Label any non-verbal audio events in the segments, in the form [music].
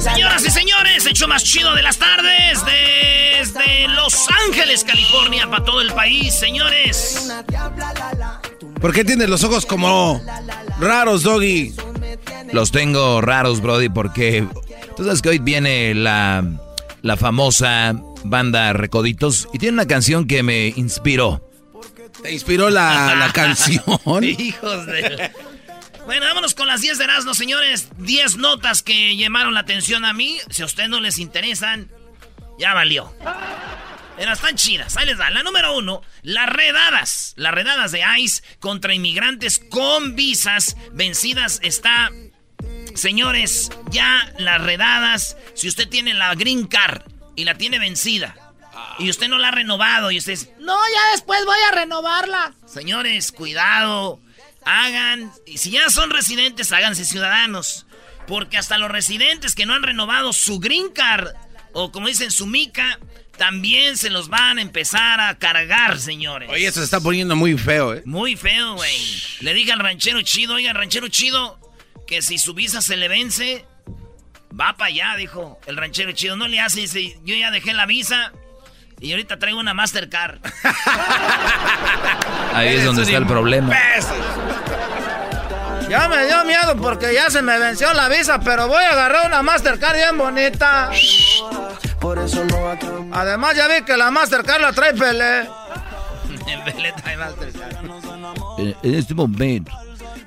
Señoras y señores, hecho más chido de las tardes desde Los Ángeles, California, para todo el país, señores. ¿Por qué tienes los ojos como raros, Doggy? Los tengo raros, Brody, porque tú sabes que hoy viene la, la famosa banda Recoditos y tiene una canción que me inspiró. ¿Te inspiró la, la [laughs] canción? Hijos de... Bueno, vámonos con las 10 de Erasmo, señores. 10 notas que llamaron la atención a mí. Si a ustedes no les interesan, ya valió. Pero están chidas, ahí les dan. La número uno, las redadas. Las redadas de ICE contra inmigrantes con visas vencidas está... Señores, ya las redadas, si usted tiene la green card y la tiene vencida, y usted no la ha renovado, y usted dice, no, ya después voy a renovarla. Señores, cuidado, hagan, y si ya son residentes, háganse ciudadanos. Porque hasta los residentes que no han renovado su green card, o como dicen su mica, también se los van a empezar a cargar, señores. Oye, eso se está poniendo muy feo, ¿eh? Muy feo, güey. Le dije al ranchero chido, oiga, ranchero chido, que si su visa se le vence, va para allá, dijo el ranchero chido. No le hace, dice, yo ya dejé la visa y ahorita traigo una Mastercard. [laughs] Ahí es donde está el problema. Ya me dio miedo porque ya se me venció la visa, pero voy a agarrar una Mastercard bien bonita. Además ya vi que la Mastercard la trae Pelé. [laughs] Pelé trae Mastercard. En, en este momento.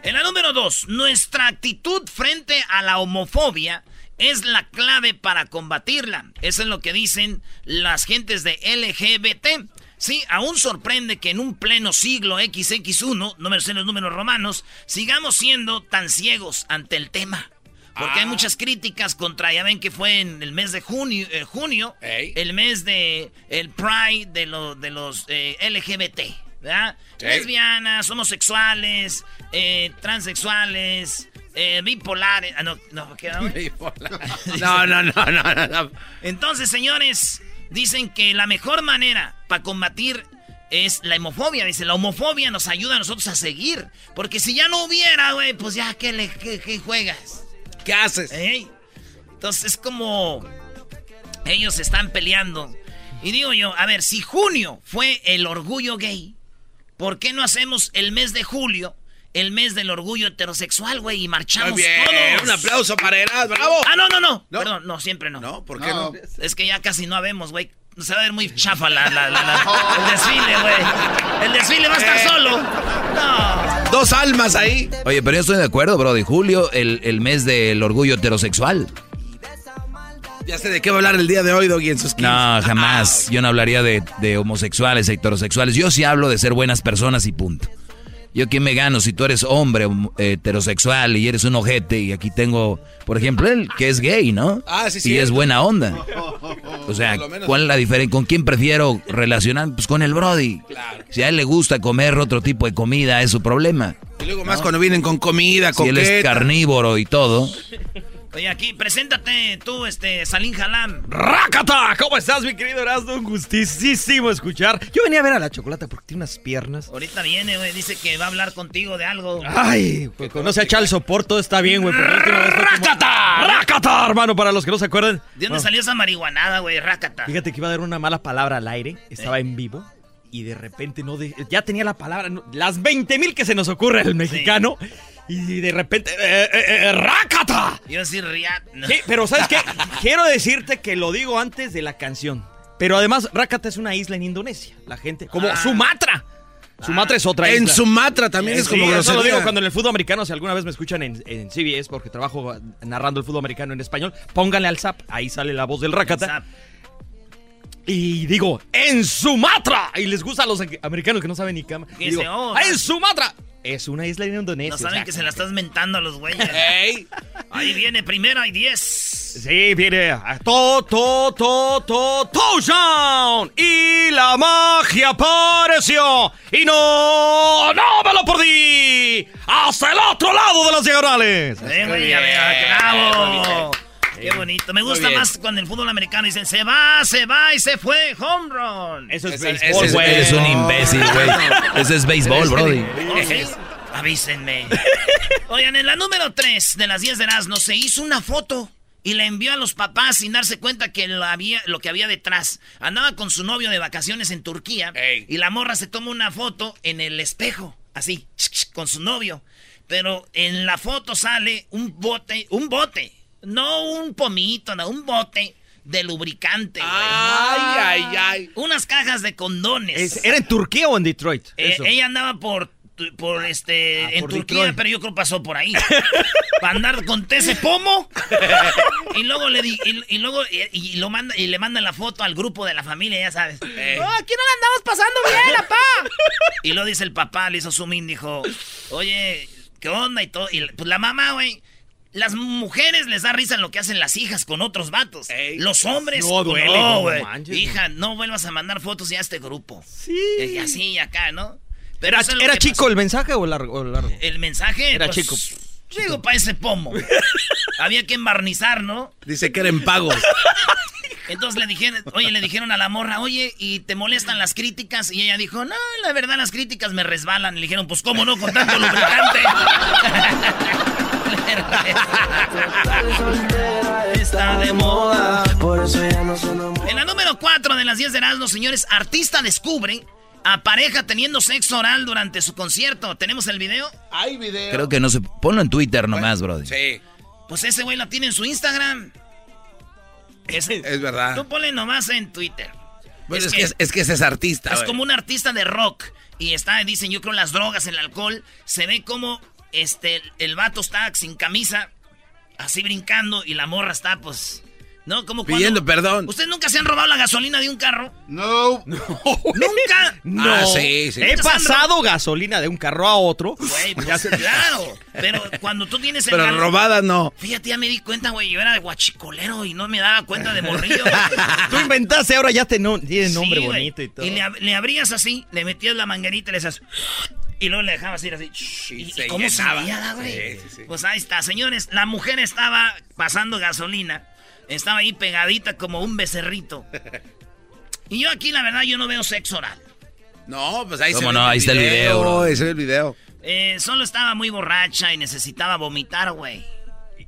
En la número dos, nuestra actitud frente a la homofobia es la clave para combatirla. Eso es lo que dicen las gentes de LGBT. Sí, aún sorprende que en un pleno siglo XX1, no me sé los números romanos, sigamos siendo tan ciegos ante el tema. Porque hay muchas críticas contra, ya ven que fue en el mes de junio, eh, junio el mes de el Pride de, lo- de los eh, LGBT, ¿verdad? Lesbianas, homosexuales, eh, transexuales, eh, bipolares. Ah, no, no, ¿qué? [laughs] [laughs] No, no, no, no, no, no. Entonces, señores, dicen que la mejor manera para combatir es la homofobia. Dice, la homofobia nos ayuda a nosotros a seguir. Porque si ya no hubiera, güey, pues ya, ¿qué, le, qué, qué juegas? ¿Qué haces? ¿Eh? Entonces es como ellos están peleando. Y digo yo, a ver, si junio fue el orgullo gay, ¿por qué no hacemos el mes de julio, el mes del orgullo heterosexual, güey, y marchamos Muy bien, todos? un aplauso para Eras, bravo. Ah, no, no, no, ¿No? Perdón, no, siempre no. No, ¿por qué no? Es que ya casi no habemos, güey. Se va a ver muy chafa la, la- la- la- [laughs] el desfile, güey. El desfile va a estar solo. No. Dos almas ahí. Oye, pero yo estoy de acuerdo, bro. De julio, el, el mes del orgullo heterosexual. Ya sé de qué va a hablar el día de hoy, Doggy, en sus 15. No, jamás. Yo no hablaría de, de homosexuales, heterosexuales. Yo sí hablo de ser buenas personas y punto. Yo quién me gano si tú eres hombre hom- heterosexual y eres un ojete y aquí tengo, por ejemplo, él que es gay, ¿no? Ah, sí, Y cierto. es buena onda. [laughs] O sea. ¿cuál es la diferencia? ¿Con quién prefiero relacionar? Pues con el Brody. Si a él le gusta comer otro tipo de comida, es su problema. Y luego más cuando vienen con comida, Si él es carnívoro y todo. [laughs] Oye, aquí, preséntate tú, este, Salín Jalam. ¡Rácata! ¿Cómo estás, mi querido Erasmo? Un gustísimo escuchar. Yo venía a ver a la chocolata porque tiene unas piernas. Ahorita viene, güey, dice que va a hablar contigo de algo. Ay, pues conoce a Charles Sopor, todo está bien, güey. Como- ¡Rácata! ¡Rácata, hermano! Para los que no se acuerdan. ¿De dónde Bueno, salió esa marihuanada, güey? Rácata. Fíjate que iba a dar una mala palabra al aire. Estaba en vivo. Y de repente no de- ya tenía la palabra. no- las 20 mil que se nos ocurre al mexicano. Y de repente. eh, eh, eh, ¡Rácata! Yo así Riat. no. Sí, pero ¿sabes qué? [laughs] Quiero decirte que lo digo antes de la canción. Pero además, Rácata es una isla en Indonesia. La gente. Como Ah. Sumatra. Sumatra es otra En isla. Sumatra también es Sí, como eso grosería. lo digo cuando en el fútbol americano, si alguna vez me escuchan en, en CBS, porque trabajo narrando el fútbol americano en español, pónganle al zap, ahí sale la voz del. Zap. Y digo, ¡en Sumatra! Y les gusta a los americanos que no saben ni cama. Digo, ¡ah, ¡en Sumatra! Es una isla en Indonesia. No o saben sea, que se la estás mentando a los güeyes. Ey. Ahí viene primera y diez. Sí, viene a to, to, to, to, touchdown. Y la magia apareció. Y no, no me lo perdí. Hasta el otro lado de las diagonales. Eh, bravo. Qué bonito. Me gusta más cuando el fútbol americano dicen se va, se va y se fue. Home run. Eso es béisbol, ese- güey. eres un imbécil, güey. [laughs] Ese es béisbol, brody. Avísenme. Oigan, en la número 3 de las 10 de Erasmo se hizo una foto y la envió a los papás sin darse cuenta que lo, había, lo que había detrás. Andaba con su novio de vacaciones en Turquía y la morra se toma una foto en el espejo, así, con su novio. Pero en la foto sale un bote, un bote, no un pomito, no, un bote de lubricante. güey. Ay, ay, ay. Unas cajas de condones. Es- ¿Era en Turquía o en Detroit? Eh, ella andaba por, por este Ah, en por Turquía, Detroit. pero yo creo que pasó por ahí. Para andar con ese pomo. [laughs] y luego le di, y, y luego y, y lo manda y le mandan la foto al grupo de la familia, ya sabes. Oh, aquí no la andamos pasando bien, papá. y luego dice el papá, le hizo zoom in, dijo, "Oye, ¿qué onda?" y todo y pues la mamá, güey las mujeres les da risa en lo que hacen las hijas con otros vatos. Los hombres. No, duele, no, no güey. Hija, no vuelvas a mandar fotos ya a este grupo. Sí. Y así y acá, ¿no? ¿Era, eso es lo era chico pasó. el mensaje o largo? o largo? El mensaje. Era pues, chico. Digo, para ese pomo. [laughs] Había que embarnizar, ¿no? Dice que era en pagos. [laughs] Entonces le dijeron, oye, le dijeron a la morra, oye, ¿y te molestan las críticas? Y ella dijo, no, la verdad las críticas me resbalan. Y le dijeron, pues cómo no, con tanto lubricante. [laughs] [laughs] Está de moda. En la número 4 de las 10 de Erasmus, señores, artista descubre a pareja teniendo sexo oral durante su concierto. ¿Tenemos el video? Hay video. Creo que no se... Ponlo en Twitter nomás, brody. Sí, Pues ese güey lo tiene en su Instagram. Es, [laughs] es verdad. tú ponle nomás en Twitter. Pues es es, que- es, es que ese es artista. Es como un artista de rock. Y está, dicen, yo creo las drogas, el alcohol. Se ve como este, el vato está sin camisa, así brincando, y la morra está, pues. ¿No? Como cuando- Pidiendo perdón. ¿Ustedes nunca se han robado la gasolina de un carro? No. [laughs] ¡Nunca! No. Ah, sí, sí. He pasado gasolina de un carro a otro. Güey, [laughs] pues, claro. Pero cuando tú tienes el Pero gal- robada no. Fíjate, ya me di cuenta, güey. Yo era de guachicolero y no me daba cuenta de morrillo. [laughs] Tú inventaste, ahora ya te no, tiene nombre Sí, bonito y todo. Y le, ab- le abrías así, le metías la manguerita y le hacías. Y luego le dejabas ir así. ¿Y, y se cómo llenaba. salía, güey? Sí, sí, sí. Pues ahí está, señores. La mujer estaba pasando gasolina. Estaba ahí pegadita como un becerrito. Y yo aquí, la verdad, yo no veo sexo oral. No, pues ahí ¿Cómo se ve no? Ahí está el video, bro. Ahí se ve el video. Eh, solo estaba muy borracha y necesitaba vomitar, güey.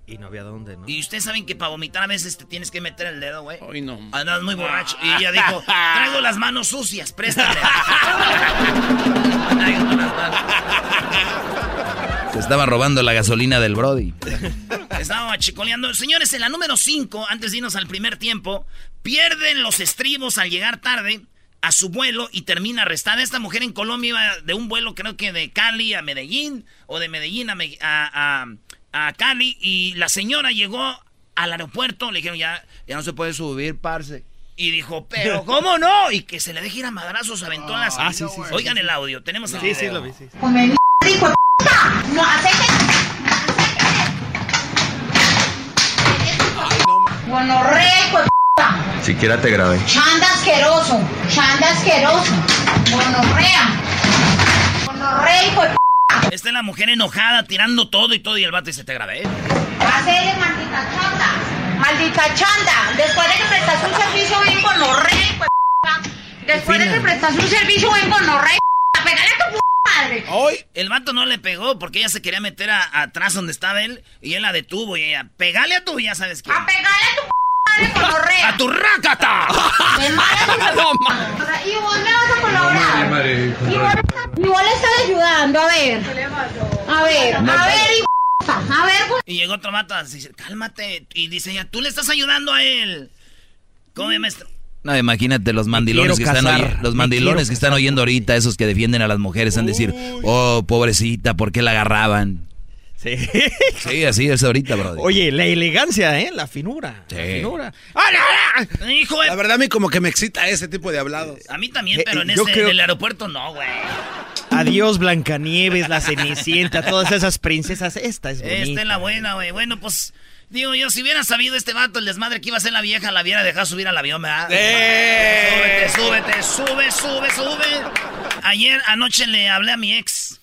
Y, no había dónde, ¿no? Y ustedes saben que para vomitar a veces te tienes que meter el dedo, güey. Ay, no. Andas muy borracho. Y ella dijo, [laughs] traigo las manos sucias, préstame. [laughs] Traigo las manos. Se estaban robando la gasolina del brody. Estaba chicoleando. Señores, en la número 5, antes de irnos al primer tiempo, pierden los estribos al llegar tarde a su vuelo y termina arrestada. Esta mujer en Colombia iba de un vuelo, creo que de Cali a Medellín, o de Medellín a, Me- a- a- a Cali, y la señora llegó al aeropuerto, le dijeron, ya, ya no se puede subir, parce. Y dijo, pero [laughs] ¿cómo no? Y que se le deje ir a madrazos, aventó las... Ah, sí, sí, sí, Oigan el audio, tenemos el Sí, sí, video. lo vi, sí. Hijo. No. Gonorrea, hijo de. Siquiera te grabé. Chanda asqueroso. Chanda asqueroso. Gonorrea. Gonorrea, hijo de puta. Esta es la mujer enojada, tirando todo y todo, y el vato dice, te grabé. Hacele, maldita chanda. Maldita chanda. Después de que prestaste un servicio bien gonorrea, hijo de puta. Después de que prestaste un servicio bien hijo de puta. Pegale a tu madre. Hoy. El vato no le pegó porque ella se quería meter a- atrás donde estaba él y él la detuvo y ella, pegale a tu, ya sabes quién. A pegarle a tu ¡A tu rácata! Me mala tu Y vos me vas a colaborar. Y vos, y vos le estás ayudando, a ver. A ver, a ver, puta. A ver, pues. Y llegó otro vato y dice, cálmate. Y dice ella, tú le estás ayudando a él. ¿Cómo me maestro? No, imagínate los mandilones que están los mandilones que están oyendo ahorita, esos que defienden a las mujeres, han de decir, oh, pobrecita, ¿por qué la agarraban? Sí. Sí, así es ahorita, brody. Oye, la elegancia, ¿eh? La finura. Sí. La finura. ¡Ah, no, no! Hijo de... La verdad a mí como que me excita ese tipo de hablados. A mí también, Eh, pero en, ese, creo- en el aeropuerto no, güey. Adiós, Blancanieves, la Cenicienta, todas esas princesas. Esta es bonita. Esta es la buena, güey. Bueno, pues, digo yo, si hubiera sabido este vato, el desmadre que iba a ser la vieja, la hubiera dejado subir al avión, ¿verdad? ¡Eh! Súbete, súbete, sube, sube, sube. Ayer, anoche le hablé a mi ex.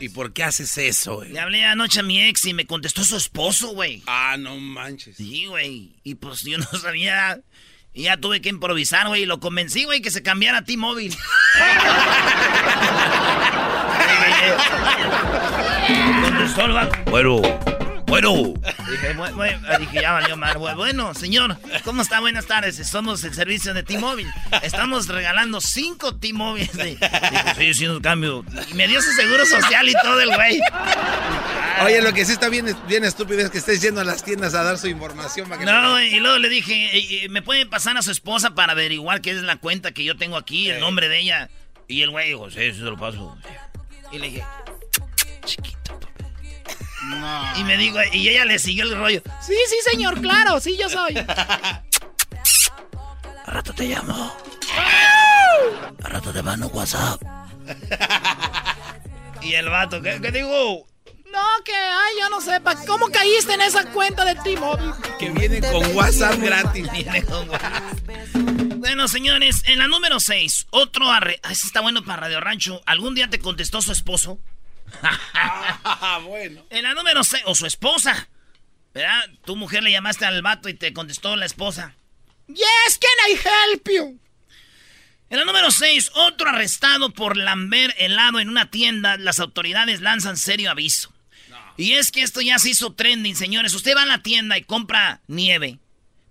¿Y por qué haces eso, güey? Le hablé anoche a mi ex y me contestó su esposo, güey. Ah, no manches. Sí, güey. Y pues yo no [laughs] sabía. Y ya tuve que improvisar, güey. Y lo convencí, güey, que se cambiara a T-Mobile. [laughs] [laughs] Contestó el vato. Bueno, bueno. Dije, bu- bu- dije, ya valió mal. Bu- Bueno, señor, ¿cómo está? Buenas tardes. Somos el servicio de T-Mobile. Estamos regalando cinco T-Mobile. Dije, sí, haciendo un cambio. Y me dio su seguro social y todo el güey. Oye, lo que sí está bien, bien estúpido es que estés yendo a las tiendas a dar su información para que No, y luego le dije, "Eh, eh, ¿me pueden pasar a su esposa para averiguar qué es la cuenta que yo tengo aquí, el nombre de ella? Y el güey dijo, sí, sí, se lo paso. Y le dije, chiquito, papá. Y me dijo, y ella le siguió el rollo. Sí, sí, señor, claro, sí, yo soy. [laughs] A rato te llamo. A rato te mando WhatsApp. y el vato, ¿qué, qué digo? No, que, ay, yo no sé, ¿cómo caíste en esa cuenta de T-Mobile? que viene con WhatsApp gratis. [laughs] Viene con WhatsApp. Bueno, señores, en la número 6, otro arre... Ah, ese está bueno para Radio Rancho. ¿Algún día te contestó su esposo? [laughs] Ah, bueno. En la número 6, o su esposa. ¿Verdad? Tu mujer le llamaste al vato y te contestó la esposa. Yes, can I help you? En la número 6, otro arrestado por lamber helado en una tienda. Las autoridades lanzan serio aviso. Y es que esto ya se hizo trending, señores. Usted va a la tienda y compra nieve.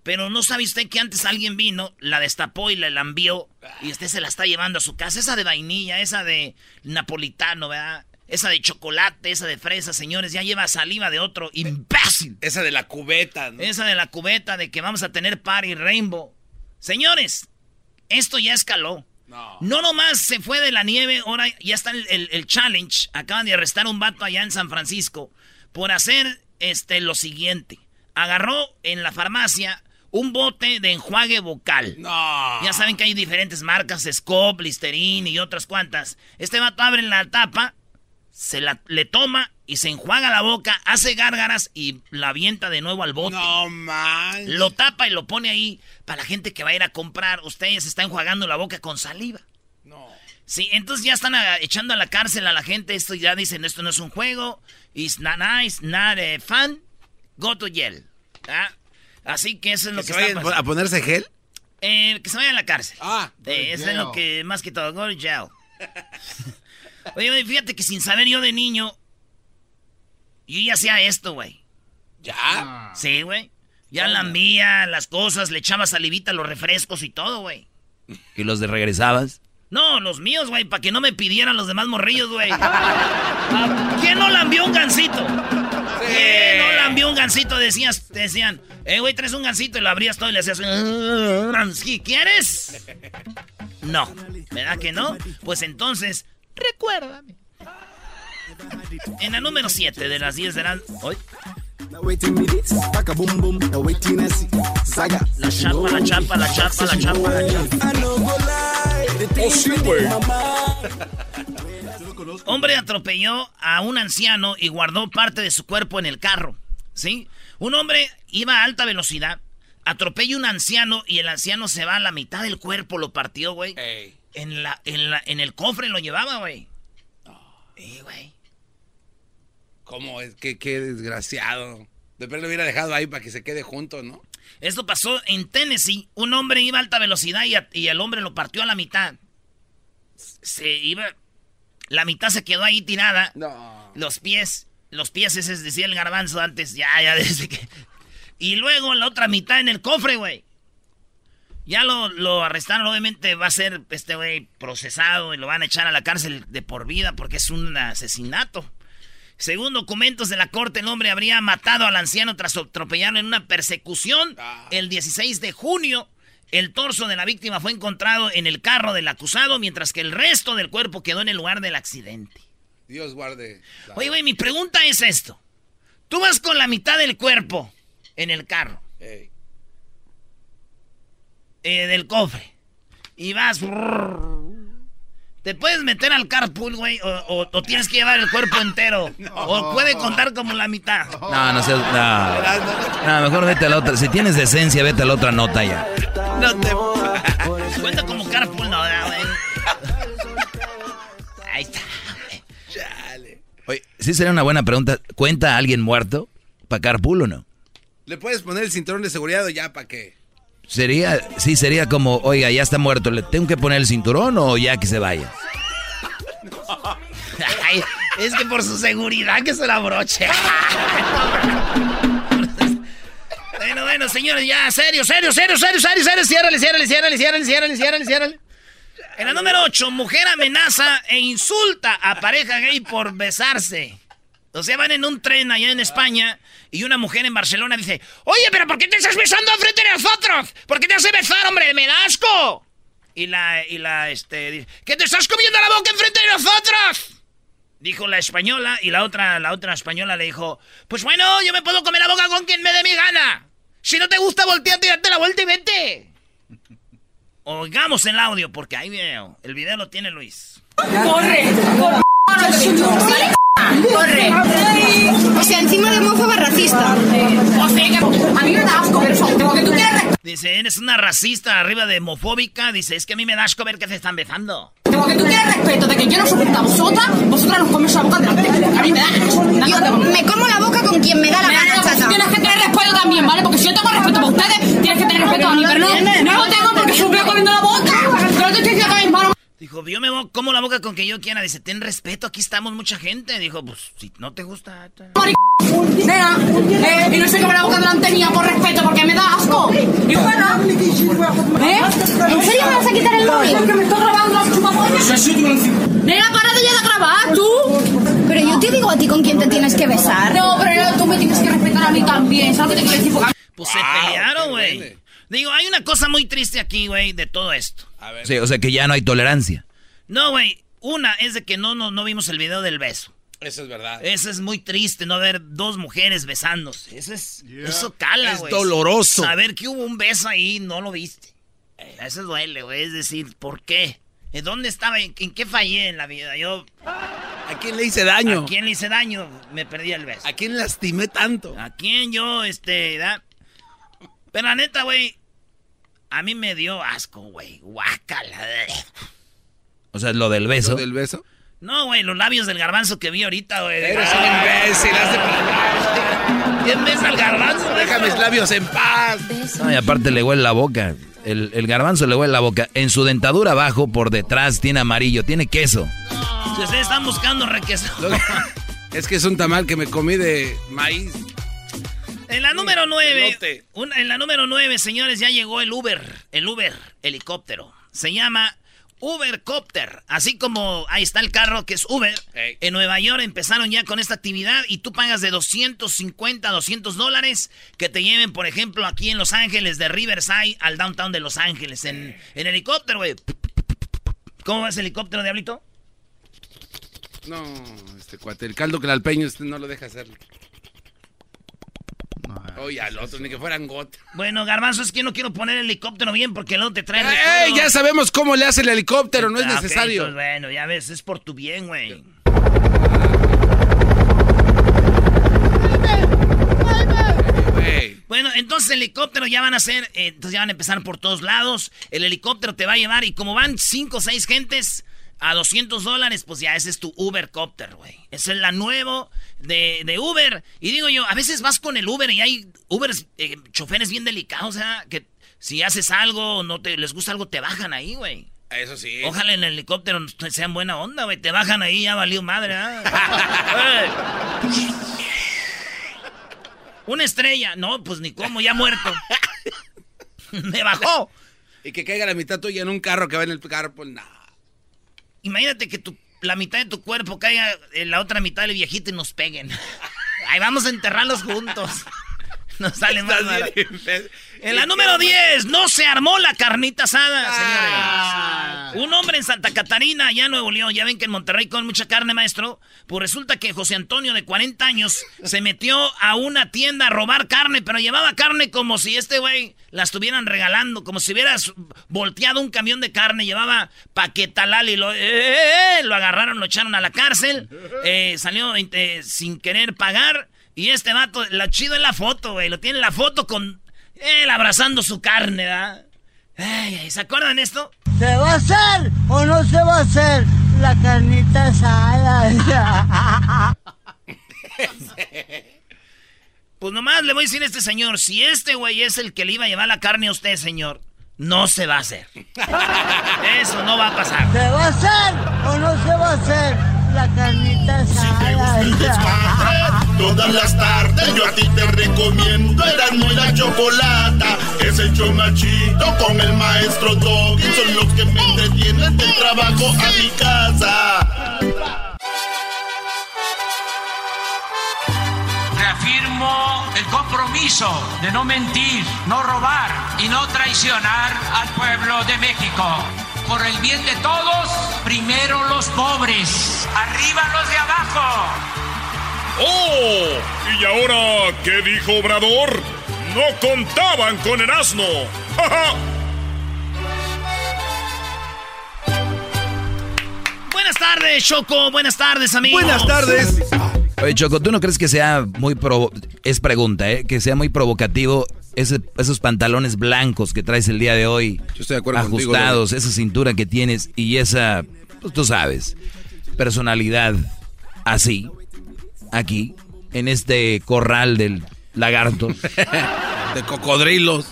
Pero no sabe usted que antes alguien vino, la destapó y la lambió. Y usted se la está llevando a su casa. Esa de vainilla, esa de napolitano, ¿verdad? Esa de chocolate, esa de fresa, señores. Ya lleva saliva de otro imbécil. Esa de la cubeta, ¿no? Esa de la cubeta de que vamos a tener party rainbow. Señores, esto ya escaló. No. No nomás se fue de la nieve, ahora ya está el, el- el challenge. Acaban de arrestar a un vato allá en San Francisco por hacer este lo siguiente. Agarró en la farmacia un bote de enjuague vocal. No. Ya saben que hay diferentes marcas, Scop, Listerine y otras cuantas. Este vato abre la tapa, se la le toma y se enjuaga la boca, hace gárgaras y la avienta de nuevo al bote. No manches. Lo tapa y lo pone ahí para la gente que va a ir a comprar. Ustedes están enjuagando la boca con saliva. No. Sí, entonces ya están echando a la cárcel a la gente. Esto ya dicen, esto no es un juego. It's not nice, not eh, fun. Go to jail. ¿Ah? Así que eso es lo ¿Que que, se está vayan pasando. a ponerse gel? Eh, que se vayan a la cárcel. Ah, Eh, eso es lo que más que todo. Go to jail. [laughs] Oye, fíjate que sin saber yo de niño, yo ya hacía esto, güey. ¿Ya? Sí, güey. Ya lambía las cosas, le echaba salivita los refrescos y todo, güey. ¿Y los de regresabas? No, los míos, güey, para que no me pidieran los demás morrillos, güey. [laughs] ¿Quién no lambió un gancito? ¿Quién no lambió un gancito? Decías, decían, eh, güey, traes un gancito y lo abrías todo y le hacías... "¿Sí ¿Quieres? [laughs] No. ¿Verdad que no? Pues entonces, recuérdame. En la número 7 de las 10 de la... ¿Hoy? La chapa, la chapa, la chapa, la chapa, la chapa. Hombre atropelló a un anciano y guardó parte de su cuerpo en el carro. ¿Sí? Un hombre iba a alta velocidad, atropella a un anciano y el anciano se va a la mitad del cuerpo, lo partió, güey. Ey. En, la, en, la, en el cofre lo llevaba, güey. Sí, güey. ¿Cómo es? Qué, qué desgraciado. De lo hubiera dejado ahí para que se quede junto, ¿no? Esto pasó en Tennessee. Un hombre iba a alta velocidad y, a- y el hombre lo partió a la mitad. Se iba. La mitad se quedó ahí tirada. No. Los pies. Los pies, ese es decía el garbanzo antes. Ya, ya, [laughs] desde que. Y luego la otra mitad en el cofre, güey. Ya lo, lo arrestaron, obviamente va a ser este güey procesado y lo van a echar a la cárcel de por vida porque es un asesinato. Según documentos de la corte, el hombre habría matado al anciano tras atropellarlo en una persecución el 16 de junio. El torso de la víctima fue encontrado en el carro del acusado, mientras que el resto del cuerpo quedó en el lugar del accidente. Dios guarde. la- Oye, güey, mi pregunta es esto. Tú vas con la mitad del cuerpo en el carro. Eh, del cofre, y vas... Te puedes meter al carpool, güey, o, o, tienes que llevar el cuerpo entero. [laughs] O puede contar como la mitad. No, no sé. No. no, mejor vete a la otra. Si tienes decencia, vete a la otra nota ya. No te. [laughs] Cuenta como carpool, no, güey. Ahí está. Chale. Oye, sí sería una buena pregunta. ¿Cuenta a alguien muerto para carpool o no? Le puedes poner el cinturón de seguridad o ya para qué. Sería, sí, sería como, oiga, ya está muerto, ¿le tengo que poner el cinturón o ya que se vaya? [laughs] es que por su seguridad que se la broche. [laughs] bueno, bueno, señores, ya, serio, serio, serio, serio, serio, serio, ciérrale, ciérrale, ciérrale, ciérrale, ciérrale, ciérrale, ciérrale. En la número 8, mujer amenaza e insulta a pareja gay por besarse. O sea, van en un tren allá en España y una mujer en Barcelona dice, oye, pero ¿por qué te estás besando frente de nosotros? ¿Por qué te hace besar, hombre? ¡Me da asco! Y la, y la, este, dice, ¿qué te estás comiendo la boca enfrente de nosotros? Dijo la española y la otra, la otra española le dijo, pues bueno, yo me puedo comer la boca con quien me dé mi gana. Si no te gusta, volteate y date la vuelta y vete. Oigamos el audio porque ahí veo. El video lo tiene Luis. Corre, corre. Corre. Dice, eres una racista arriba de homofóbica. Dice, es que a mí me da asco ver que se están besando. Tengo que tú quieres respeto de que yo no soporto a vosotras, vosotras nos comes la boca delante. A mí me da asco. Yo me como la boca con quien me da la gana, chata. Tienes que tener respeto también, ¿vale? Porque si yo tengo respeto para ustedes, tienes que tener respeto a mí, pero no, no lo tengo porque se me comiendo la boca. Pero te estoy diciendo Dijo, yo me como la boca con que yo quiera. Dice, ten respeto, aquí estamos mucha gente. Dijo, pues, si no te gusta... Nena, eh, y no se come la boca delante mía por respeto, porque me da asco. Y bueno, ¿eh? ¿En serio me vas a quitar el móvil? Porque me estoy grabando los chupapollos. Nena, para de ya de grabar, tú. Pero yo te digo a ti con quién te tienes que besar. No, pero tú me tienes que respetar a mí también. ¿Sabes lo que te quiero decir? Pues se pelearon, güey. Digo, hay una cosa muy triste aquí, güey, de todo esto. Sí, o sea que ya no hay tolerancia. No, güey. Una es de que no, no, no vimos el video del beso. Eso es verdad. Eso es muy triste, no ver dos mujeres besándose. Eso es. Eso cala, güey. Es doloroso. Saber que hubo un beso ahí no lo viste. Eso duele, güey. Es decir, ¿por qué? ¿En dónde estaba? ¿En, qué fallé en la vida? Yo. ¿A quién le hice daño? ¿A quién le hice daño? Me perdí el beso. ¿A quién lastimé tanto? ¿A quién yo, este, da? Pero la neta, güey, a mí me dio asco, güey. Guácala. O sea, lo del beso. ¿Lo del beso? No, güey, los labios del garbanzo que vi ahorita, güey. Eres un imbécil, hace ¿Quién besa al garbanzo? Deja mis labios en paz. No, y aparte le huele la boca. El, el, garbanzo le huele la boca. En su dentadura abajo, por detrás, tiene amarillo, tiene queso. Si ustedes están buscando requesón. [laughs] Es que es un tamal que me comí de maíz. En la número 9, en la número 9, señores, ya llegó el Uber, el Uber helicóptero. Se llama Ubercopter. Así como ahí está el carro que es Uber. En Nueva York empezaron ya con esta actividad y tú pagas de 250 a 200 dólares que te lleven, por ejemplo, aquí en Los Ángeles, de Riverside al downtown de Los Ángeles, en, en helicóptero, güey. ¿Cómo va ese helicóptero, Diablito? No, este cuate, el caldo que el alpeño este no lo deja hacer. Oye, al otro, ni que fueran gotas. Bueno, Garbanzo, es que no quiero poner el helicóptero bien porque luego te trae. ¡Ey! Ya sabemos cómo le hace el helicóptero, no es ah, necesario. bueno, ya ves, es por tu bien, güey. Bueno, entonces el helicóptero ya van a ser, eh, entonces ya van a empezar por todos lados. El helicóptero te va a llevar y como van cinco o seis gentes, a 200 dólares, pues ya ese es tu Ubercopter, güey. Esa es la nuevo de, de, Uber. Y digo yo, a veces vas con el Uber y hay Uber eh, choferes bien delicados, o sea, que si haces algo, no te les gusta algo, te bajan ahí, güey. Eso sí. Ojalá en el helicóptero sean buena onda, güey. Te bajan ahí, ya valió madre, ¿ah? [laughs] Una estrella. No, pues ni cómo, ya muerto. [laughs] [laughs] Me bajó. Y que caiga la mitad tuya en un carro que va en el carro, pues nada. Imagínate que tu, la mitad de tu cuerpo caiga en la otra mitad del viejito y nos peguen. [laughs] Ahí vamos a enterrarlos juntos. [laughs] No sale más En la número 10, no se armó la carnita asada, ah. señores. Un hombre en Santa Catarina, allá en Nuevo León, ya ven que en Monterrey con mucha carne, maestro. Pues resulta que José Antonio, de 40 años, se metió a una tienda a robar carne, pero llevaba carne como si este güey la estuvieran regalando, como si hubieras volteado un camión de carne, llevaba paquetalal y lo, eh, eh, eh, lo agarraron, lo echaron a la cárcel, salió sin querer pagar. Y este vato, lo chido es la foto, güey. Lo tiene la foto con él abrazando su carne, ¿verdad? Ay, ¿Se acuerdan esto? ¿Se va a hacer o no se va a hacer la carnita asada? [laughs] pues nomás le voy a decir a este señor, si este güey es el que le iba a llevar la carne a usted, señor, no se va a hacer. [laughs] Eso no va a pasar. ¿Se va a hacer o no se va a hacer la carnita asada? Todas las tardes yo a ti te recomiendo Eran muy la chocolata Es el chomachito con el maestro Doggy Son los que me entretienen del trabajo a mi casa Reafirmo el compromiso de no mentir, no robar y no traicionar al pueblo de México. Por el bien de todos, primero los pobres, arriba los de abajo. ¡Oh! ¿Y ahora qué dijo Obrador? No contaban con el asno. Buenas tardes, Choco. Buenas tardes, amigos. Buenas tardes. Oye, Choco, ¿tú no crees que sea muy provo es pregunta, ¿eh? Que sea muy provocativo esos pantalones blancos que traes el día de hoy. Yo estoy de acuerdo Ajustados, esa cintura que tienes y esa, pues tú sabes, personalidad así aquí, en este corral del lagarto. de cocodrilos.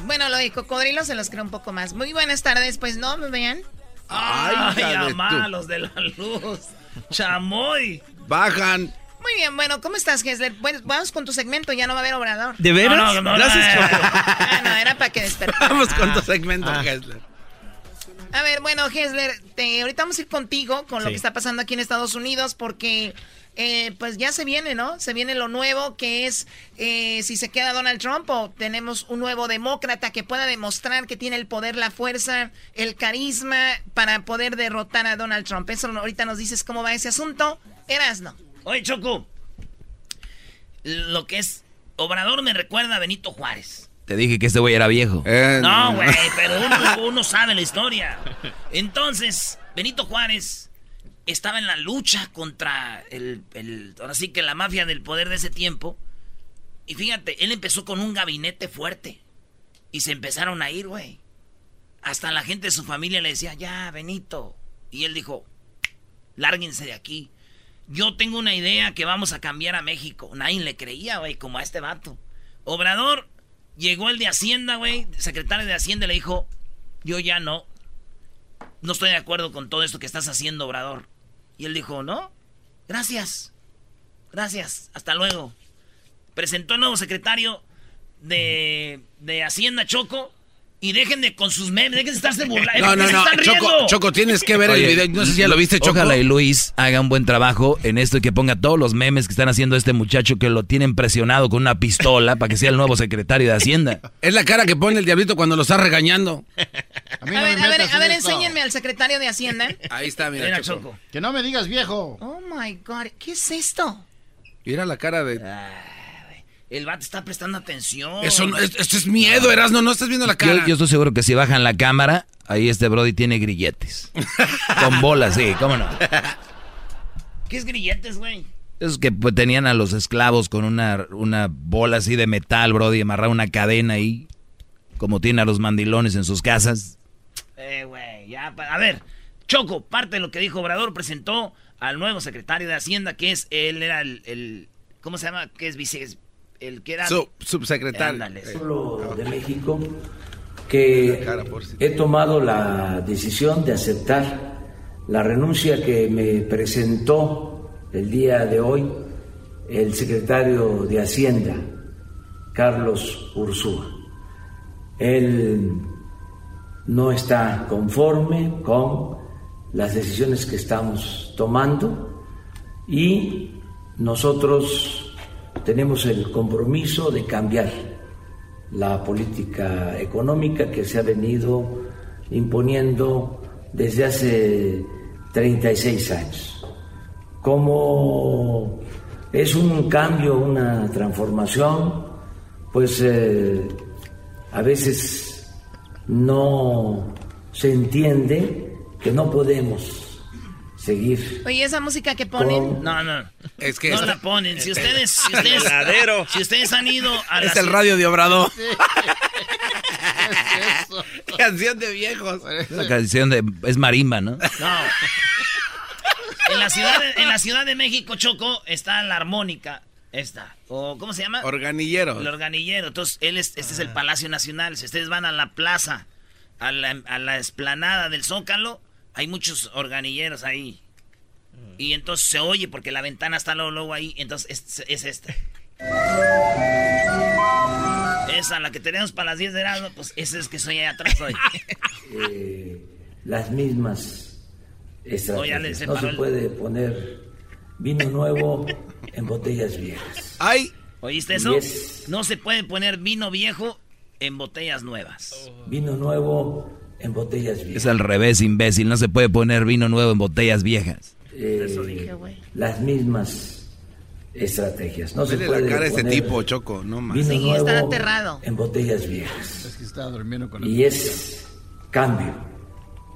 Bueno, lo de cocodrilos se los creo un poco más. Muy buenas tardes, pues no, ¿me vean? Ay, Ay los de la luz. Chamoy. Bajan. Muy bien, bueno, ¿cómo estás, Gessler? Bueno, vamos con tu segmento, ya no va a haber obrador. ¿De veras? No, no, Gracias, ah, no, era para que despertara. Vamos con tu segmento, ah. Gessler. A ver, bueno, Gessler, ahorita vamos a ir contigo con lo que está pasando aquí en Estados Unidos porque eh, pues ya se viene, ¿no? Se viene lo nuevo que es eh, si se queda Donald Trump o tenemos un nuevo demócrata que pueda demostrar que tiene el poder, la fuerza, el carisma para poder derrotar a Donald Trump. Eso ahorita nos dices cómo va ese asunto. Eras, no. Oye, Choco, lo que es Obrador me recuerda a Benito Juárez. Te dije que este güey era viejo. Eh, no, güey, pero uno, uno sabe la historia. Entonces, Benito Juárez estaba en la lucha contra el, ahora sí que la mafia del poder de ese tiempo. Y fíjate, él empezó con un gabinete fuerte. Y se empezaron a ir, güey. Hasta la gente de su familia le decía, ya, Benito. Y él dijo, lárguense de aquí. Yo tengo una idea que vamos a cambiar a México. Nadie le creía, güey, como a este vato. Obrador, llegó el de Hacienda, güey, secretario de Hacienda, le dijo, yo ya no. No estoy de acuerdo con todo esto que estás haciendo, Obrador. Y él dijo, no, gracias, gracias, hasta luego. Presentó el nuevo secretario de, de Hacienda Choco y dejen de con sus memes, dejen de estarse burlando. [laughs] No, no, no, Choco, Choco, tienes que ver el video. No sé si ya lo viste, Choco. Ojalá y Luis haga un buen trabajo en esto y que ponga todos los memes que están haciendo este muchacho que lo tienen presionado con una pistola para que sea el nuevo secretario de Hacienda. [laughs] Es la cara que pone el diablito cuando lo está regañando. A, ver, a ver, a ver, enséñenme al secretario de Hacienda. Ahí está, mira, Choco. Que no me digas viejo. Oh my God, ¿qué es esto? Mira la cara de. Ah. El vato está prestando atención. Eso esto es miedo, Erasno, no estás viendo la cara. Yo, estoy seguro que si bajan la cámara, ahí este Brody tiene grilletes. Con bolas, sí, cómo no. ¿Qué es grilletes, güey? Es que pues, tenían a los esclavos con una, una bola así de metal, Brody, amarrar una cadena ahí. Como tiene a los mandilones en sus casas. Eh, güey, ya. A ver, Choco, parte de lo que dijo Obrador, presentó al nuevo secretario de Hacienda, que es, él era el, el ¿cómo se llama? Que es vice, el que era subsecretario. De México que he tomado la decisión de aceptar la renuncia que me presentó el día de hoy el secretario de Hacienda, Carlos Ursúa. Él no está conforme con las decisiones que estamos tomando y nosotros tenemos el compromiso de cambiar la política económica que se ha venido imponiendo desde hace 36 años. Como es un cambio, una transformación, pues eh, a veces no se entiende que no podemos seguir. Oye, esa música que ponen. No, no. Es que no esta- la ponen. Si ustedes, si ustedes, Verdadero. si ustedes han ido a Es la el radio de Obrador. [laughs] Canción de viejos. La canción de... Es marimba, ¿no? No. En la ciudad de, en la ciudad de México, Choco, está la armónica. Esta. O, ¿cómo se llama? Organilleros. El organillero. Entonces, él es, este es el Palacio Nacional. Si ustedes van a la plaza, a la, a la esplanada del Zócalo, hay muchos organilleros ahí. Y entonces se oye porque la ventana está luego, luego ahí. Entonces es, es esta. Esa, la que tenemos para las 10 de verano, pues esa es que soy allá atrás hoy. [laughs] eh, las mismas estrategias. No se el- puede poner vino nuevo en botellas viejas. Ay. ¿Oíste eso? Yes. No se puede poner vino viejo en botellas nuevas. Vino nuevo en botellas viejas. Es al revés, imbécil. No se puede poner vino nuevo en botellas viejas. Eh, las mismas estrategias. No se puede la cara a este tipo, Choco. No más. vino Sí, nuevo está aterrado. en botellas viejas. Es que estaba durmiendo con Y es cambio,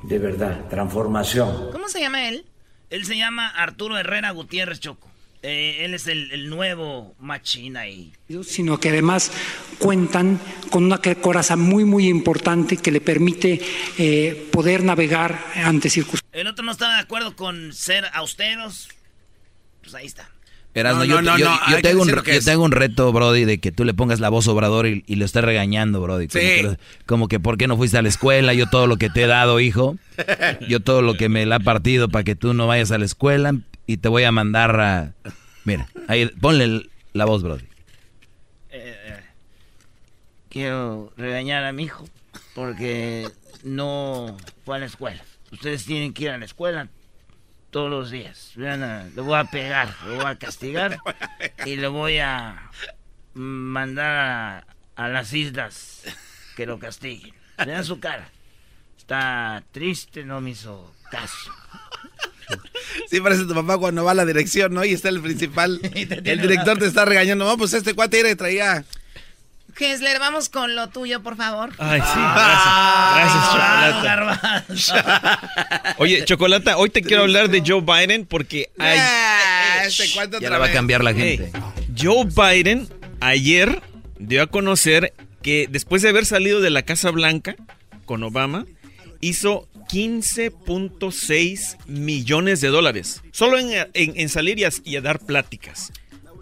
de verdad, transformación. ¿Cómo se llama él? Él se llama Arturo Herrera Gutiérrez Choco. Eh, él es el, el nuevo machina ahí. sino que además cuentan con una coraza muy muy importante que le permite eh, poder navegar ante circunstancias. El otro no estaba de acuerdo con ser austeros. Pues ahí está. No, yo, no, yo- no, yo hay te que hago un, yo reto, Brody, de que tú le pongas la voz obrador y, y lo estés regañando, Brody. Como, Sí. que, lo- como que, ¿por qué no fuiste a la escuela? Yo todo lo que te he dado, hijo. Yo todo lo que me la ha partido para que tú no vayas a la escuela y te voy a mandar a... Mira, ahí, ponle el- la voz, Brody. Eh, eh, quiero regañar a mi hijo porque no fue a la escuela. Ustedes tienen que ir a la escuela todos los días. Vean, a- lo voy a pegar, lo voy a castigar [laughs] y lo voy a mandar a, a las islas que lo castiguen. Vean su cara. Está triste, no me hizo caso. Sí, parece tu papá cuando va a la dirección, ¿no? Y está el principal. [laughs] el director te está regañando. No, pues este cuate era y traía. Hesler, vamos con lo tuyo, por favor. Ay, sí, Ah, gracias. Gracias, Chocolata. Oye, Chocolata, hoy te quiero hablar de Joe Biden porque hay... Ah, este cuate Ya la va a cambiar la Hey, gente. Joe Biden ayer dio a conocer que después de haber salido de la Casa Blanca con Obama, hizo 15.6 millones de dólares. Solo en, en- en salir y a, y a dar pláticas.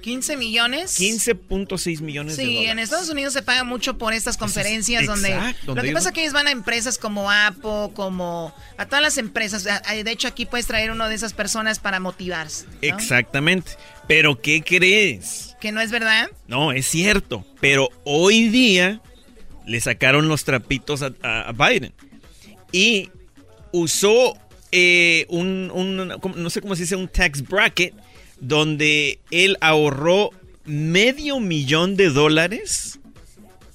15 millones. 15.6 millones de Sí, dólares. en Estados Unidos se paga mucho por estas conferencias donde exacto, lo donde que pasa es que ellos van a empresas como Apple, como a todas las empresas. De hecho, aquí puedes traer uno de esas personas para motivarse. ¿no? Exactamente. Pero ¿qué crees? Que no es verdad. No, es cierto. Pero hoy día le sacaron los trapitos a Biden. Y usó eh, un, un- ¿cómo- no sé cómo se dice, un tax bracket, donde él ahorró medio millón de dólares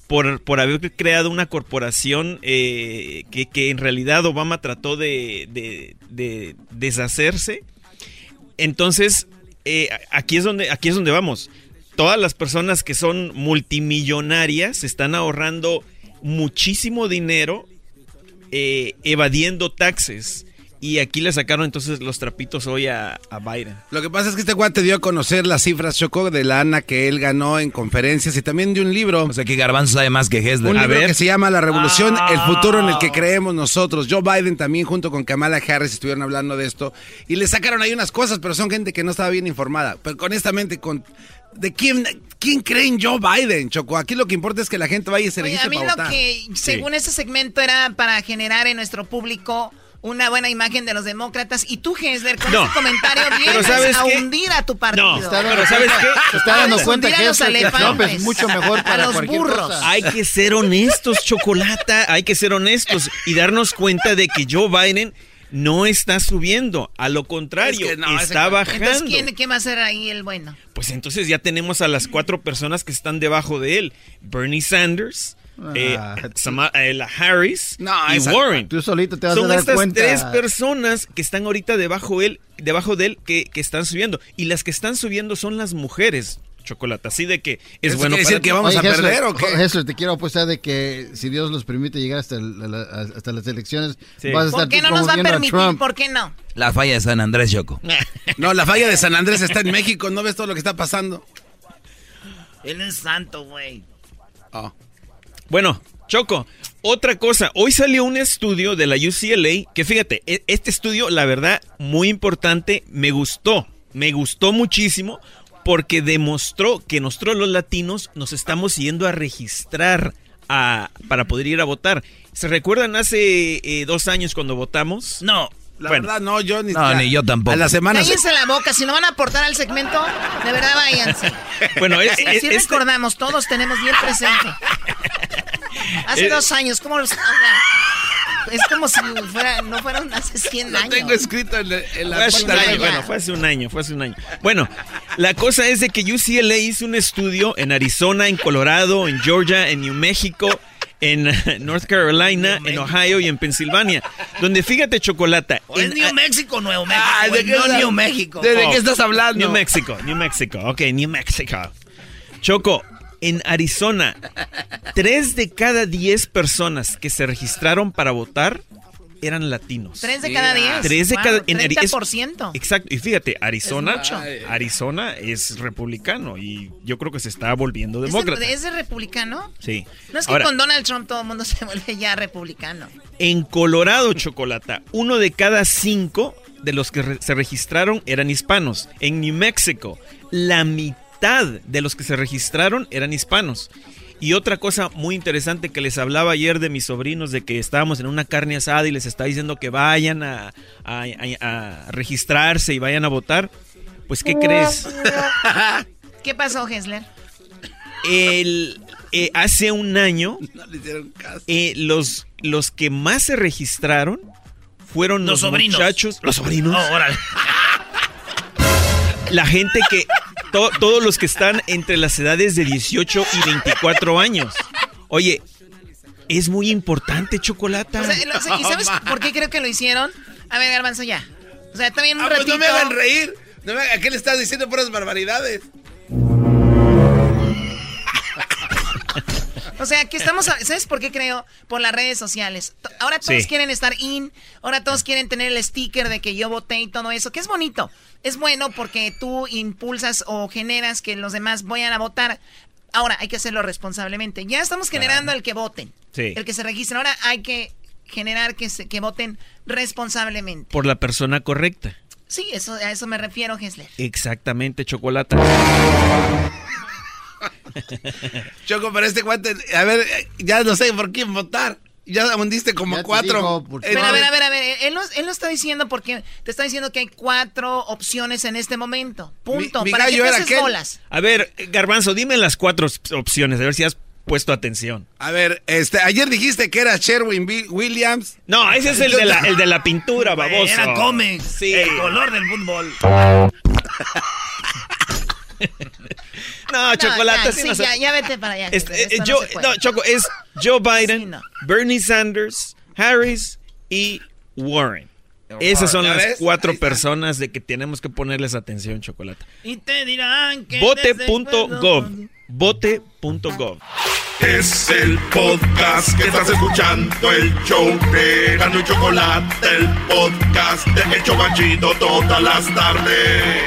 por, por haber creado una corporación eh, que, que en realidad Obama trató de, de- de deshacerse. Entonces, eh, aquí, es donde, aquí es donde vamos. Todas las personas que son multimillonarias están ahorrando muchísimo dinero eh, evadiendo taxes. Y aquí le sacaron entonces los trapitos hoy a, a Biden. Lo que pasa es que este cuate dio a conocer las cifras, Choco, de la ANA que él ganó en conferencias y también de un libro. O sea que Garbanzo sabe más que Hesler. Un A libro ver. que se llama La Revolución, el futuro en el Ah. que creemos nosotros. Joe Biden también junto con Kamala Harris estuvieron hablando de esto y le sacaron ahí unas cosas, pero son gente que no estaba bien informada. Pero honestamente, con ¿de quién, quién cree en Joe Biden, Choco? Aquí lo que importa es que la gente vaya y se Oye, registre a mí para lo votar. que, según este segmento, era para generar en nuestro público una buena imagen de los demócratas. Y tú, Hesler, con No. este comentario vienes ¿sabes a qué? hundir a tu partido. No, pero ¿sabes qué? Se está dando a cuenta hundir a que los elefantes, es mucho mejor a para los cualquier burros. cosa. Hay que ser honestos, Chocolata. Hay que ser honestos y darnos cuenta de que Joe Biden no está subiendo, a lo contrario, está bajando. Entonces, ¿quién, ¿quién, va a ser ahí el bueno? Pues entonces ya tenemos a las cuatro personas que están debajo de él. Bernie Sanders, eh, Ah, Sama- la Harris No, y esa- Warren. Tú solito te vas Son a dar estas cuenta. tres personas que están ahorita debajo, él, debajo de él que, que están subiendo. Y las que están subiendo son las mujeres, Chocolate. Así de que es ¿Eso bueno quiere para decir que ti. vamos a perder o qué? Jesús, te quiero apostar de que si Dios los permite llegar hasta, la- hasta las elecciones, Sí. vas a estar ¿Por qué no nos va a permitir? ¿Por qué no? La falla de San Andrés, Choco. [laughs] No, la falla de San Andrés está en México. ¿No ves todo lo que está pasando? Él es santo, güey. Oh. Bueno, Choco, otra cosa. Hoy salió un estudio de la UCLA que fíjate, e- este estudio, la verdad, muy importante, me gustó. Me gustó muchísimo porque demostró que nosotros los latinos nos estamos yendo a registrar a- para poder ir a votar. ¿Se recuerdan hace eh, dos años cuando votamos? No. La Bueno. verdad, no, yo ni No, ni yo tampoco. A la semana. Cállense la boca, si no van a aportar al segmento, de verdad váyanse. [laughs] Bueno, es- es- sí este- recordamos, todos tenemos bien presente. [laughs] Hace Eh, dos años, ¿cómo los... es como si fuera, no fueron hace 100 Lo años. tengo escrito en, la- en la Fue año, bueno, fue hace un año, fue hace un año. Bueno, la cosa es de que UCLA hizo un estudio en Arizona, en Colorado, en Georgia, en New México, en North Carolina, en Ohio y en Pensilvania. Donde fíjate, Chocolata. ¿O es en- New México o Nuevo México? Ah, ¿de no estás- New México. ¿De, de Oh, qué estás hablando? New Mexico, New Mexico. Ok, New Mexico. Choco, en Arizona, tres de cada diez personas que se registraron para votar eran latinos. Tres de cada diez. Tres de Wow, cada en Ari- es- 30%. Exacto, y fíjate, Arizona, Es. Arizona es republicano y yo creo que se está volviendo ¿Es demócrata. de, ¿Es de republicano? Sí. No es que Ahora, con Donald Trump todo el mundo [laughs] se vuelve ya republicano. en Colorado, Chocolata, uno de cada cinco de los que re- se registraron eran hispanos. En New Mexico, la mitad de los que se registraron eran hispanos. Y otra cosa muy interesante que les hablaba ayer de mis sobrinos, de que estábamos en una carne asada y les está diciendo que vayan a, a- a- a registrarse y vayan a votar. Pues, ¿qué crees? [laughs] ¿Qué pasó, Hessler? El, eh, hace un año, [laughs] No le hicieron caso. eh, los, los que más se registraron fueron Los los, sobrinos. muchachos. Los sobrinos. Oh, órale. [laughs] La gente que. To- todos los que están entre las edades de 18 y 24 años. Oye, es muy importante, Chocolata. O sea, lo- ¿Y [laughs] sabes por qué creo que lo hicieron? A ver, Garbanzo, ya. O sea, también un Ah, pues ratito. no me hagan reír. No me hagan- ¿A qué le estás diciendo puras barbaridades? O sea, que estamos, a- ¿sabes por qué creo? Por las redes sociales. Ahora todos Sí. quieren estar in, ahora todos quieren tener el sticker de que yo voté y todo eso, que es bonito. Es bueno porque tú impulsas o generas que los demás vayan a votar. Ahora hay que hacerlo responsablemente. Ya estamos generando el que voten, Sí. el que se registren. Ahora hay que generar que, se, que voten responsablemente. Por la persona correcta. Sí, eso, a eso me refiero, Hessler. Exactamente, Chocolata. [laughs] Choco, pero este cuate, a ver, ya no sé por quién votar. Ya hundiste como Ya cuatro. digo, por Pero a ver, a ver, a ver, él no, él no está diciendo porque te está diciendo que hay cuatro opciones en este momento. Punto. Mi- mi para te era haces bolas. A ver, Garbanzo, dime las cuatro op- opciones, a ver si has puesto atención. A ver, este, ayer dijiste que era Sherwin Williams. No, ese es el de la, el de la pintura, baboso. Era. Sí. El color del fútbol. [laughs] No, ya, sí no ya, ya vete para allá. Este, eh, yo- no Choco, es Joe Biden, Sí, no. Bernie Sanders, Harris y Warren. Esas son ¿Ya las ves? cuatro personas de que tenemos que ponerles atención, Chocolata. Y te dirán que. Vote.gov. Vote.gov. Es el podcast que estás escuchando, el show de Gano y Chocolate, el podcast de El Chobachito todas las tardes.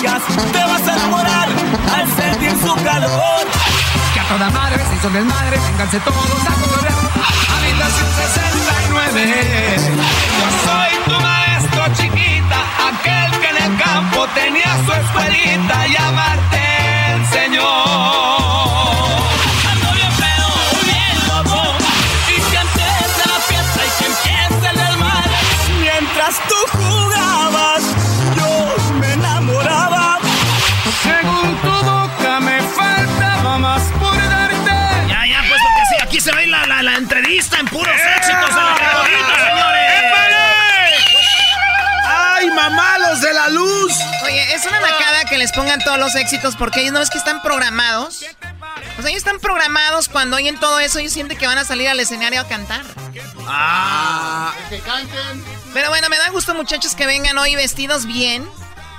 Te vas a enamorar al sentir su calor. Que a toda madre se hizo desmadre, vénganse todos a correr. Habitación 69. Yo soy tu maestro chiquita, aquel que en el campo tenía su escuelita. Llamarte el Señor. Luz. Oye, es una macada que les pongan todos los éxitos porque ellos no es que están programados. O sea, ellos están programados cuando oyen todo eso, ellos sienten que van a salir al escenario a cantar. Ah. Que canten. Pero bueno, me da gusto, muchachos, que vengan hoy vestidos bien.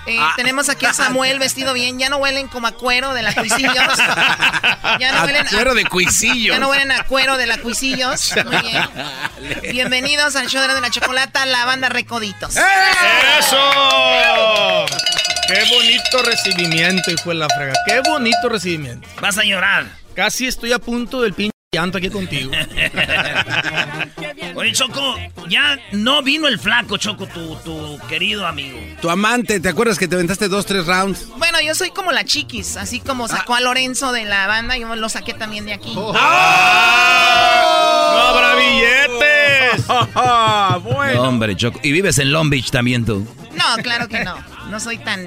Eh, Ah. Tenemos aquí a Samuel vestido bien. Ya no huelen como a cuero de la Cuisillos. [laughs] Ya no A huelen cuero de Cuisillos. Ya no huelen a cuero de la Cuisillos. Muy bien. Bienvenidos al show de la chocolata, la banda Recoditos. ¡Eh! ¡Eso! ¡Qué bonito recibimiento, hijo de la frega! ¡Qué bonito recibimiento! Vas a llorar. Casi estoy a punto del pinche llanto aquí contigo. [laughs] Oye, Choco, ya no vino el flaco, Choco, tu, tu querido amigo. Tu amante, ¿te acuerdas que te aventaste dos, tres rounds? Bueno, yo soy como la chiquis, así como sacó a Lorenzo de la banda, yo lo saqué también de aquí. ¡No habrá billetes! [laughs] No, hombre, Choco. Y vives en Long Beach también tú. No, claro que no. No soy tan.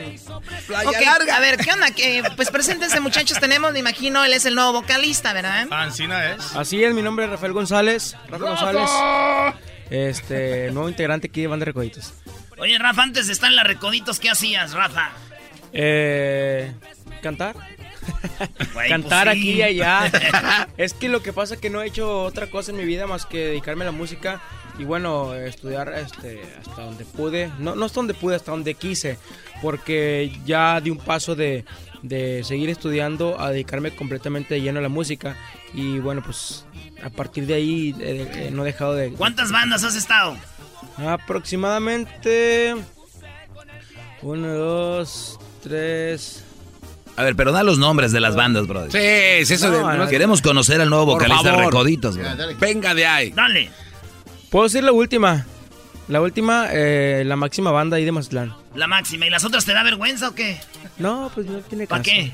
Playa Ok, larga. A ver, ¿qué onda? Que, pues preséntense, muchachos. Tenemos, me imagino, él es el nuevo vocalista, ¿verdad? Ancina es. Así es, mi nombre es Rafael González. Rafa González. Este, nuevo integrante aquí de Banda Recoditos. Oye, Rafa, antes de estar en la Recoditos, ¿qué hacías, Rafa? Eh, cantar. Cantar pues sí. aquí y allá. [laughs] es que lo que pasa es que no he hecho otra cosa en mi vida más que dedicarme a la música y bueno, estudiar este, hasta donde pude. No, no hasta donde pude, hasta donde quise. Porque ya di un paso de, de seguir estudiando a dedicarme completamente de lleno a la música. Y bueno, pues a partir de ahí eh, eh, no he dejado de... ¿Cuántas bandas has estado? Aproximadamente... Uno, dos, tres... A ver, pero da los nombres de las bandas, brother. Sí, sí, eso No, de. no, Queremos conocer al nuevo vocalista favor. Recoditos, bro. Venga de ahí. Dale. Puedo decir la última. La última, eh, la máxima banda ahí de Mazatlán. La máxima. ¿Y las otras te da vergüenza o qué? No, pues no tiene ¿Para caso. qué?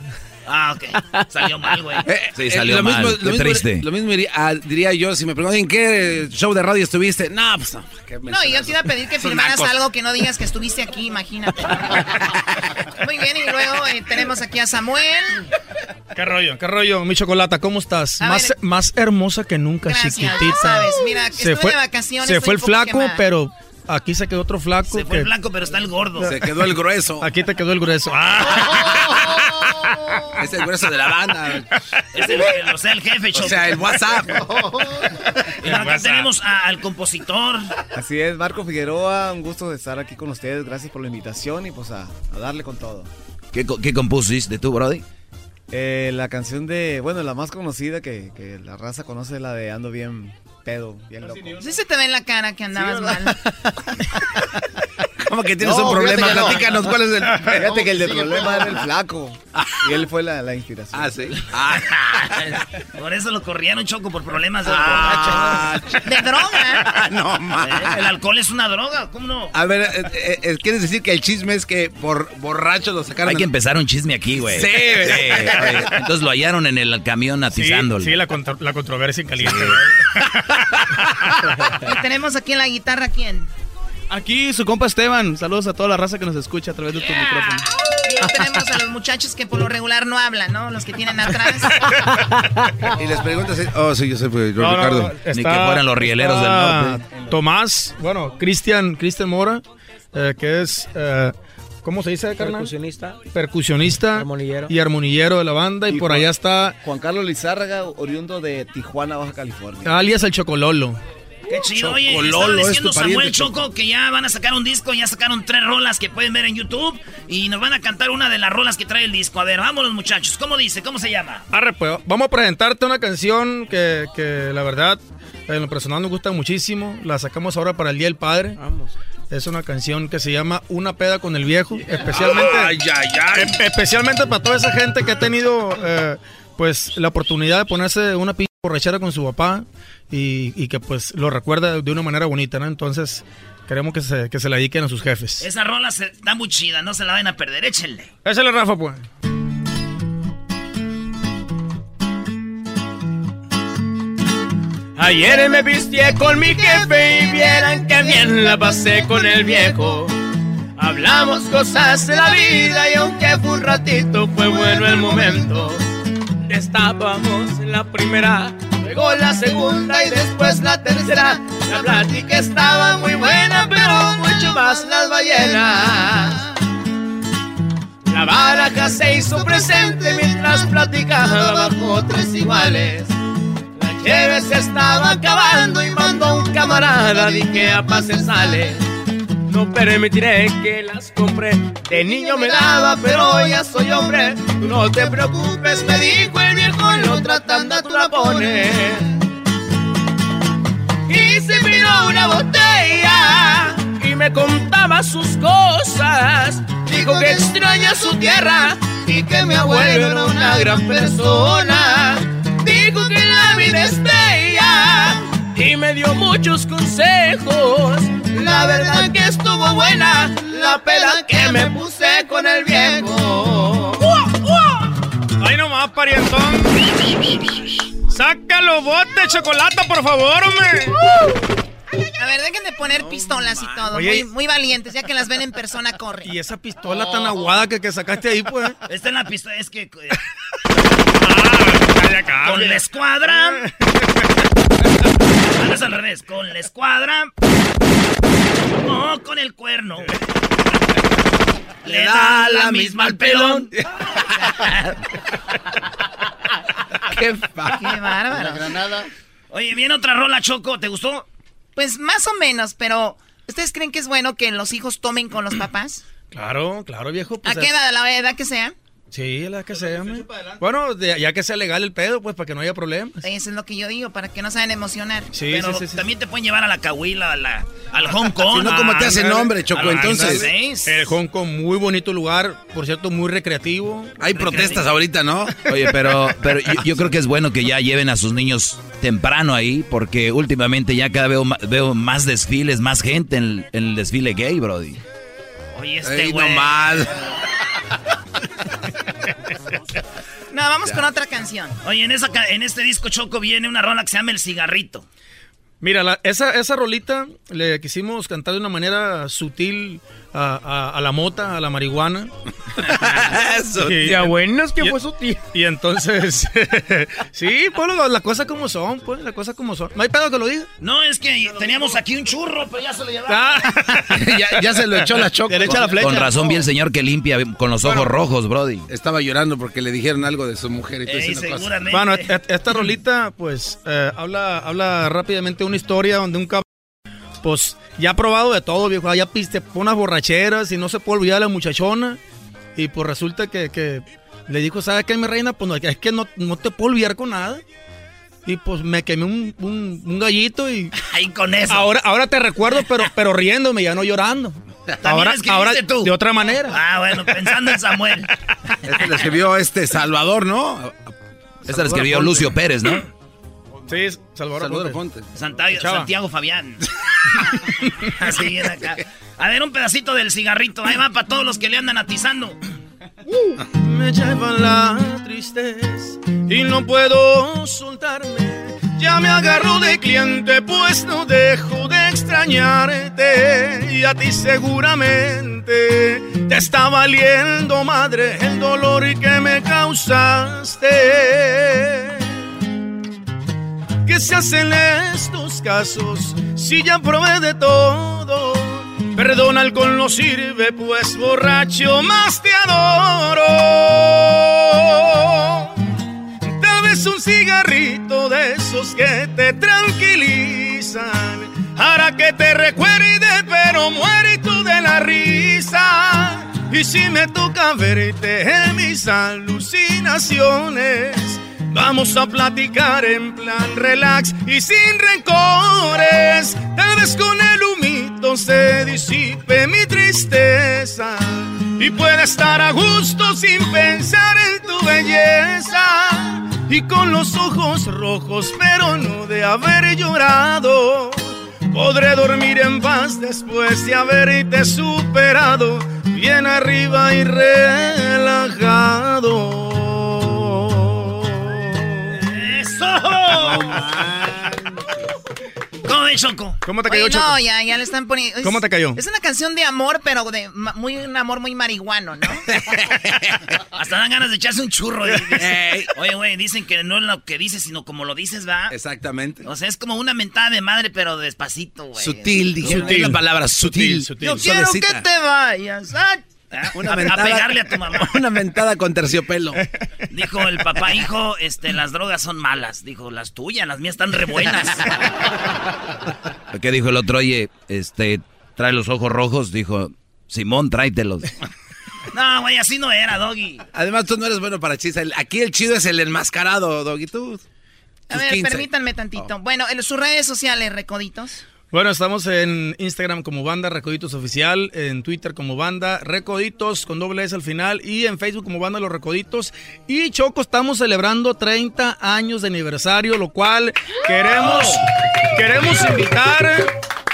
Ah, ok. Salió mal, güey. Eh, Sí, eh, salió lo mal. mismo- Qué lo mismo- triste. Lo mismo diría, ah, diría yo si me preguntan en qué show de radio estuviste. No, pues no. No, y yo te iba a pedir que firmaras nacos. algo que no digas que estuviste aquí, imagínate. [laughs] Muy bien, y luego eh, tenemos aquí a Samuel. ¿Qué rollo? ¿Qué rollo? Mi chocolata, ¿cómo estás? A Más, ver. más hermosa que nunca, Gracias, chiquitita. sabes, mira, estuve de vacaciones, Se fue el flaco, quemada. pero aquí se quedó otro flaco. Se fue que- el blanco, pero está el gordo. Se quedó el grueso. Aquí te quedó el grueso. [laughs] [laughs] Es el grueso de la banda. Es el, el- o sea, el jefe, Choco. O sea, el WhatsApp. [laughs] Y acá tenemos a- al compositor. Así es, Marco Figueroa, un gusto de estar aquí con ustedes, gracias por la invitación y pues a, a darle con todo. ¿Qué, qué compusiste tú, Brody? Eh, la canción de, bueno, la más conocida que, que la raza conoce, la de Ando bien pedo, bien loco. Sí se te ve en la cara que andabas mal. [laughs] ¿Cómo que tienes No, un problema? fíjate que no. Platícanos cuál es el. Fíjate que el de Sigue, problema era el flaco y él fue la, la inspiración. Ah, sí. [laughs] Por eso lo corrieron, Choco, por problemas de Ah, borracho. De droga. [laughs] no, Eh, ma. El alcohol es una droga, ¿cómo no? A ver, eh, eh, ¿quieres decir que el chisme es que por borracho lo sacaron? Hay que empezar un chisme aquí, güey. Sí, güey. oye, Entonces lo hallaron en el camión Sí, atizándolo. sí, la, contro- la controversia en caliente. Y [laughs] tenemos aquí en la guitarra, ¿quién? Aquí su compa Esteban. Saludos a toda la raza que nos escucha a través de tu micrófono. Y tenemos a los muchachos que por lo regular no hablan, ¿no? Los que tienen atrás. Y les preguntas, eh, oh, sí, yo soy pues, No, no, Ricardo. está- Ni que fueran los rieleros del norte. Tomás, bueno, Cristian, Cristian Mora, eh, que es, eh, ¿cómo se dice, carnal? Percusionista. Percusionista Armonillero. y armonillero de la banda. Y, Y por Juan- allá está Juan Carlos Lizárraga, oriundo de Tijuana, Baja California. alias el Chocololo. Qué chido. Oye, estaba diciendo Samuel Choco. Choco que ya van a sacar un disco, ya sacaron tres rolas que pueden ver en YouTube y nos van a cantar una de las rolas que trae el disco. A ver, vámonos muchachos. ¿Cómo dice? ¿Cómo se llama? Arre, pues, vamos a presentarte una canción que, que la verdad, en lo personal nos gusta muchísimo. La sacamos ahora para el Día del Padre. Vamos. Es una canción que se llama Una peda con el viejo. Especialmente, Ay, ay, ay. e- especialmente para toda esa gente que ha tenido eh, pues la oportunidad de ponerse una pinche borrachera con su papá y, y que pues lo recuerda de una manera bonita, ¿no? Entonces queremos que se, que se la dediquen a sus jefes. Esa rola se, está muy chida, no se la vayan a perder, échenle. Échale, Rafa, pues. Ayer me vistié con mi jefe y vieran que bien la pasé con el viejo. Hablamos cosas de la vida y aunque fue un ratito fue bueno el momento. Estábamos en la primera, luego la segunda y después la tercera. La plática estaba muy buena, pero mucho más las ballenas. La baraja se hizo presente mientras platicaba bajo tres iguales. La cheve se estaba acabando y mandó un camarada, dije a pase sale. No permitiré que las compre. De niño me daba, pero ya soy hombre. Tú no te preocupes, me dijo el viejo, en otra tanda tú la. Y se pidió una botella y me contaba sus cosas. Dijo que extraña su tierra y que mi abuelo era una gran persona. Dijo que la vida es bella y me dio muchos consejos. La verdad que estuvo buena la peda que me puse con el viejo. Ay, nomás, parientón. Sácalo, bote, chocolate, por favor, hombre. A ver, dejen de poner pistolas y todo. Oye. Muy, muy valientes, ya que las ven en persona, corren. Y esa pistola tan aguada que, que sacaste ahí, pues. Esta es la pistola, es que... eh, acá, con la escuadra... Ah, no, es al revés. Con la escuadra... No, con el cuerno. [laughs] Le da la misma al pelón. [laughs] Qué, Qué bárbaro. Oye, viene otra rola, Choco. ¿Te gustó? Pues más o menos, pero ¿ustedes creen que es bueno que los hijos tomen con los papás? Claro, claro, viejo. pues, ¿A qué edad? ¿A la edad que sea? Sí, la que sea, hombre. Bueno, de- ya que sea legal el pedo, pues, para que no haya problemas. Eso es lo que yo digo, para que no se emocionar. Sí, Pero sí, sí, sí. también te pueden llevar a la Cahuila, a la, al Hong Kong. Si no, ¿cómo te hace nombre, Choco? Entonces. El Hong Kong, muy bonito lugar, por cierto, muy recreativo. hay protestas ahorita, ¿no? Oye, pero, pero yo, yo creo que es bueno que ya lleven a sus niños temprano ahí, porque últimamente ya cada vez veo, más desfiles, más gente en, en el desfile gay, Brody. Oye, este Ey, güey. no mal. No, vamos con otra canción. Oye, en, esa, ca- en este disco Choco viene una rola que se llama El Cigarrito. Mira, la- esa, esa rolita le quisimos cantar de una manera sutil a, a- a la mota, a la marihuana. [laughs] Sutil. Ya bueno, es que fue sutil. Y entonces, [laughs] sí, pues las cosas como son, pues, las cosas como son. No hay pedo que lo diga. No, es que teníamos aquí un churro, pero ya se lo llevaron. Ah. [laughs] ya, ya se lo echó la Choco. Derecha la flecha. Con razón vi el señor que limpia con los ojos rojos, Brody. Estaba llorando porque le dijeron algo de su mujer y todo Ey, eso. seguramente. Bueno, esta rolita, pues, eh, habla, habla rápidamente una historia donde un cabrón, pues, ya ha probado de todo, viejo. Ya piste unas borracheras y no se puede olvidar de la muchachona. Y pues resulta que, que le dijo, ¿sabes qué, mi reina? Pues no, es que no, no te puedo olvidar con nada. Y pues me quemé un, un- un gallito y... [laughs] Ahí con eso. Ahora, ahora te recuerdo, pero, pero riéndome, ya no llorando. [laughs] Ahora, ahora tú? de otra manera. Ah, bueno, pensando en Samuel. [laughs] Este lo escribió este Salvador, ¿no? Esta la escribió Lucio Pérez, ¿no? [clears throat] Sí, Salvador, Salvador Ponte. Fonte. Santiago, Fabián. [laughs] Así viene acá. A ver, un pedacito del cigarrito. Ahí va para todos los que le andan atizando. Me lleva la tristeza y no puedo soltarme. Ya me agarro de cliente, pues no dejo de extrañarte. Y a ti seguramente te está valiendo, madre, el dolor que me causaste. ¿Qué se hacen estos casos si ya probé de todo? Perdón, alcohol no sirve, pues borracho más te adoro. Tal vez un cigarrito de esos que te tranquilizan, hará que te recuerde, pero muerto de la risa. Y si me toca verte en mis alucinaciones, vamos a platicar en plan relax y sin rencores. Tal vez con el humito se disipe mi tristeza y pueda estar a gusto sin pensar en tu belleza. Y con los ojos rojos, pero no de haber llorado. Podré dormir en paz después de haberte superado, bien arriba y relajado. ¿Cómo ves, Choco? ¿Cómo te Oye, cayó, Choco? no, ya, ya le están poniendo. es- ¿Cómo te cayó? Es una canción de amor, pero de muy, un amor muy marihuano, ¿no? [laughs] Hasta dan ganas de echarse un churro. y dice- Oye, güey, dicen que no es lo que dices, sino como lo dices, ¿va? Exactamente. O sea, es como una mentada de madre, pero despacito, güey. Sutil, dijeron. Sutil. Es la palabra sutil. Sutil, sutil. Yo quiero Suavecita. que te vayas. Ah, Una a, pegarle a tu mamá. [laughs] Una mentada con terciopelo. Dijo el papá, hijo, este, las drogas son malas. Dijo, las tuyas, las mías están re buenas. ¿Qué dijo el otro? Oye, este, trae los ojos rojos. Dijo, Simón, tráetelos. No, güey, así no era, Doggy. Además, tú no eres bueno para chistes. El- Aquí el chido es el enmascarado, Doggy. Tú. A ver, 15. permítanme tantito. Bueno, en sus redes sociales, Recoditos. Bueno, estamos en Instagram como Banda Recoditos Oficial, en Twitter como Banda Recoditos con doble S al final y en Facebook como Banda Los Recoditos. Y Choco, estamos celebrando 30 años de aniversario, lo cual queremos, queremos invitar,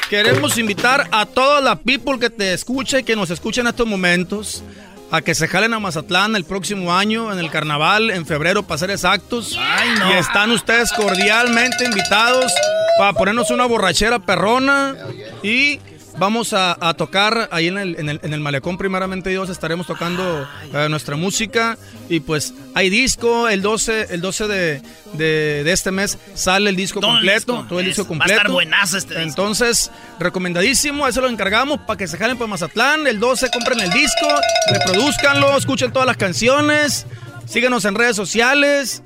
queremos invitar a toda la people que te escuche y que nos escuche en estos momentos. A que se jalen a Mazatlán el próximo año en el carnaval, en febrero, para ser exactos. no. Y están ustedes cordialmente invitados para ponernos una borrachera perrona y vamos a, a tocar ahí en el, en, el, en el malecón primeramente Dios estaremos tocando eh, nuestra música. Y pues hay disco el 12 el 12 de, de, de este mes sale el disco Todo el completo disco, todo el disco es- va a completo. estar buenazo este disco. entonces recomendadísimo eso lo encargamos para que se jalen para Mazatlán. El 12 compren el disco reproduzcanlo escuchen todas las canciones síguenos en redes sociales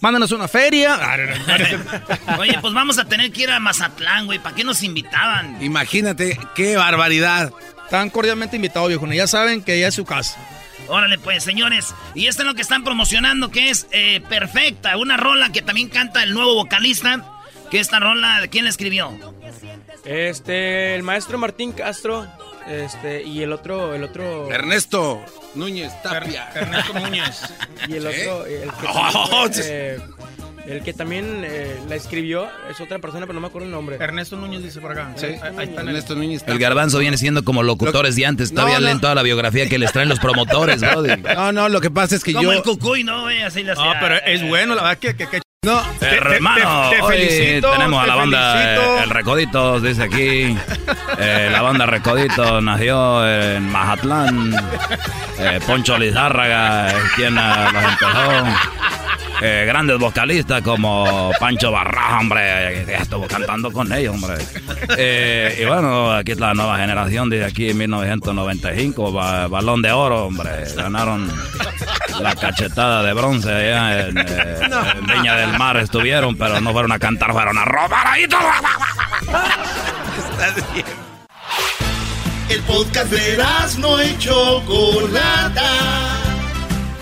Mándanos una feria. [laughs] Oye, pues vamos a tener que ir a Mazatlán, güey. ¿Para qué nos invitaban? Imagínate, qué barbaridad. Están cordialmente invitados, viejo. Ya saben que ya es su casa. Órale, pues, señores. Y esto es lo que están promocionando, que es eh, Perfecta. Una rola que también canta el nuevo vocalista. Que esta rola, ¿quién la escribió? Este, el maestro Martín Castro, este, y el otro, el otro... Ernesto Núñez Tapia. Ernesto Núñez. Y el ¿Sí? otro, el que Oh, también, sí. eh, el que también eh, la escribió es otra persona, pero no me acuerdo el nombre. Ernesto Núñez dice por acá. Sí. Ahí, ahí está en el- Ernesto Núñez El garbanzo viene siendo como locutores de antes. No, Todavía no. leen toda la biografía que les traen los promotores, [laughs] brody. No, no, lo que pasa es que Como yo. el cucuy, ¿no, güey? Así. Ah, pero es bueno, la verdad que... que, que- No, Te- te- Hermano, te- te hoy tenemos a la banda eh, El Recoditos, dice aquí. Eh, la banda Recoditos nació en Mazatlán. Eh, Poncho Lizárraga es quien eh, los empezó. Eh, grandes vocalistas como Pancho Barraja, hombre, ya estuvo cantando con ellos, hombre. Eh, y bueno, aquí está la nueva generación desde aquí en 1995, ba- balón de oro, hombre. Ganaron la cachetada de bronce allá en, eh, en Viña del Mar estuvieron, pero no fueron a cantar, fueron a robar ahí todo. El podcast de no y Chocolata.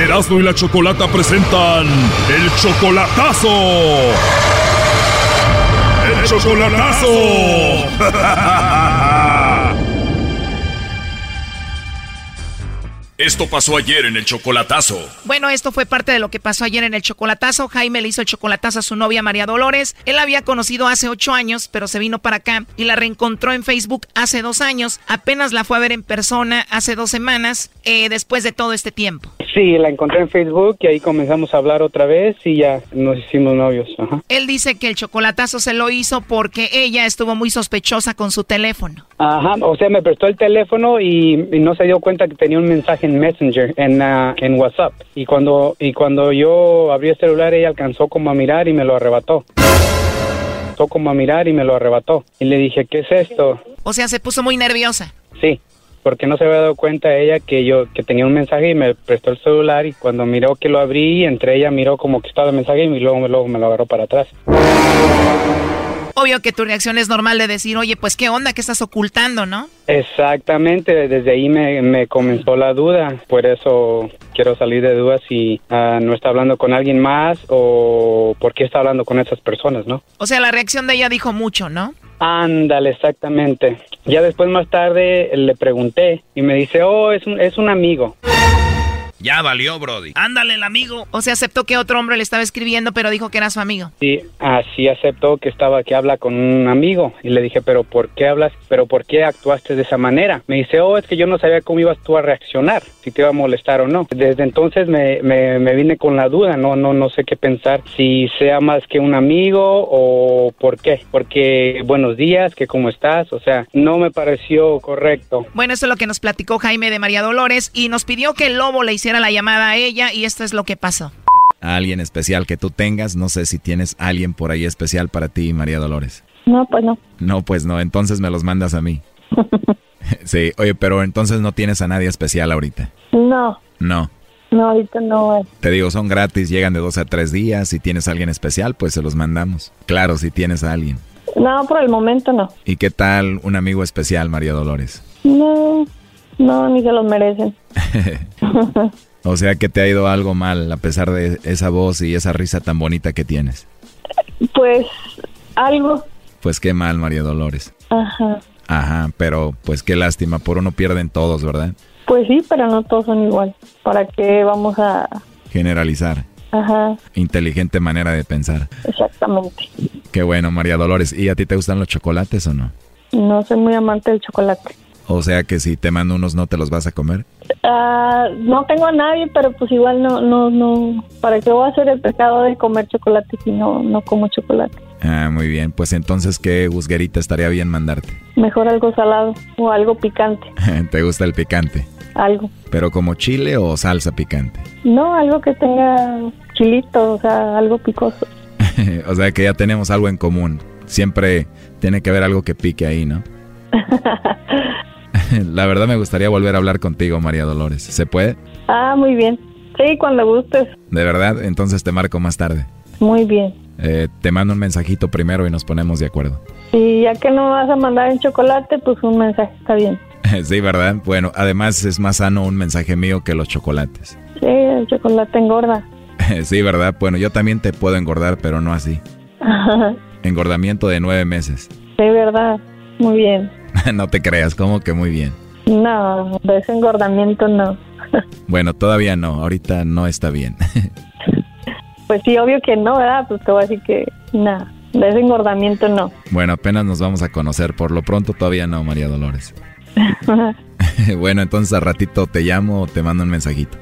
Erasmo y la Chocolata presentan el chocolatazo. El chocolatazo. [laughs] Esto pasó ayer en el chocolatazo. Bueno, esto fue parte de lo que pasó ayer en el chocolatazo. Jaime le hizo el chocolatazo a su novia María Dolores. Él la había conocido hace ocho años, pero se vino para acá y la reencontró en Facebook hace dos años. Apenas la fue a ver en persona hace dos semanas, eh, después de todo este tiempo. Sí, la encontré en Facebook y ahí comenzamos a hablar otra vez y ya nos hicimos novios. Ajá. Él dice que el chocolatazo se lo hizo porque ella estuvo muy sospechosa con su teléfono. Ajá, o sea, me prestó el teléfono y, y no se dio cuenta que tenía un mensaje en Messenger, en, ah, en WhatsApp. Y cuando, y cuando yo abrí el celular, ella alcanzó como a mirar y me lo arrebató. Como a mirar y me lo arrebató. Y le dije, ¿qué es esto? O sea, se puso muy nerviosa. Sí, porque no se había dado cuenta ella que yo que tenía un mensaje y me prestó el celular y cuando miró que lo abrí, entre ella miró como que estaba el mensaje y luego, luego me lo agarró para atrás. Obvio que tu reacción es normal de decir, oye, pues qué onda, qué estás ocultando, ¿no? Exactamente, desde ahí me, me comenzó la duda, por eso quiero salir de dudas si ah, no está hablando con alguien más o por qué está hablando con esas personas, ¿no? O sea, la reacción de ella dijo mucho, ¿no? Ándale, exactamente. Ya después más tarde le pregunté y me dice, oh, es un, es un amigo. Ya valió, Brody. Ándale, el amigo. O sea, aceptó que otro hombre le estaba escribiendo, pero dijo que era su amigo. Sí, así aceptó que estaba, que habla con un amigo. Y le dije, pero ¿por qué hablas? ¿Pero por qué actuaste de esa manera? Me dice, oh, es que yo no sabía cómo ibas tú a reaccionar, si te iba a molestar o no. Desde entonces me, me, me vine con la duda, no, no, no sé qué pensar, si sea más que un amigo o por qué. Porque buenos días, que cómo estás, o sea, no me pareció correcto. Bueno, eso es lo que nos platicó Jaime de María Dolores y nos pidió que el lobo le hiciera la llamada a ella y esto es lo que pasó. A alguien especial que tú tengas, no sé si tienes alguien por ahí especial para ti, María Dolores. No, pues no. No, pues no, entonces me los mandas a mí. [laughs] sí, oye, pero entonces no tienes a nadie especial ahorita. No, No. no, ahorita no. Te digo, son gratis, llegan de dos a tres días. Si tienes a alguien especial, pues se los mandamos. Claro, si tienes a alguien. No, por el momento no. ¿Y qué tal un amigo especial, María Dolores? No, no, ni se los merecen. [laughs] O sea que te ha ido algo mal a pesar de esa voz y esa risa tan bonita que tienes. Pues algo. Pues qué mal, María Dolores. Ajá. Ajá, pero pues qué lástima, por uno pierden todos, ¿verdad? Pues sí, pero no todos son igual. ¿Para qué vamos a...? Generalizar. Ajá, Inteligente manera de pensar. exactamente. Qué bueno, María Dolores. ¿Y a ti te gustan los chocolates o no? No soy muy amante del chocolate. O sea que si te mando unos no te los vas a comer. Ah, no tengo a nadie, pero pues igual no, no, no. ¿Para qué voy a hacer el pecado de comer chocolate si no, no como chocolate? Ah, muy bien. Pues entonces, ¿qué gusguerita estaría bien mandarte? Mejor algo salado o algo picante, [laughs] ¿Te gusta el picante? algo. ¿Pero como chile o salsa picante? No, algo que tenga chilito, o sea, algo picoso. [laughs] o sea que ya tenemos algo en común. Siempre tiene que haber algo que pique ahí, ¿no? [laughs] [laughs] La verdad me gustaría volver a hablar contigo, María Dolores. ¿Se puede? ah, muy bien. Sí, cuando gustes. ¿De verdad? Entonces te marco más tarde. Muy bien. Eh, te mando un mensajito primero y nos ponemos de acuerdo. Y ya que no vas a mandar en chocolate, pues un mensaje está bien. [laughs] sí, ¿verdad? Bueno, además es más sano un mensaje mío que los chocolates. Sí, el chocolate engorda. [laughs] sí, ¿verdad? Bueno, yo también te puedo engordar, pero no así. Engordamiento de nueve meses. Sí, verdad. Muy bien. [laughs] no te creas, como que muy bien. No, de ese engordamiento no. Bueno, todavía no, ahorita no está bien. [laughs] Pues sí, obvio que no, ¿verdad? Pues te voy a decir que nada, de ese engordamiento no. bueno, apenas nos vamos a conocer, por lo pronto todavía no, María Dolores. [laughs] bueno, entonces a ratito te llamo o te mando un mensajito.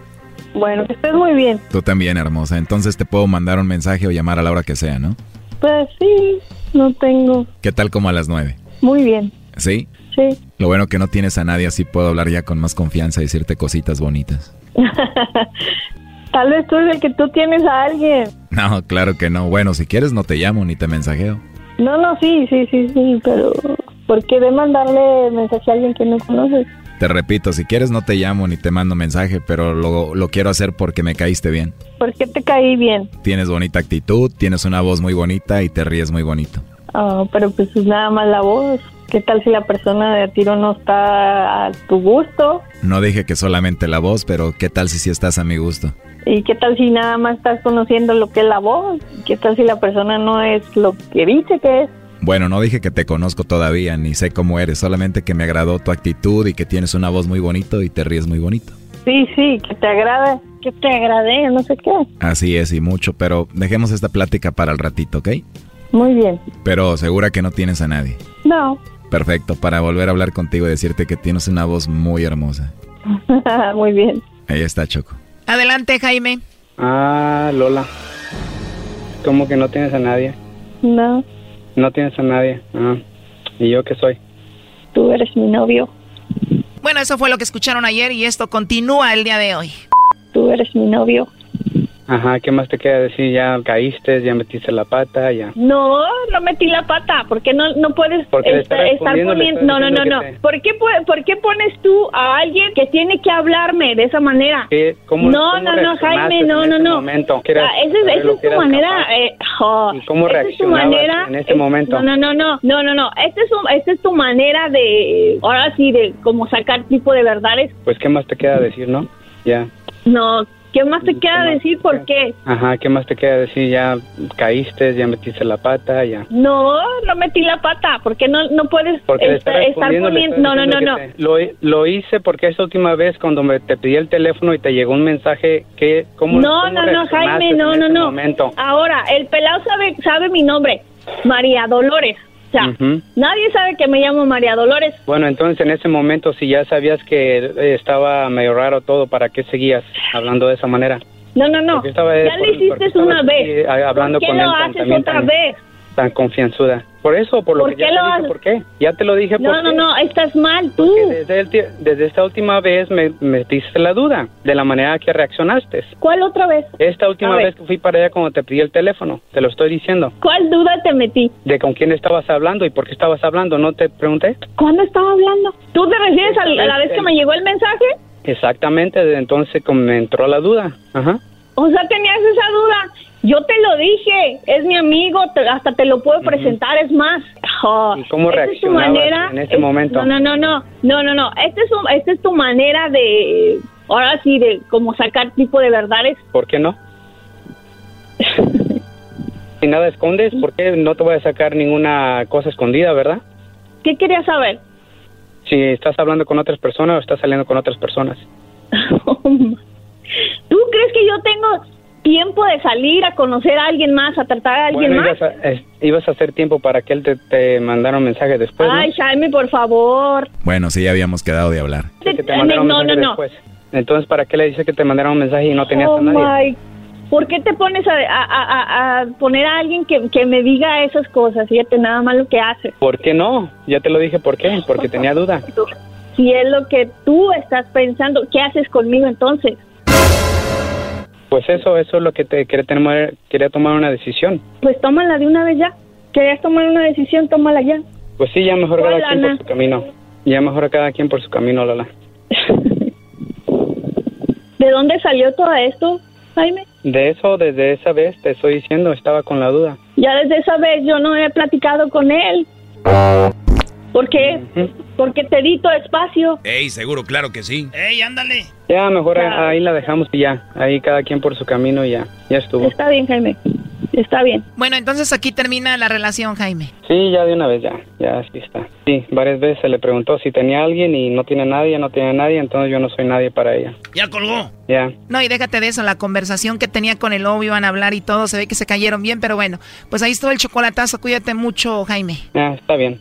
bueno, que estés muy bien. Tú también, hermosa. Entonces te puedo mandar un mensaje o llamar a la hora que sea, ¿no? Pues sí, no tengo. ¿Qué tal como a las nueve? Muy bien, ¿Sí? sí. Lo bueno que no tienes a nadie, así puedo hablar ya con más confianza y decirte cositas bonitas. [laughs] Tal vez tú es el que tú tienes a alguien. No, claro que no. Bueno, si quieres no te llamo ni te mensajeo. No, no, sí, sí, sí, sí, pero ¿por qué de mandarle mensaje a alguien que no conoces? Te repito, si quieres no te llamo ni te mando mensaje, pero lo, lo quiero hacer porque me caíste bien. ¿Por qué te caí bien? Tienes bonita actitud, tienes una voz muy bonita y te ríes muy bonito. Ah, pero pues es nada más la voz. ¿Qué tal si la persona de tiro no está a tu gusto? No dije que solamente la voz, pero ¿qué tal si sí estás a mi gusto? ¿Y qué tal si nada más estás conociendo lo que es la voz? ¿Qué tal si la persona no es lo que dice que es? Bueno, no dije que te conozco todavía, ni sé cómo eres, solamente que me agradó tu actitud y que tienes una voz muy bonito y te ríes muy bonito. Sí, sí, que te agrade, que te agrade, no sé qué. Así es y mucho, pero dejemos esta plática para el ratito, ¿ok? Muy bien. Pero segura que no tienes a nadie. No. Perfecto, para volver a hablar contigo y decirte que tienes una voz muy hermosa. [laughs] Muy bien. Ahí está, Choco. Adelante, Jaime. Ah, Lola. ¿Cómo que no tienes a nadie? No, No tienes a nadie. Ah. ¿Y yo qué soy? tú eres mi novio. Bueno, eso fue lo que escucharon ayer y esto continúa el día de hoy. Tú eres mi novio. Ajá, ¿qué más te queda decir? Ya caíste, ya metiste la pata, ya. No, no metí la pata. ¿Por qué no, no puedes Porque estar poniendo? No, no, no, te- ¿Por qué, pu- ¿Por qué pones tú a alguien que tiene que hablarme de esa manera? ¿Qué? ¿Cómo- no, cómo no, no, Jaime, no, no, no. momento? ¿Qué eras- Ah, esa es, esa tu manera. Eh, oh, ¿Y cómo esa es tu reaccionabas manera. en ese es- momento? No, no, no, no, no, no, no. Esta es, un- esta es tu manera de, ahora sí, de como sacar tipo de verdades. Pues, ¿qué más te queda decir, no? Ya. No, ¿Qué más te queda decir? ¿Por qué? Ajá, ¿qué más te queda decir? Ya caíste, ya metiste la pata, ya. No, no metí la pata. ¿Por qué no, no puedes Porque estar, estar poniendo... No, no, no, no. te- Lo, lo hice porque esa última vez cuando me te pedí el teléfono y te llegó un mensaje, que ¿cómo No, cómo no, no, Jaime, no, no, no. momento? Ahora, el pelado sabe, sabe mi nombre, María Dolores. O sea, Ujú. nadie sabe que me llamo María Dolores. Bueno, entonces en ese momento, si ya sabías que eh, estaba medio raro todo, ¿para qué seguías hablando de esa manera? No, no, no. Ya lo hiciste una vez. eh, hablando ¿Por qué con lo él tan- haces también otra tan- vez? Tan confianzuda. Por eso, por lo ¿Por que ya qué te lo dije? ¿por qué? Ya te lo dije, No, ¿por no, no, estás mal tú. Desde, el desde esta última vez me metiste la duda de la manera que reaccionaste. ¿Cuál otra vez? Esta última vez que fui para allá cuando te pedí el teléfono, te lo estoy diciendo. ¿Cuál duda te metí? De con quién estabas hablando y por qué estabas hablando, ¿no te pregunté? ¿Cuándo estaba hablando? ¿Tú te refieres a, a la vez que me llegó el mensaje? Exactamente, desde entonces como me entró la duda. Ajá. O sea, tenías esa duda. Yo te lo dije, es mi amigo, te- hasta te lo puedo presentar, es más. Oh, ¿Y cómo esta es tu reaccionabas manera, en ese es- momento? No, no, no, no, no, no, no. Esta es, un- esta es tu manera de, ahora sí, de como sacar tipo de verdades. ¿Por qué no? si nada escondes, ¿por qué no te voy a sacar ninguna cosa escondida, verdad? ¿Qué querías saber? Si estás hablando con otras personas o estás saliendo con otras personas. [laughs] ¿Tú crees que yo tengo tiempo de salir a conocer a alguien más, a tratar a alguien Bueno, más? ibas a, es- ibas a hacer tiempo para que él te, te mandara un mensaje después, ¿no? Ay, Jaime, por favor. Bueno, sí, ya habíamos quedado de hablar. Que te un no, no, no. después. Entonces, ¿para qué le dices que te mandara un mensaje y no tenías Oh a nadie? my. ¿Por qué te pones a, a- a- a poner a alguien que, que me diga esas cosas? Fíjate nada más lo que hace. ¿Por qué no? Ya te lo dije, ¿por qué? Porque tenía duda. Si es lo que tú estás pensando, ¿qué haces conmigo entonces? Pues eso, eso es lo que te quería tomar, quería tomar una decisión. Pues tómala de una vez ya. ¿Querías tomar una decisión? Tómala ya. Pues sí, ya mejor ¿Cuál, cada quien por su camino. Ya mejor cada quien por su camino, Lola. [laughs] ¿De dónde salió todo esto, Jaime? De eso, desde esa vez, te estoy diciendo, estaba con la duda. Ya desde esa vez yo no he platicado con él. ¿Por qué? Porque te di tu espacio. Ey, seguro, claro que sí. ¡Ey, ándale! Ya mejor Ya. ahí la dejamos y ya. Ahí cada quien por su camino y ya. Ya estuvo. Está bien, Jaime. Está bien. Bueno, entonces aquí termina la relación, Jaime. Sí, ya de una vez, ya. Ya así está. Sí, varias veces se le preguntó si tenía alguien y no tiene nadie, no tiene nadie, entonces yo no soy nadie para ella. Ya colgó. Ya. No, y déjate de eso, la conversación que tenía con el obvio, iban a hablar y todo, se ve que se cayeron bien, pero bueno, pues ahí estuvo el chocolatazo, cuídate mucho, Jaime. Ya, está bien.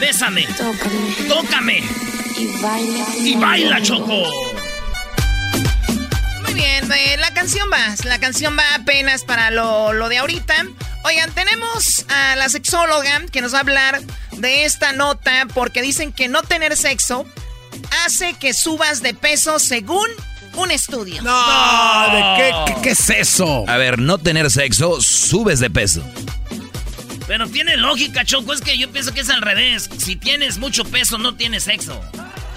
Bésame. tócame Tócame. y baila. Y baila, Choco. Muy bien, eh, la canción va, la canción va apenas para lo, lo de ahorita. Oigan, tenemos a la sexóloga que nos va a hablar de esta nota porque dicen que no tener sexo hace que subas de peso según un estudio. No, ¿de qué, qué, qué es eso? A ver, no tener sexo, subes de peso. Pero tiene lógica, Choco. Es que yo pienso que es al revés. Si tienes mucho peso, no tienes sexo.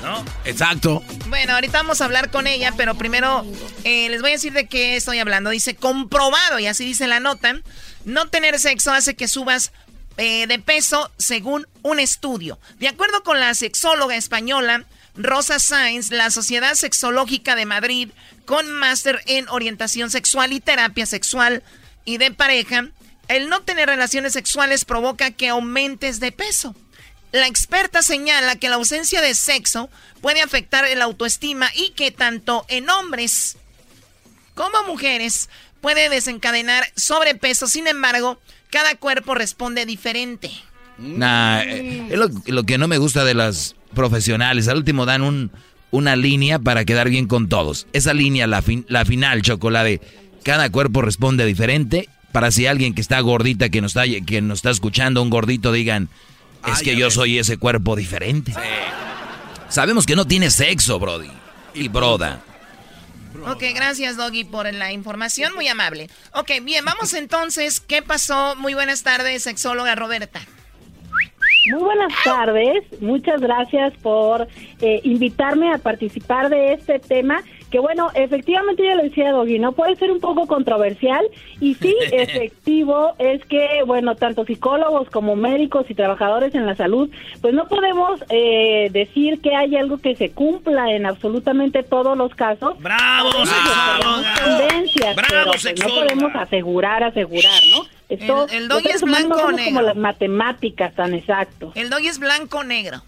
¿No? Exacto. Bueno, ahorita vamos a hablar con ella, pero primero eh, les voy a decir de qué estoy hablando. Dice comprobado, y así dice la nota, no tener sexo hace que subas eh, de peso según un estudio. De acuerdo con la sexóloga española Rosa Sáenz, la Sociedad Sexológica de Madrid, con máster en orientación sexual y terapia sexual y de pareja, el no tener relaciones sexuales provoca que aumentes de peso. La experta señala que la ausencia de sexo puede afectar el autoestima y que tanto en hombres como mujeres puede desencadenar sobrepeso. Sin embargo, cada cuerpo responde diferente. Nah, eh, es lo, lo que no me gusta de las profesionales. Al último dan un, una línea para quedar bien con todos. Esa línea, la, fin- la final, chocolate. Cada cuerpo responde diferente. Para si alguien que está gordita, que nos está, que nos está escuchando, un gordito, digan, es que yo soy ese cuerpo diferente. Sabemos que no tiene sexo, Brody. Y Broda. Ok, gracias Doggy por la información, muy amable. Ok, bien, vamos entonces. ¿Qué pasó? Muy buenas tardes, sexóloga Roberta. Muy buenas tardes, muchas gracias por eh, invitarme a participar de este tema que bueno, efectivamente ya lo decía Doggy, ¿no? Puede ser un poco controversial y sí, [laughs] efectivo es que, bueno, tanto psicólogos como médicos y trabajadores en la salud, pues no podemos eh, decir que hay algo que se cumpla en absolutamente todos los casos. ¡Bravo, tendencias, pero pues no podemos asegurar, asegurar, ¿no? Esto, el, el doggy es blanco o negro. como las matemáticas tan exacto. El doggy es blanco o negro.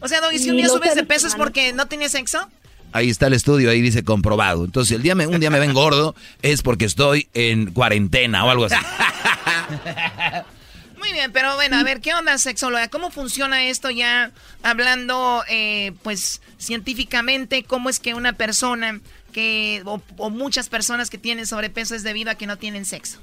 O sea, doggy, si un día subes de peso es porque no tienes sexo. Ahí está el estudio, ahí dice comprobado. Entonces, si el día me, un día me ven gordo, es porque estoy en cuarentena o algo así. [laughs] Muy bien, pero bueno, a ver, ¿qué onda, sexóloga? ¿Cómo funciona esto ya hablando, eh, pues, científicamente? ¿Cómo es que una persona que, o, muchas personas que tienen sobrepeso es debido a que no tienen sexo?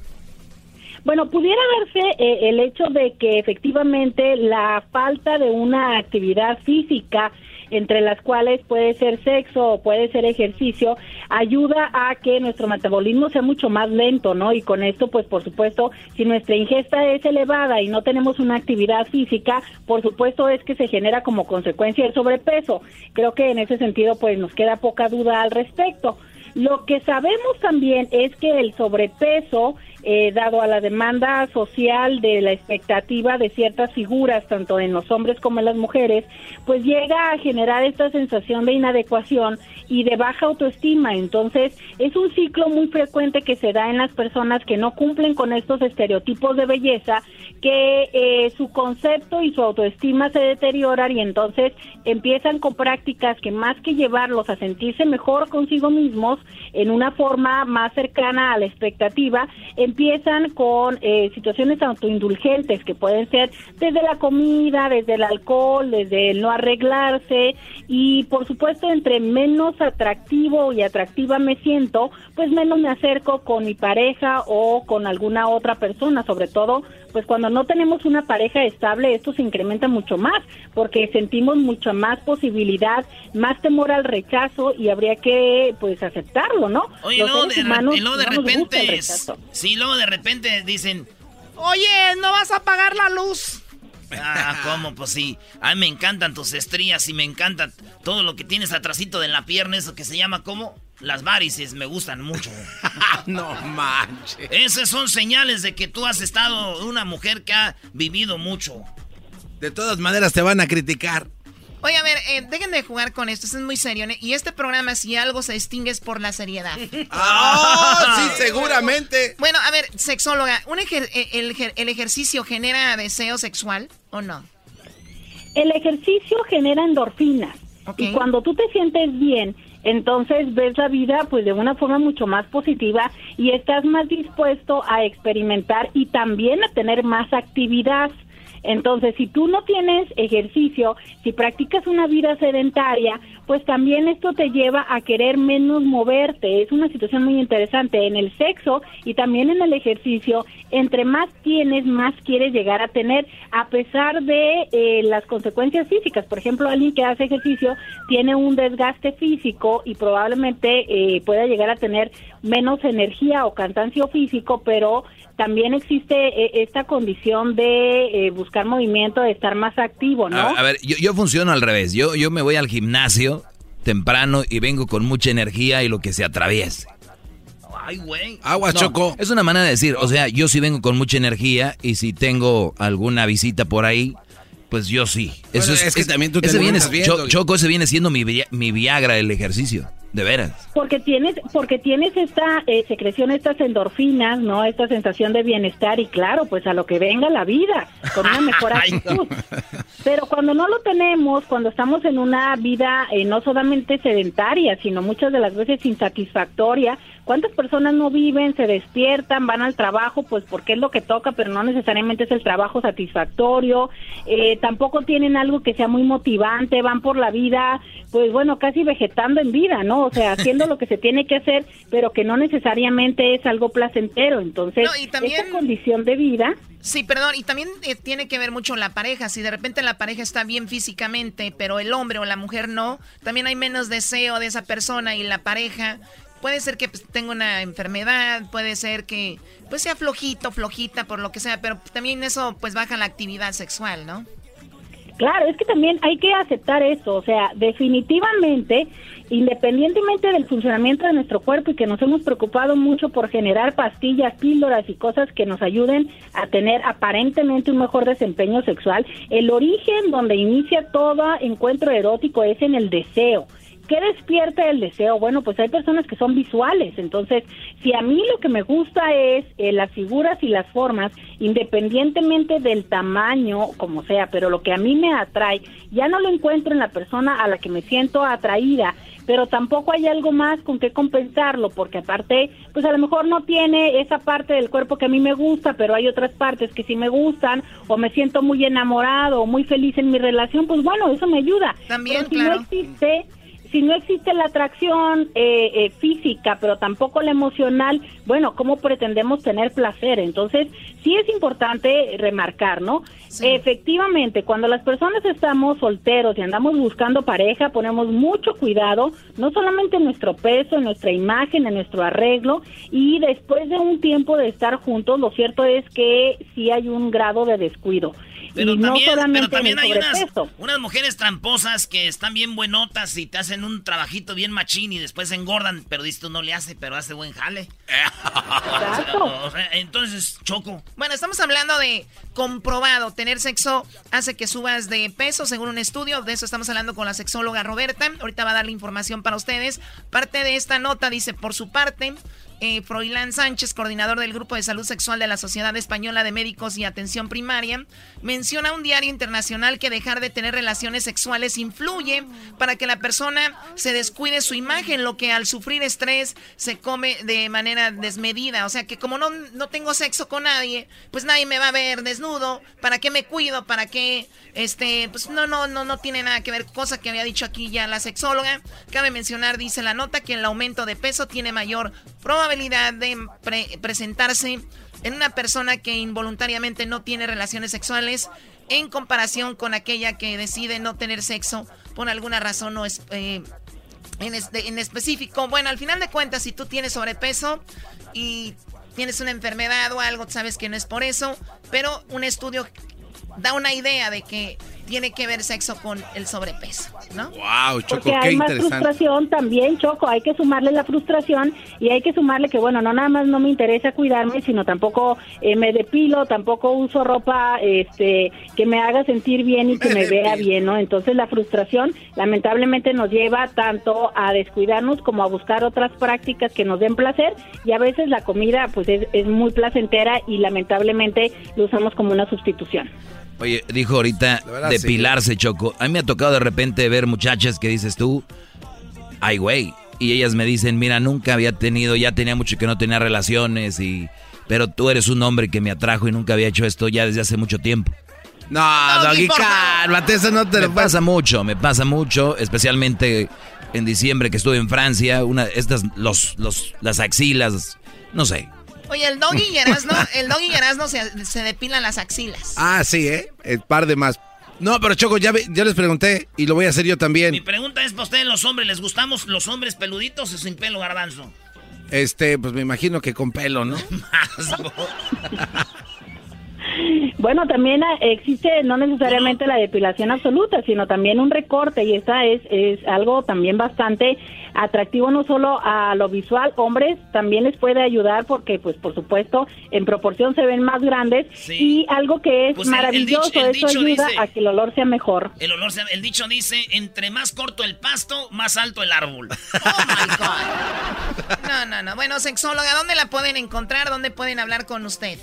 Bueno, pudiera verse eh, el hecho de que efectivamente la falta de una actividad física entre las cuales puede ser sexo o puede ser ejercicio, ayuda a que nuestro metabolismo sea mucho más lento, ¿no? Y con esto, pues por supuesto, si nuestra ingesta es elevada y no tenemos una actividad física, por supuesto es que se genera como consecuencia el sobrepeso. Creo que en ese sentido, pues nos queda poca duda al respecto. Lo que sabemos también es que el sobrepeso eh, dado a la demanda social de la expectativa de ciertas figuras, tanto en los hombres como en las mujeres, pues llega a generar esta sensación de inadecuación y de baja autoestima. Entonces, es un ciclo muy frecuente que se da en las personas que no cumplen con estos estereotipos de belleza, que eh, su concepto y su autoestima se deterioran y entonces empiezan con prácticas que más que llevarlos a sentirse mejor consigo mismos en una forma más cercana a la expectativa, empiezan con eh, situaciones autoindulgentes que pueden ser desde la comida, desde el alcohol, desde el no arreglarse. Y por supuesto entre menos atractivo y atractiva me siento, pues menos me acerco con mi pareja o con alguna otra persona, sobre todo pues cuando no tenemos una pareja estable esto se incrementa mucho más porque sentimos mucha más posibilidad, más temor al rechazo y habría que pues aceptarlo, ¿no? Oye, luego de, y luego de repente, sí, luego de repente dicen, oye, no vas a apagar la luz. Ah, ¿cómo? Pues sí. A mí me encantan tus estrías y me encanta todo lo que tienes atrásito de la pierna, eso que se llama como las varices, me gustan mucho. [laughs] no manches. Esas son señales de que tú has estado una mujer que ha vivido mucho. De todas maneras te van a criticar. Oye, a ver, eh, dejen de jugar con esto, esto es muy serio. ¿eh? Y este programa, si algo se distingue, es por la seriedad. [laughs] ¡Ah! sí, seguramente. Bueno, a ver, sexóloga, ¿un eh, el, ejercicio genera deseo sexual o no? El ejercicio genera endorfinas. Y cuando tú te sientes bien, entonces ves la vida pues de una forma mucho más positiva y estás más dispuesto a experimentar y también a tener más actividad. Entonces, si tú no tienes ejercicio, si practicas una vida sedentaria, pues también esto te lleva a querer menos moverte. Es una situación muy interesante en el sexo y también en el ejercicio. Entre más tienes, más quieres llegar a tener, a pesar de eh, las consecuencias físicas. Por ejemplo, alguien que hace ejercicio tiene un desgaste físico y probablemente eh, pueda llegar a tener menos energía o cansancio físico, pero también existe eh, esta condición de buscar movimiento, de estar más activo, ¿no? A, ver, yo, yo funciono al revés. Yo, yo me voy al gimnasio temprano y vengo con mucha energía y lo que se atraviese. Ay, güey. Agua, Choco. Es una manera de decir, o sea, yo sí vengo con mucha energía y si tengo alguna visita por ahí, pues yo sí. Eso es, que también tú te viene, Choco, ese viene siendo mi, mi Viagra el ejercicio. De veras. Porque tienes, porque tienes esta eh, secreción, estas endorfinas, ¿no? Esta sensación de bienestar y claro, pues a lo que venga la vida, con una [laughs] mejor actitud. Pero cuando no lo tenemos, cuando estamos en una vida eh, no solamente sedentaria, sino muchas de las veces insatisfactoria, ¿cuántas personas no viven, se despiertan, van al trabajo, pues porque es lo que toca, pero no necesariamente es el trabajo satisfactorio, eh, tampoco tienen algo que sea muy motivante, van por la vida, pues bueno, casi vegetando en vida, ¿no? ¿No? O sea, haciendo lo que se tiene que hacer, pero que no necesariamente es algo placentero. Entonces, No, y también- esa condición de vida Sí, perdón, y también eh, tiene que ver mucho la pareja. Si de repente la pareja está bien físicamente, pero el hombre o la mujer no, también hay menos deseo de esa persona y la pareja. Puede ser que pues, tenga una enfermedad, puede ser que pues sea flojito, flojita, por lo que sea, pero también eso pues baja la actividad sexual, ¿no? Claro, es que también hay que aceptar eso, o sea, definitivamente, independientemente del funcionamiento de nuestro cuerpo y que nos hemos preocupado mucho por generar pastillas, píldoras y cosas que nos ayuden a tener aparentemente un mejor desempeño sexual, el origen donde inicia todo encuentro erótico es en el deseo. ¿Qué despierta el deseo? Bueno, pues hay personas que son visuales, entonces si a mí lo que me gusta es eh, las figuras y las formas, independientemente del tamaño, como sea, pero lo que a mí me atrae, ya no lo encuentro en la persona a la que me siento atraída, pero tampoco hay algo más con que compensarlo, porque aparte, pues a lo mejor no tiene esa parte del cuerpo que a mí me gusta, pero hay otras partes que sí me gustan, o me siento muy enamorado, o muy feliz en mi relación, pues bueno, eso me ayuda. También, Pero si claro. no existe si no existe la atracción eh, eh, física, pero tampoco la emocional, bueno, ¿cómo pretendemos tener placer? Entonces, sí es importante remarcar, ¿no? Efectivamente, cuando las personas estamos solteros y andamos buscando pareja, ponemos mucho cuidado, no solamente en nuestro peso, en nuestra imagen, en nuestro arreglo, y después de un tiempo de estar juntos, lo cierto es que sí hay un grado de descuido. Pero y no también, solamente pero también hay unas, unas mujeres tramposas que están bien buenotas y te hacen un trabajito bien machín y después engordan, pero dices tú no le hace, pero hace buen jale. [laughs] O sea, entonces, Choco. Bueno, estamos hablando de comprobado. Tener sexo hace que subas de peso, según un estudio. De eso estamos hablando con la sexóloga Roberta. Ahorita va a dar la información para ustedes. Parte de esta nota dice, por su parte, eh, Froilán Sánchez, coordinador del Grupo de Salud Sexual de la Sociedad Española de Médicos y Atención Primaria, menciona un diario internacional que dejar de tener relaciones sexuales influye para que la persona se descuide su imagen, lo que al sufrir estrés se come de manera desmedida. O sea que como no, no tengo sexo con nadie, pues nadie me va a ver desnudo. ¿Para qué me cuido? ¿Para qué? Este, pues no, no, no, no tiene nada que ver. Cosa que había dicho aquí ya la sexóloga. Cabe mencionar, dice la nota, que el aumento de peso tiene mayor probabilidad de pre- presentarse en una persona que involuntariamente no tiene relaciones sexuales en comparación con aquella que decide no tener sexo por alguna razón o es, eh, en, este- en específico. Bueno, al final de cuentas, si tú tienes sobrepeso y tienes una enfermedad o algo, sabes que no es por eso, pero un estudio da una idea de que tiene que ver sexo con el sobrepeso, ¿no? Wow, Choco, Porque qué hay más interesante. frustración también, Choco. Hay que sumarle la frustración y hay que sumarle que, bueno, no nada más no me interesa cuidarme, sino tampoco eh, me depilo, tampoco uso ropa este, que me haga sentir bien y que me, [laughs] vea bien, ¿no? Entonces la frustración lamentablemente nos lleva tanto a descuidarnos como a buscar otras prácticas que nos den placer y a veces la comida pues es, es muy placentera y lamentablemente lo usamos como una sustitución. Oye, dijo ahorita verdad, sí. depilarse, Choco. A mí me ha tocado de repente ver muchachas que dices tú, ay, güey. Y ellas me dicen, mira, nunca había tenido, ya tenía mucho que no tenía relaciones y... Pero tú eres un hombre que me atrajo y nunca había hecho esto ya desde hace mucho tiempo. No, Doggy, cálmate, eso no te me lo pasa mucho, me pasa mucho, especialmente en diciembre que estuve en Francia, una estas los los las axilas, no sé. Oye, el doggy y Erasno, [laughs] el doggy y Erasno se, se depilan las axilas. Ah, sí, ¿eh? El par de más. No, pero Choco, ya, les pregunté y lo voy a hacer yo también. Mi pregunta es para ustedes, los hombres, ¿les gustamos los hombres peluditos o sin pelo garbanzo? Este, pues me imagino que con pelo, ¿no? [laughs] [laughs] Bueno, también ah, existe no necesariamente la depilación absoluta, sino también un recorte y esa es, es algo también bastante atractivo no solo a lo visual, hombres también les puede ayudar porque pues por supuesto en proporción se ven más grandes y algo que es Pues el- el maravilloso, dicho- el eso ayuda dice- a que el olor sea mejor. El olor, se- el dicho dice, entre más corto el pasto, más alto el árbol. [laughs] No, no, no. Bueno, sexóloga, ¿dónde la pueden encontrar? ¿Dónde pueden hablar con usted?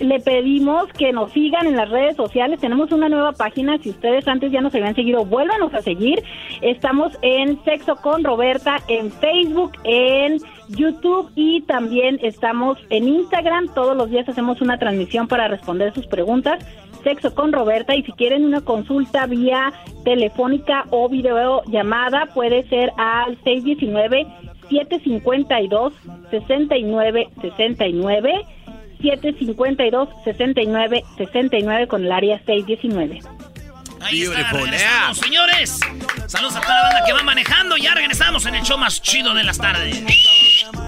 Le pedimos que nos sigan en las redes sociales. Tenemos una nueva página. Si ustedes antes ya nos habían seguido, vuélvanos a seguir. Estamos en Sexo con Roberta en Facebook, en YouTube y también estamos en Instagram. Todos los días hacemos una transmisión para responder sus preguntas. Sexo con Roberta y si quieren una consulta vía telefónica o videollamada puede ser al 619 752 6969 752 6969 con el área 619. Ahí está, regresamos, señores. Saludos a toda la banda que va manejando. Ya regresamos en el show más chido de las tardes.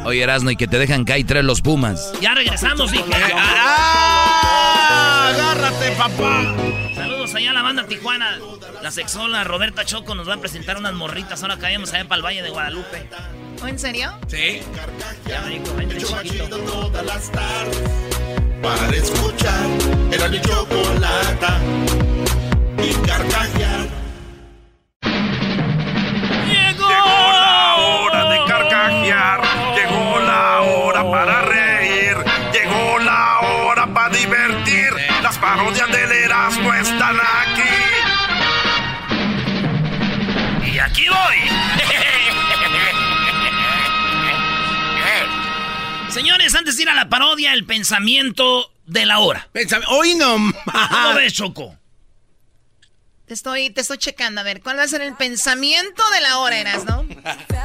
Oye, Erasmo, y que te dejan caer tres los Pumas. Ya regresamos, dije. ¡Ah! ¡Agárrate, papá! Saludos allá a la banda Tijuana. La sexola Roberta Choco nos va a presentar unas morritas. Ahora caemos allá para el Valle de Guadalupe. ¿O en serio? Sí. Ya me dijo, vente chiquito. todas las tardes para escuchar era mi chocolata y carcajear. Llegó la hora de carcajear, llegó la hora para reír, llegó la hora para divertir. Las parodias del Erasmo están aquí. Y aquí voy. [laughs] Señores, antes de ir a la parodia, el pensamiento de la hora. Hoy no ¿Cómo ves, Choco? Te estoy, te estoy checando, a ver, ¿cuál va a ser el pensamiento de la hora, Eras, no?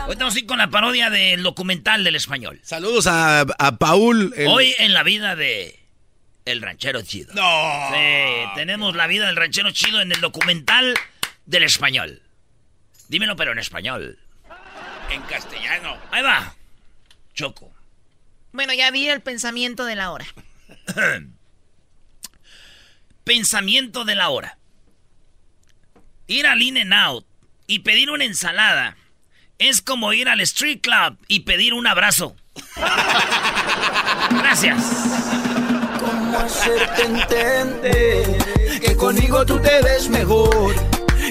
Hoy estamos aquí con la parodia del documental del español. Saludos a, a Paul. el- Hoy en la vida de El Ranchero Chido. No. Sí, tenemos la vida del ranchero chido en el documental del español. Dímelo, pero en español. En castellano. Ahí va. Choco. Bueno, ya vi el pensamiento de la hora. [clears throat] Pensamiento de la hora. Ir al In and Out y pedir una ensalada es como ir al Street Club y pedir un abrazo. Gracias. ¿Cómo hacerte entender que conmigo tú te ves mejor?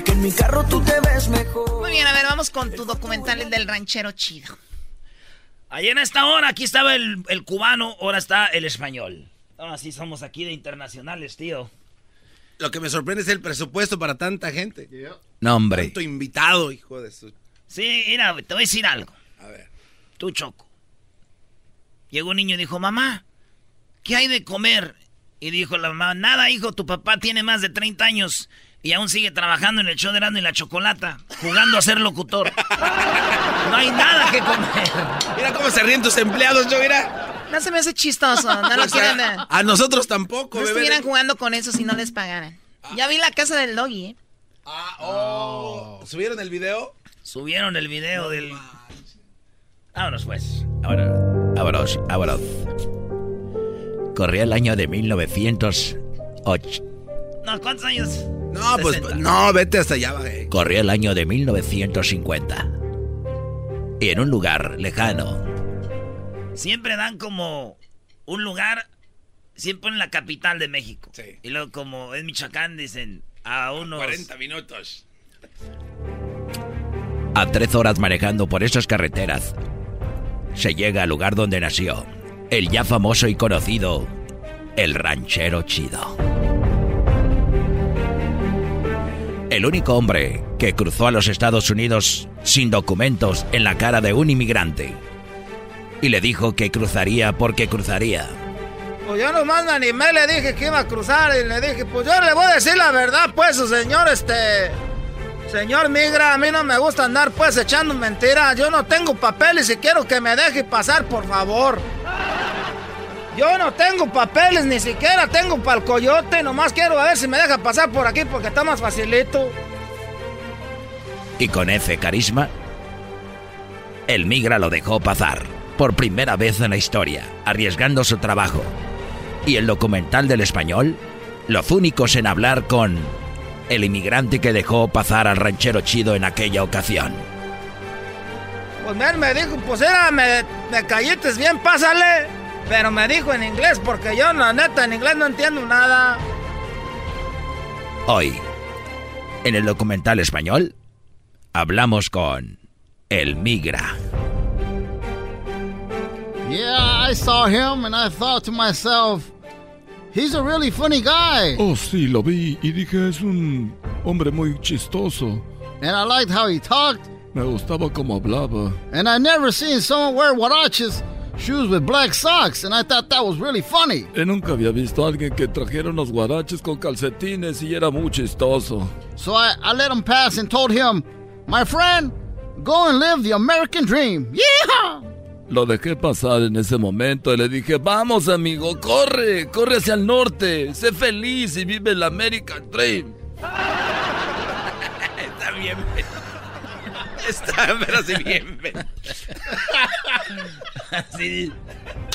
Que en mi carro tú te ves mejor. Muy bien, a ver, vamos con tu documental el del ranchero chido. Ayer en esta hora, aquí estaba el, el cubano, ahora está el español. Ahora sí somos aquí de internacionales, tío. Lo que me sorprende es el presupuesto para tanta gente. No, hombre. Tanto invitado, hijo de su... Sí, mira, te voy a decir algo. A ver. Tú, Choco. Llegó un niño y dijo, mamá, ¿qué hay de comer? Y dijo la mamá, nada, hijo, tu papá tiene más de 30 años y aún sigue trabajando en el show de Erasmo y la Chocolata, jugando a ser locutor. [laughs] No hay nada que comer. Mira cómo se ríen tus empleados, yo, mira. No se me hace chistoso, no lo quieren a, ver. a nosotros tampoco, No bebé. estuvieran jugando con eso si no les pagaran. Ya vi la casa del doggy, ¿eh? Ah, oh. ¿Subieron el video? Subieron el video del... Vámonos pues. Ahora, vámonos, vámonos. Corría el año de 1908. No, ¿cuántos años? No, pues 60. no, vete hasta allá, bebé. Corría el año de 1950. Y en un lugar lejano, Siempre dan como un lugar, siempre en la capital de México. Sí. Y luego como en Michoacán dicen a unos... 40 minutos. a tres horas manejando por esas carreteras, se llega al lugar donde nació el ya famoso y conocido El Ranchero Chido. El único hombre que cruzó a los Estados Unidos sin documentos en la cara de un inmigrante. Y le dijo que cruzaría porque cruzaría. Pues yo nomás me animé, le dije que iba a cruzar y le dije, pues yo le voy a decir la verdad, pues, señor, este... Señor Migra, a mí no me gusta andar pues echando mentiras. Yo no tengo papeles y quiero que me deje pasar, por favor. Yo no tengo papeles, ni siquiera tengo para el coyote. Nomás quiero a ver si me deja pasar por aquí porque está más facilito. Y con ese carisma, el migra lo dejó pasar por primera vez en la historia, arriesgando su trabajo. Y el documental del español, los únicos en hablar con el inmigrante que dejó pasar al ranchero chido en aquella ocasión. Pues él me dijo, pues era, me, me callites bien, pásale. Pero me dijo en inglés porque yo, la neta, en inglés no entiendo nada. Hoy, en el documental español, hablamos con el migra. Yeah, I saw him and I thought to myself, he's a really funny guy. Oh, sí, lo vi y dije, es un hombre muy chistoso. And I liked how he talked. Me gustaba cómo hablaba. And I never seen someone wear huaraches shoes with black socks, and I thought that was really funny. Y nunca había visto a alguien que trajera unos guaraches con calcetines y era muy chistoso. So I, I let him pass and told him, My friend, go and live the American dream. [laughs] Yeah! Lo dejé pasar en ese momento y le dije, vamos amigo, corre, corre hacia el norte, sé feliz y vive el American Dream. [laughs] Está bien. Está, pero sí bien. Así. [laughs]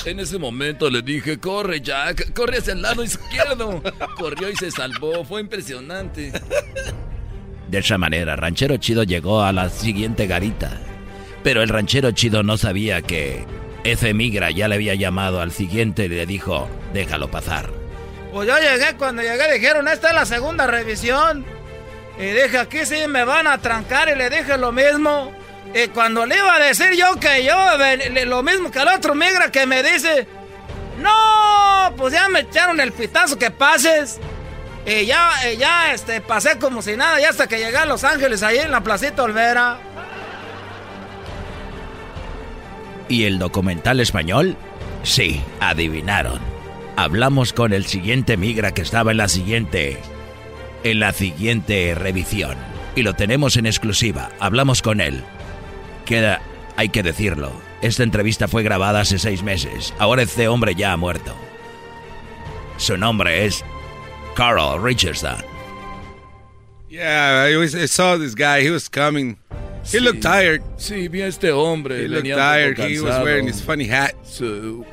En ese momento le dije, corre Jack, corre hacia el lado izquierdo. Corrió y se salvó, fue impresionante. De esa manera, Ranchero Chido llegó a la siguiente garita. Pero el ranchero chido no sabía que ese migra ya le había llamado al siguiente y le dijo, déjalo pasar. Pues yo llegué, cuando llegué dijeron, esta es la segunda revisión. Y dije, aquí sí me van a trancar y le dije lo mismo. Y cuando le iba a decir yo que yo, lo mismo que el otro migra que me dice, no, pues ya me echaron el pitazo que pases. Y ya, ya este, pasé como si nada, ya hasta que llegué a Los Ángeles, ahí en la Placita Olvera. ¿Y el documental español? Sí, adivinaron. Hablamos con el siguiente migra que estaba en la siguiente. En la siguiente revisión. Y lo tenemos en exclusiva. Hablamos con él. Queda. Hay que decirlo. Esta entrevista fue grabada hace seis meses. Ahora este hombre ya ha muerto. Su nombre es Carl Richardson. Yeah, I, I saw this guy. He was coming. He sí, looked tired. Sí, vi a este hombre. He looked tired. He was wearing his funny hat. So,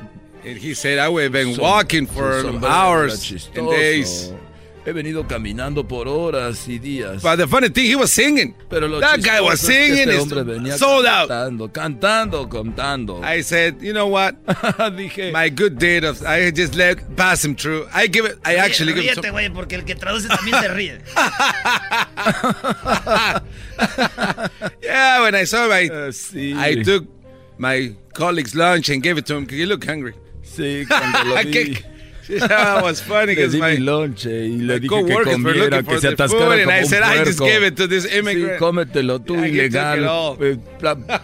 and he said, I would have been walking for hours and days. He venido caminando por horas y días. But the funny thing, he was singing. Pero lo that guy was singing. Este hombre venía sold cantando, out. Cantando, cantando. I said, you know what? [laughs] Dije, my good deed of I just let pass him through. I give it. I actually ríete, give it. güey, porque el que traduce también se ríe. [laughs] [laughs] yeah, when I saw my, uh, sí. I took my colleague's lunch and gave it to him because he looked hungry. Sí, cuando lo vi. [laughs] That was funny because my, mi lonche y le dije que comiera, que se atascara como I said, un I just gave it to this immigrant. Sí, cómetelo tú, Yeah, ilegal. Eh,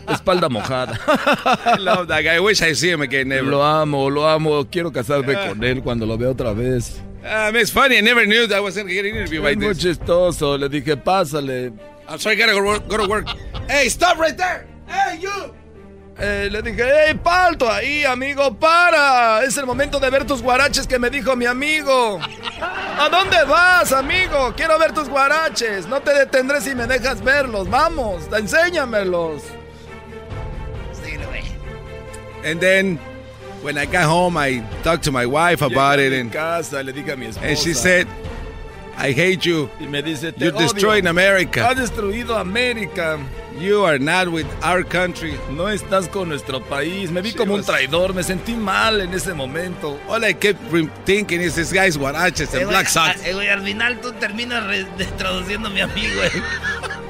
espalda mojada. [laughs] I love that guy. I wish I see him again. Never. Lo amo, lo amo. Quiero casarme Ah. con él cuando lo vea otra vez. Um, it's funny. I never knew that I was going to get an interview like muy this. chistoso. Le dije, pásale. I'm sorry, I gotta go, go to work. hey, stop right there. Hey, you. Eh, le dije, hey, palto ahí, amigo, para. Es el momento de ver tus guaraches que me dijo mi amigo. ¿A dónde vas, amigo? Quiero ver tus guaraches. No te detendré si me dejas verlos. Vamos, enséñamelos. And then when I got home, I talked to my wife about Llegué it, and, casa, le dije a mi esposa. and she said, I hate you. y me dice, te You're odio. destroying America. Has destruido América. You are not with our country. No estás con nuestro país. Me vi She como un was- traidor. Me sentí mal en ese momento. All I kept thinking is this guy's guaraches Eh, and güey, black socks. eh, güey, al final tú terminas [laughs] traduciendo a mi amigo, güey. [laughs]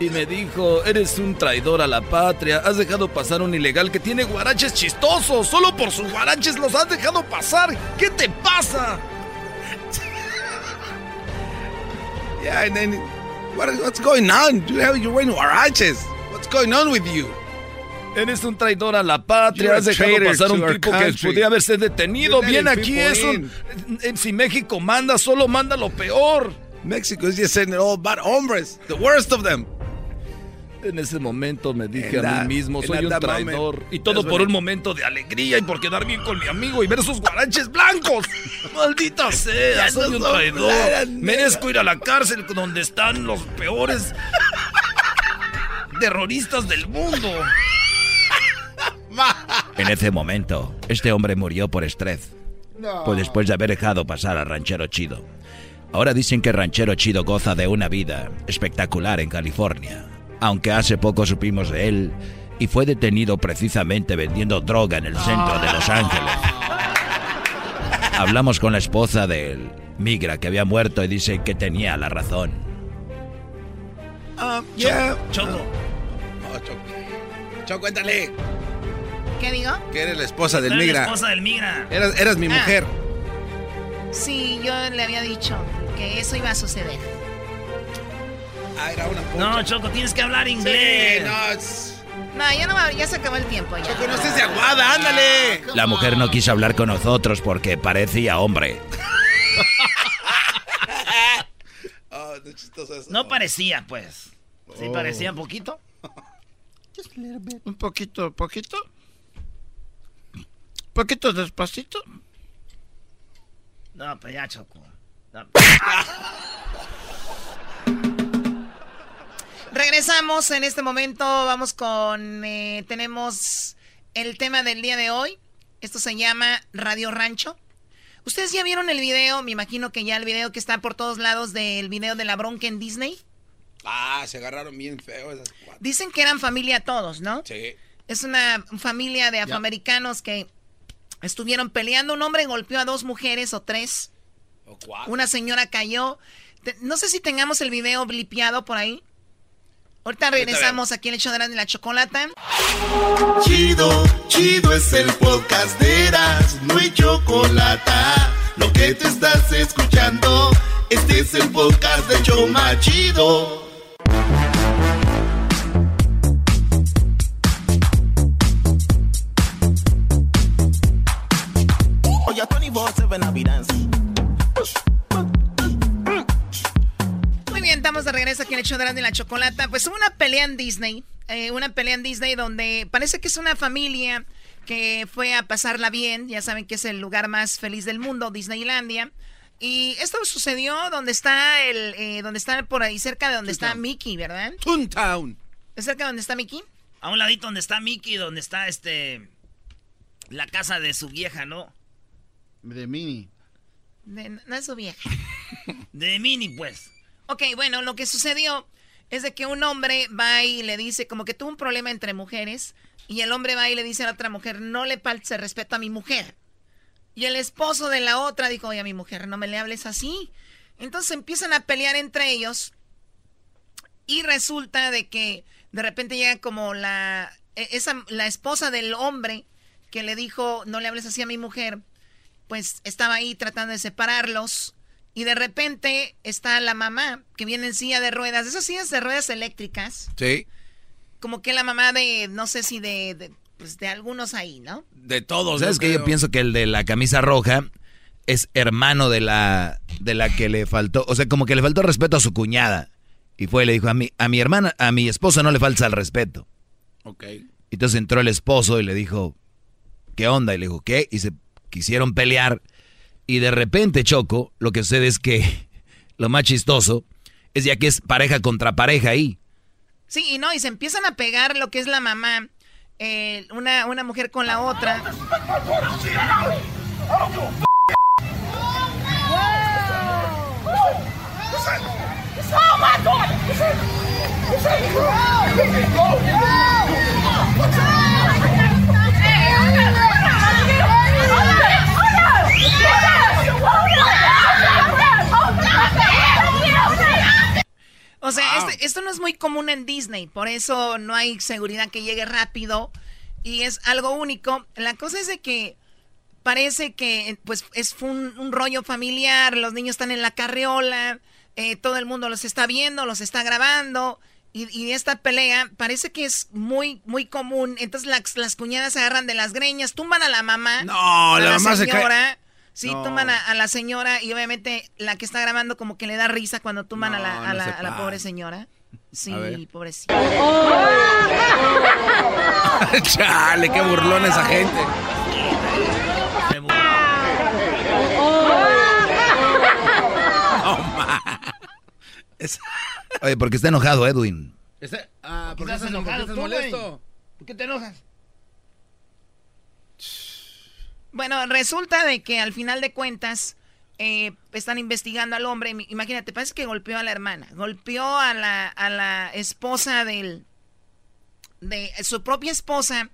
Y me dijo, eres un traidor a la patria. Has dejado pasar un ilegal que tiene guaraches chistosos. Solo por sus guaraches los has dejado pasar. ¿Qué te pasa? Yeah, and then what, what's going on? You have you're wearing guaraches. What's going on with you? Eres un traidor a la patria. Has dejado pasar un tipo que podía haberse detenido. Letting aquí es un... eh, Si México manda, solo manda lo peor. Mexico is just sending all bad hombres, the worst of them. En ese momento me dije a that- mí mismo, soy un traidor. moment, y todo that's por un momento de alegría y por quedar bien con mi amigo y ver sus guaraches blancos. [laughs] Maldita sea, soy no un traidor. Merezco ir a la cárcel donde están los peores terroristas del mundo. [laughs] En ese momento, este hombre murió por estrés. Pues después de haber dejado pasar a Ranchero Chido. Ahora dicen que Ranchero Chido goza de una vida espectacular en California. Aunque hace poco supimos de él y fue detenido precisamente vendiendo droga en el centro de Los Ángeles. Hablamos con la esposa del migra que había muerto y dice que tenía la razón. Um, yeah. Choco. Oh, Choco. Choco, cuéntale. ¿Qué digo? Que eres la esposa del eres la esposa del migra. Eras, eras mi Ah. mujer. Sí, yo le había dicho que eso iba a suceder. Ah, era una No, Choco, tienes que hablar inglés. Sí, no, it's- No, ya no va, ya se acabó el tiempo ya. Choco, no estés de aguada, ándale. La mujer no quiso hablar con nosotros porque parecía hombre. [laughs] Oh, no, chistoso eso. No parecía, pues. Sí, Oh. parecía un poquito. Un poquito, poquito. Poquito despacito. No, pues ya, Choco. No. [laughs] Regresamos en este momento, vamos con, eh, tenemos el tema del día de hoy. Esto se llama Radio Rancho. ¿Ustedes ya vieron el video? Me imagino que ya el video que está por todos lados del video de la bronca en Disney. Ah, se agarraron bien feo esas cuatro. Dicen que eran familia todos, ¿no? Sí. Es una familia de afroamericanos que estuvieron peleando. Un hombre golpeó a dos mujeres o tres. O cuatro. Una señora cayó. No sé si tengamos el video blipeado por ahí. Ahorita regresamos aquí en el show de la chocolata. Chido, chido es el podcast de Eras, no hay chocolate. Lo que te estás escuchando, este es el podcast de Choma Chido. Oye, 24-7 I'll be bien, estamos de regreso aquí en el show de la chocolata. Pues hubo una pelea en Disney. eh, una pelea en Disney donde parece que es una familia que fue a pasarla bien. Ya saben que es el lugar más feliz del mundo, Disneylandia. Y esto sucedió donde está el, eh, donde está por ahí cerca de donde está Mickey, ¿verdad? Toontown. ¿Es cerca de donde está Mickey? A un ladito donde está Mickey, donde está este. La casa de su vieja, ¿no? De Mini. De- no es su vieja. [laughs] De Minnie, pues. Ok, bueno, lo que sucedió es de que un hombre va y le dice, como que tuvo un problema entre mujeres, y el hombre va y le dice a la otra mujer, no le faltes el respeto a mi mujer. Y el esposo de la otra dijo, oye, a mi mujer, no me le hables así. Entonces empiezan a pelear entre ellos, y resulta de que de repente llega como la, e- esa, la esposa del hombre que le dijo, no le hables así a mi mujer, pues estaba ahí tratando de separarlos. Y de repente está la mamá que viene en silla de ruedas, esas sillas de ruedas eléctricas, Sí. como que la mamá de, no sé si de, de, pues de algunos ahí, ¿no? De todos. ¿Sabes yo que Yo pienso que el de la camisa roja es hermano de la, de la que le faltó, o sea, como que le faltó respeto a su cuñada. Y fue y le dijo, a mi, a mi hermana, a mi esposa no le falta el respeto. Ok. Entonces entró el esposo y le dijo, ¿qué onda? Y le dijo, ¿qué? Y se quisieron pelear. Y de repente, Choco, lo que sucede es que [laughs] lo más chistoso es ya que es pareja contra pareja ahí. Sí, y no, y se empiezan a pegar lo que es la mamá, eh, una, una mujer con la otra. O sea, este- esto no es muy común en Disney, por eso no hay seguridad que llegue rápido y es algo único. La cosa es de que parece que pues es un, un rollo familiar, los niños están en la carriola, eh, todo el mundo los está viendo, los está grabando y, y esta pelea parece que es muy muy común. Entonces las, las cuñadas se agarran de las greñas, tumban a la mamá, No, a la mamá se cae. Sí, No. tumban a, a la señora y obviamente la que está grabando como que le da risa cuando tumban a, la, a, no la, a pobre señora. Sí, pobrecita. [laughs] Chale, qué burlón esa gente. [laughs] Es- Oye, porque está enojado Edwin. Este- ah, ¿por qué estás estás, por qué enojado estás molesto? ¿Por qué te enojas? Bueno, resulta de que al final de cuentas eh, están investigando al hombre. Imagínate, parece que golpeó a la hermana, golpeó a la, a la esposa del, de su propia esposa,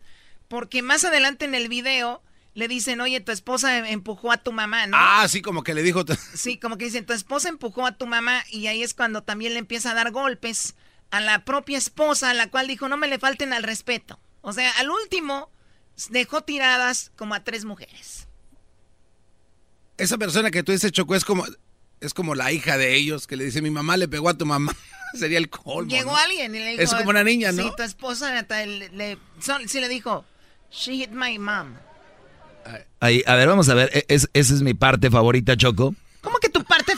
porque más adelante en el video le dicen, oye, tu esposa empujó a tu mamá, ¿no? Ah, sí, como que le dijo. [laughs] Sí, como que dicen, tu esposa empujó a tu mamá y ahí es cuando también le empieza a dar golpes a la propia esposa, la cual dijo, no me le falten al respeto. O sea, al último dejó tiradas como a tres mujeres. Esa persona que tú dices, Choco, es como. es como la hija de ellos que le dice, mi mamá le pegó a tu mamá. [laughs] Sería el colmo. Llegó ¿no? alguien y le dijo... Es como una niña, ¿no? Sí, tu esposa hasta le, le- son- sí le dijo, she hit my mom. Ahí, a ver, vamos a ver. e- es- esa es mi parte favorita, Choco.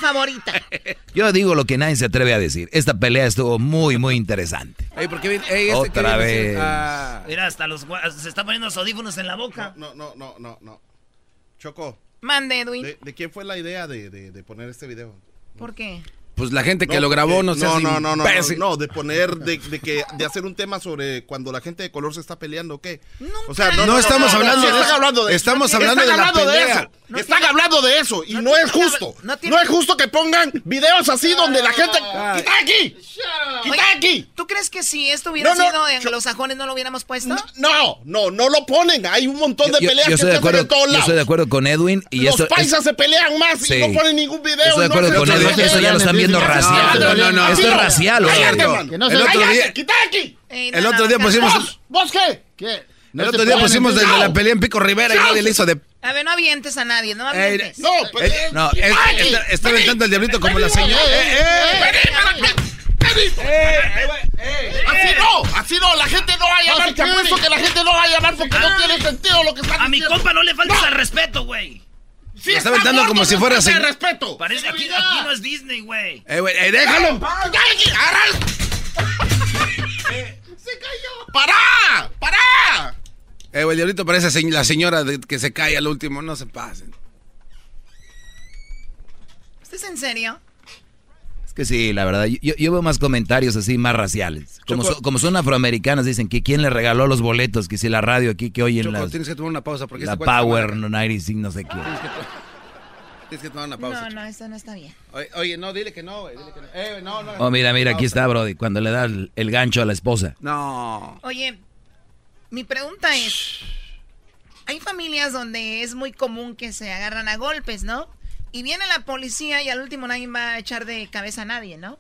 ¿Cómo que tu parte favorita? [laughs] Yo digo lo que nadie se atreve a decir. Esta pelea estuvo muy, muy interesante. Ey, ¿por qué viene- ey, este Otra vez. ah, Mira, hasta los se está poniendo los audífonos en la boca. No, no, no, no, no. Choco, Mande, Edwin. ¿de, de quién fue la idea de, de- de poner este video? ¿Por qué? Pues la gente que No, lo grabó no porque- sé no, no, no, no, imbécil. no, de poner, de, de que, de hacer un tema sobre cuando la gente de color se está peleando, ¿qué? O sea, No estamos hablando de están eso. hablando de Estamos están hablando de la pelea. eso. Están hablando de eso y no, es justo. No, es justo que pongan videos así donde la gente ¡Quita aquí! ¡Quita aquí! ¿Tú crees que si esto hubiera No, no, sido en los sajones no lo hubiéramos puesto? No, no, no lo ponen. Hay un montón de Yo, peleas yo que estoy, de se hacen acuerdo, en todos yo lados. estoy de acuerdo con Edwin. Y Los esto, paisas es- se pelean más Sí. y no ponen ningún video. Estoy de no acuerdo con. Edwin. Eso ya lo están viendo racial. No, no, no. Esto es racial. Cállate, man. El otro día- ¡Quita aquí! El otro día pusimos... ¿Vos? ¿Vos qué? ¿Qué? El otro día pusimos de, de la pelea en Pico Rivera y nadie le hizo de... A ver, no avientes a nadie, no Ey, avientes. No, pues, Eh, no, es- está, está aventando el diablito como la señora. Eh, eh. Así no, así no, la gente no va a llamar. Te apuesto que la gente no va a llamar porque no tiene sentido lo que están A mi diciendo. compa no le faltes al respeto, güey. Sí, está aventando como si no fuera señ- respeto. Parece aquí, aquí no es Disney, güey. Eh, güey, eh, déjalo. El diablito parece la señora de- que se cae al último. No se pasen. ¿Estás en serio? Es que sí, la verdad. Yo, yo veo más comentarios así, más raciales. Como, Choco- so- como son afroamericanos, dicen que quién le regaló los boletos, que si la radio aquí que oyen Choco, las, tienes que tomar una pausa porque la este Power mal acá. 95, no sé qué. Tienes que, to- [laughs] tienes que tomar una pausa. No, Choco. no, esto no está bien. Oye, oye, no, dile que no, güey. Dile que no. Eh, no, no. Oh, mira, mira, aquí está, Brody, cuando le da el, el gancho a la esposa. No. Oye, mi pregunta es, hay familias donde es muy común que se agarran a golpes, ¿no? Y viene la policía y al último nadie va a echar de cabeza a nadie, ¿no?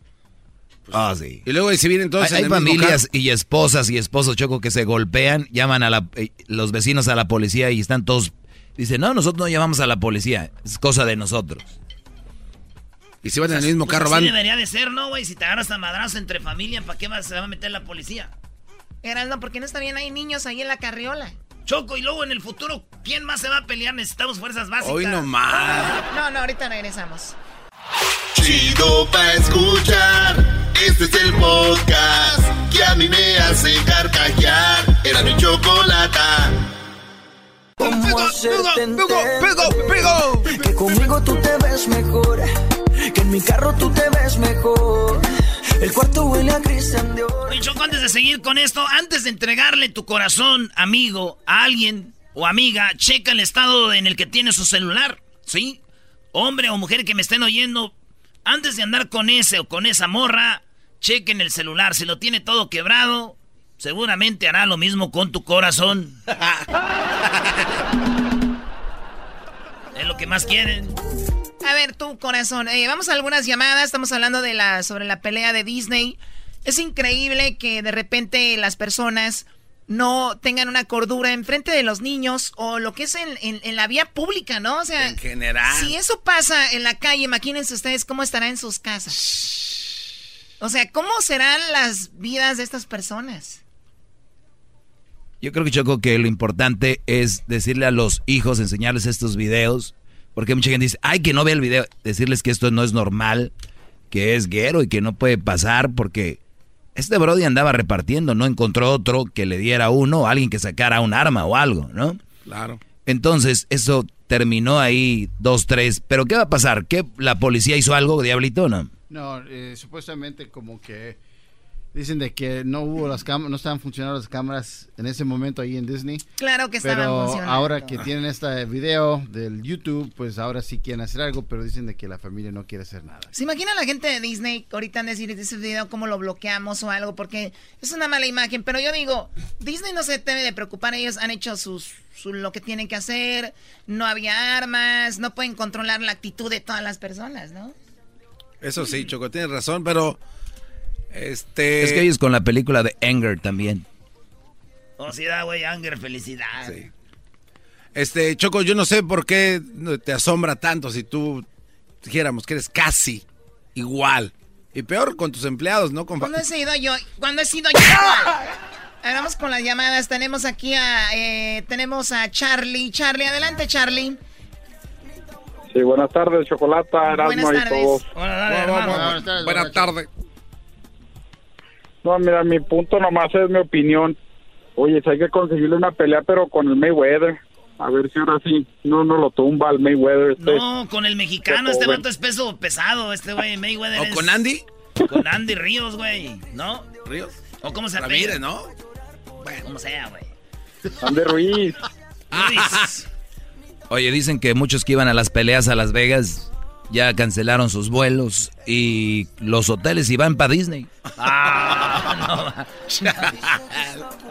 Ah, sí. Y luego, si vienen todos Hay, en hay familias y esposas y esposos, Choco, que se golpean, llaman a la, eh, los vecinos a la policía y están todos... Dicen, no, nosotros no llamamos a la policía, es cosa de nosotros. Y si van en el mismo Pues carro, así van. debería de ser, ¿no, güey? Si te agarras a madrazo entre familia, ¿para qué va- se va a meter la policía? Geraldo, ¿por qué no está bien? Hay niños ahí en la carriola. Choco, y luego en el futuro, ¿quién más se va a pelear? Necesitamos fuerzas básicas. Hoy nomás. No, no, ahorita regresamos. Chido pa' escuchar. Este es el podcast que a mí me hace carcajear. Era mi chocolata. ¿Cómo hacerte entender Que conmigo tú te ves mejor Que en mi carro tú te ves mejor El cuarto huele a Cristian Oye, Choco, antes de seguir con esto, antes de entregarle tu corazón, amigo, a alguien o amiga, checa el estado en el que tiene su celular, ¿sí? Hombre o mujer que me estén oyendo, antes de andar con ese o con esa morra, chequen el celular. Si lo tiene todo quebrado, seguramente hará lo mismo con tu corazón. [laughs] es lo que más quieren. A ver, tu corazón. eh, vamos a algunas llamadas. Estamos hablando de la, sobre la pelea de Disney. Es increíble que de repente las personas no tengan una cordura enfrente de los niños o lo que es en, en- en la vía pública, ¿no? O sea, En general. si eso pasa en la calle, imagínense ustedes cómo estará en sus casas. O sea, ¿cómo serán las vidas de estas personas? Yo creo que Choco que lo importante es decirle a los hijos, enseñarles estos videos, porque mucha gente dice, ay, que no vea el video, decirles que esto no es normal, que es guero y que no puede pasar, porque este Brody andaba repartiendo, no encontró otro que le diera uno, alguien que sacara un arma o algo, ¿no? Claro. Entonces, eso terminó ahí, dos, tres, pero ¿qué va a pasar? ¿Qué, ¿La policía hizo algo, Diablito, o no? No, eh, supuestamente como que dicen de que no hubo las cámaras, no estaban funcionando las cámaras en ese momento ahí en Disney. Claro que estaban Pero funcionando. ahora que tienen este video del YouTube, pues ahora sí quieren hacer algo, pero dicen de que la familia no quiere hacer nada. ¿Se imagina la gente de Disney ahorita han decir ese video cómo lo bloqueamos o algo? Porque es una mala imagen. Pero yo digo, Disney no se debe de preocupar. Ellos han hecho sus, su- lo que tienen que hacer. No había armas. No pueden controlar la actitud de todas las personas, ¿no? Eso sí, Choco, tienes razón, pero. Este. Es que ellos con la película de Anger también. Oh, sí, da, güey, Anger, felicidad. Este, Choco, yo no sé por qué te asombra tanto si tú dijéramos que eres casi igual. Y peor con tus empleados, ¿no? Con... Cuando he sido yo, cuando he sido yo. vamos con las llamadas. Tenemos aquí a, eh, tenemos a Charlie. Charlie, adelante, Charlie. Sí, buenas tardes, Chocolata, Erasmo Buenas y tardes. todos. Buenas tardes. Buenas tardes. No, mira, mi punto nomás es mi opinión. Oye, si hay que conseguirle una pelea, pero con el Mayweather. A ver si ahora sí no nos lo tumba el Mayweather. Este. No, con el mexicano, este vato es peso pesado, este güey, Mayweather. ¿O es- con Andy? Con Andy Ríos, güey, ¿no? Ríos. ¿O cómo se apellida? ¿no? Bueno, como sea, güey. Andy Ruiz. Luis. [laughs] Oye, dicen que muchos que iban a las peleas a Las Vegas ya cancelaron sus vuelos y los hoteles y van para Disney. Ah, [laughs] no.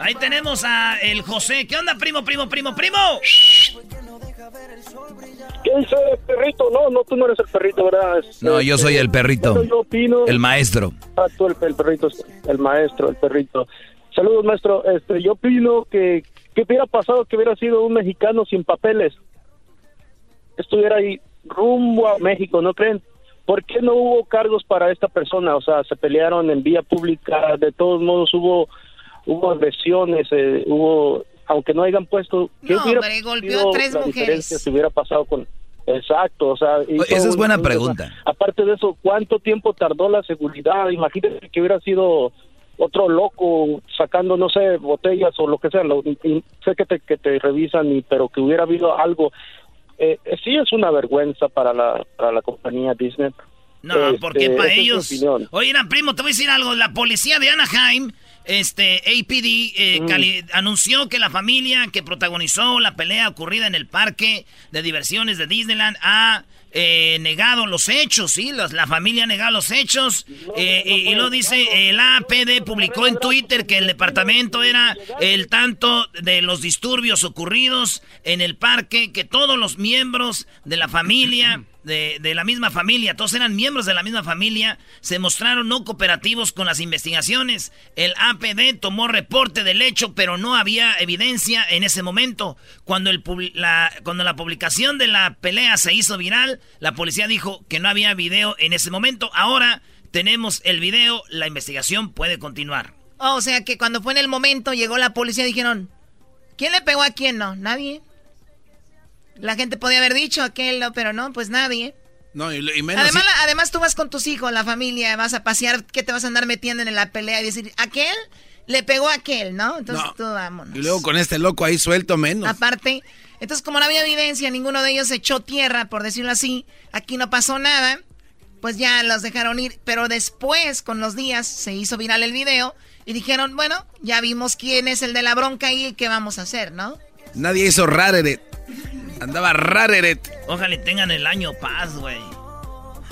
[laughs] Ahí tenemos a el José. ¿Qué onda, primo, primo, primo, primo? ¿Qué dice perrito? No, no, tú no eres el perrito, ¿verdad? Es- No, yo soy el perrito, Bueno, yo opino- el maestro. Ah, tú el, el perrito, el maestro, el perrito. Saludos, maestro. Este, yo opino que, que hubiera pasado que hubiera sido un mexicano sin papeles. Estuviera ahí rumbo a México, ¿no creen? ¿Por qué no hubo cargos para esta persona? O sea, se pelearon en vía pública, de todos modos hubo hubo agresiones, eh, hubo, aunque no hayan puesto... ¿qué No, hubiera hombre, golpeó a tres la mujeres. diferencia si hubiera pasado con... Exacto, o sea... esa es buena un- pregunta. Aparte de eso, ¿cuánto tiempo tardó la seguridad? Imagínate que hubiera sido otro loco sacando, no sé, botellas o lo que sea. Lo- y sé que te, que te revisan, y, pero que hubiera habido algo. Eh, eh, sí es una vergüenza para la, para la compañía Disney. No, Este, porque para esa es mi ellos. Oye, primo, te voy a decir algo. La policía de Anaheim, este, APD, eh, Mm. cali- anunció que la familia que protagonizó la pelea ocurrida en el parque de diversiones de Disneyland ha eh, negado los hechos, ¿sí? Los- la familia ha negado los hechos. eh, y, y lo dice, el APD publicó en Twitter que el departamento era el tanto de los disturbios ocurridos en el parque, que todos los miembros de la familia [laughs] de, de la misma familia, todos eran miembros de la misma familia, se mostraron no cooperativos con las investigaciones. El APD tomó reporte del hecho, pero no había evidencia en ese momento. Cuando, el, la, cuando la publicación de la pelea se hizo viral, la policía dijo que no había video en ese momento. Ahora tenemos el video, la investigación puede continuar. Oh, o sea que cuando fue en el momento, llegó la policía dijeron, ¿quién le pegó a quién? No, nadie. La gente podía haber dicho aquel, no, pero no, pues nadie. No, y, y menos. Además, además tú vas con tus hijos, la familia, vas a pasear, ¿qué te vas a andar metiendo en la pelea y decir, aquel le pegó a aquel, ¿no? Entonces No. tú vámonos. y luego con este loco ahí suelto menos. Aparte, entonces como no había evidencia, ninguno de ellos echó tierra, por decirlo así, aquí no pasó nada, pues ya los dejaron ir, pero después, con los días, se hizo viral el video y dijeron, bueno, ya vimos quién es el de la bronca y qué vamos a hacer, ¿no? Nadie hizo rareret. Andaba rareret. Ojalá tengan el año paz, güey.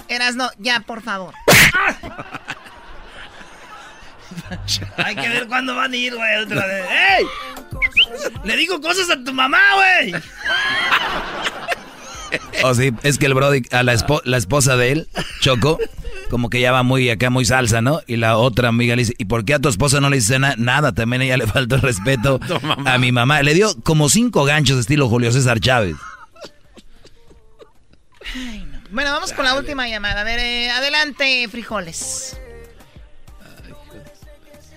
Eras no, ya, por favor. [laughs] Hay que ver cuándo van a ir, güey. otra vez. ¡Ey! Le digo cosas a tu mamá, güey. O sí, es que el Brody, a la, espo- la esposa de él, Choco, como que ya va muy acá, muy salsa, ¿no? Y la otra amiga le dice, ¿y por qué a tu esposa no le dice na- nada? También ella le [laughs] faltó el respeto [laughs] a mi mamá. Le dio como cinco ganchos estilo Julio César Chávez. Bueno, vamos con la última llamada. A ver, eh, adelante, frijoles.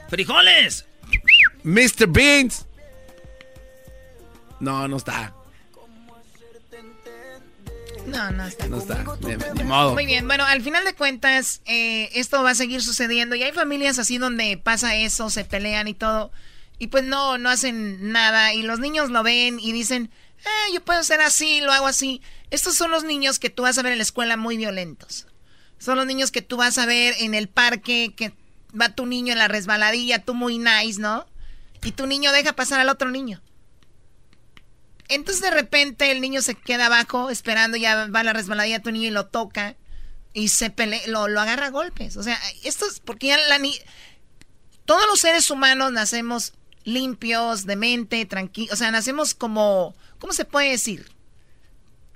¡Frijoles! Mr. Beans. No, no está. No, no está. No está. Ni, ni modo. Muy bien, bueno, al final de cuentas, eh, esto va a seguir sucediendo y hay familias así donde pasa eso, se pelean y todo, y pues no, no hacen nada y los niños lo ven y dicen, ah, yo puedo ser así, lo hago así. Estos son los niños que tú vas a ver en la escuela muy violentos. Son los niños que tú vas a ver en el parque, que va tu niño en la resbaladilla, tú muy nice, ¿no? Y tu niño deja pasar al otro niño. Entonces de repente el niño se queda abajo esperando, ya va a la resbaladilla tu niño y lo toca y se pelea, lo, lo agarra a golpes. O sea, esto es porque ya la ni todos los seres humanos nacemos limpios, de mente, tranquilos, o sea, nacemos como, ¿cómo se puede decir?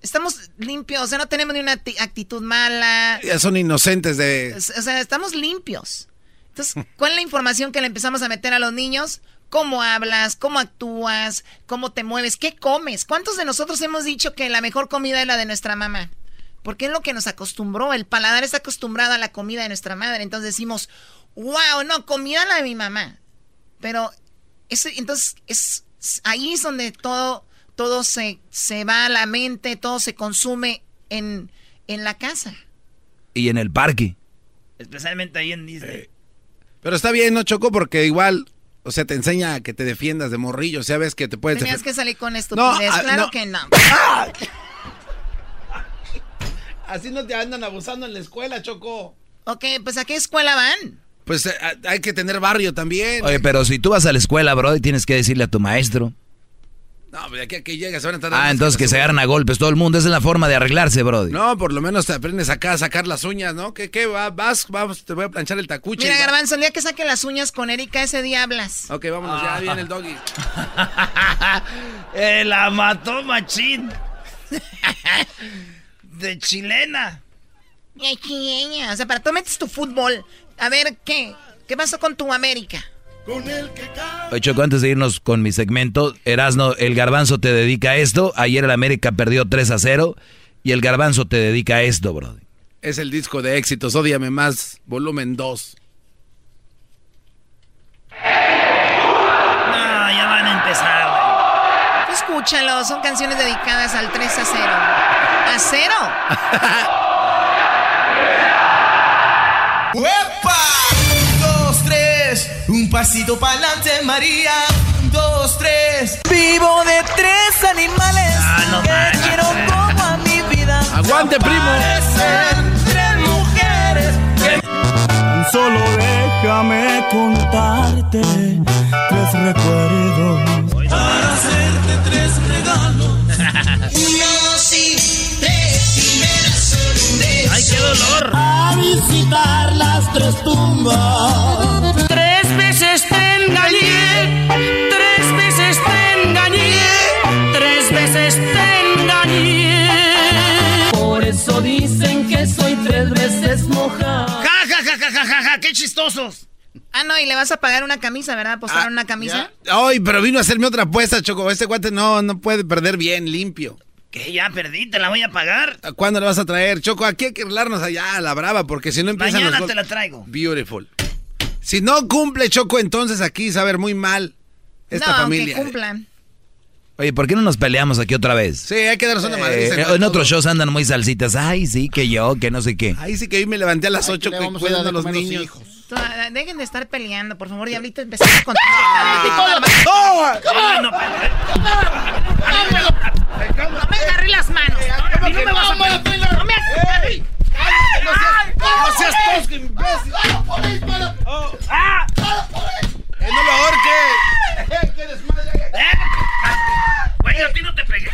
Estamos limpios, o sea, no tenemos ni una acti- actitud mala. Ya son inocentes de. O sea, estamos limpios. Entonces, ¿cuál es la información que le empezamos a meter a los niños? ¿Cómo hablas? ¿Cómo actúas? ¿Cómo te mueves? ¿Qué comes? ¿Cuántos de nosotros hemos dicho que la mejor comida es la de nuestra mamá? porque es lo que nos acostumbró. El paladar está acostumbrado a la comida de nuestra madre. Entonces decimos, wow, no, comida la de mi mamá. Pero entonces es ahí es donde todo, todo se, se va a la mente, todo se consume en, en la casa. Y en el parque. Especialmente ahí en Disney. Pero está bien, ¿no, Choco? Porque igual, o sea, te enseña a que te defiendas de morrillo. O sea, ves que te puedes... Tenías que salir con estupidez. ah, claro no. que no. [laughs] Así no te andan abusando en la escuela, Choco. Ok, pues ¿a qué escuela van? Pues eh, hay que tener barrio también. Oye, pero si tú vas a la escuela, bro, y tienes que decirle a tu maestro. No, pues de aquí a que se van a estar... Ah, entonces que se agarran a golpes todo el mundo. Esa es la forma de arreglarse, bro. No, por lo menos te aprendes acá a sacar las uñas, ¿no? ¿Qué, qué? Va- Vas, vamos, te voy a planchar el tacuche. Mira, Garbanzo, el día que saque las uñas con Erika, ese día hablas. Ok, vámonos, ya viene el doggy. [laughs] Eh, la mató machín. [laughs] de chilena. Ay, chileña. O sea, para tú metes tu fútbol. A ver, ¿qué? ¿Qué pasó con tu América? Con el que Oye, Choco, antes de irnos con mi segmento, Erasno, el garbanzo te dedica a esto. Ayer el América perdió 3 a 0 y el garbanzo te dedica a esto, bro. Es el disco de éxitos, Ódiame Más, volumen 2. No, ya van a empezar, güey. Tú escúchalo, son canciones dedicadas al 3 a 0. ¿A cero? [laughs] ¡Uepa! Pasito para adelante, María. Un, dos, tres. Vivo de tres animales que quiero como a mi vida. ¡Aguante, primo! Tres mujeres que Tan solo déjame contarte tres recuerdos. para hacerte tres regalos. Uno, dos y tres y me das solo un beso. ¡Ay, qué dolor! A visitar las tres tumbas. Tres veces te engañé, tres veces te engañé, tres veces te engañé. Por eso dicen que soy tres veces mojada. ¡Ja, ja, ja, ja, ja, ja, ja! ¡Qué chistosos! Ah, no, y le vas a pagar una camisa, ¿verdad? ¿Apostaron una camisa? Ay, pero vino a hacerme otra apuesta, Choco. Este cuate no, no puede perder bien, limpio. Que ya perdí, te la voy a pagar. ¿A ¿Cuándo le vas a traer? Choco, aquí hay que arreglarnos allá a la brava, porque si no empiezan Mañana los te la traigo. Beautiful. Si no cumple Choco, entonces aquí ver muy mal esta no, familia. que cumplan. Oye, ¿por qué no nos peleamos aquí otra vez? Sí, hay que darnos una Eh, madriza. en otros shows andan muy salsitas. Ay, sí, que yo, que no sé qué. Ahí sí que hoy me levanté a las Ay, 8 que le vamos a dar cuidando a de los comer a los niños. hijos. Ah, Dejen de estar peleando, por favor. Diablito, empezamos con... ¡Oh! Ay, no, No me agarré las manos. No me vas a... No me agarré. ¡No seas tosco, imbécil! ¡Ah! ¡Eh, no lo ahorque! ¡Qué desmadre! Güey, a ti no te pegué.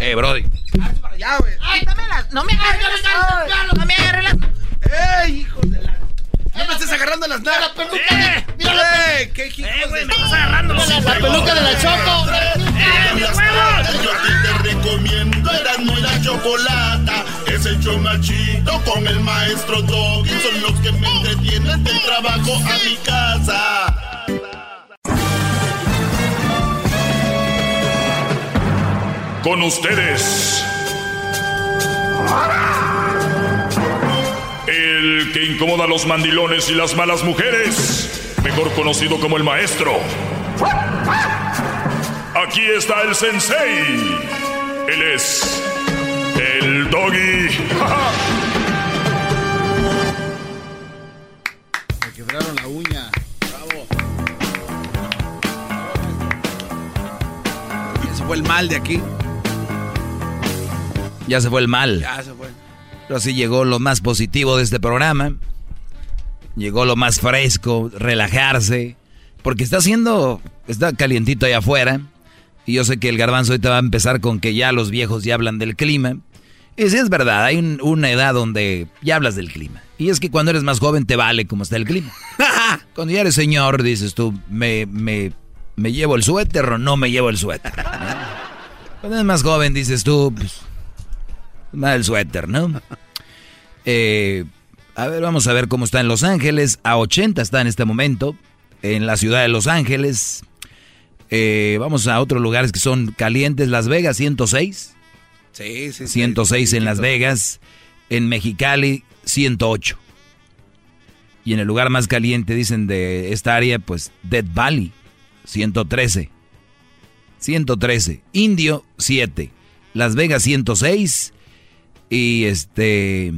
Eh, Brody. Ya, güey. Ay, dame las... No me agarré las manos. No me agarré las... ¡Ey, hijos de la... ¡No me estés agarrando las nalgas! ¡Eh! ¡Eh! ¡Qué hijos ¡Eh, güey! de- ¡Me estás agarrando los La peluca de la Choco. ¡Eh, mis huevos! Yo a ti te recomiendo Erasmo y la Chocolata. Es el show machito con el maestro Doggy. Son los que me entretienen del trabajo a mi casa. Con ustedes. El que incomoda a los mandilones y las malas mujeres. Mejor conocido como el maestro. Aquí está el sensei. Él es el doggy. Me quebraron la uña. Bravo. Ese fue el mal de aquí. Ya se fue el mal. Ya se fue. Pero sí llegó lo más positivo de este programa. Llegó lo más fresco, relajarse. Porque está haciendo, está calientito allá afuera. Y yo sé que el garbanzo ahorita va a empezar con que ya los viejos ya hablan del clima. Y sí es verdad, hay un- una edad donde ya hablas del clima. Y es que cuando eres más joven te vale cómo está el clima. [laughs] cuando ya eres señor, dices tú, me, me, me llevo el suéter o no me llevo el suéter. Cuando eres más joven, dices tú, pues, nada el suéter, ¿no? [laughs] Eh, a ver, vamos a ver cómo está en Los Ángeles. A 80 está en este momento. En la ciudad de Los Ángeles. Eh, vamos a otros lugares que son calientes. Las Vegas, 106. Sí, sí, sí. 106 en Las Vegas, en Mexicali 108. Y en el lugar más caliente, dicen, de esta área, pues Dead Valley 113. 113. Indio 7. Las Vegas 106. Y este...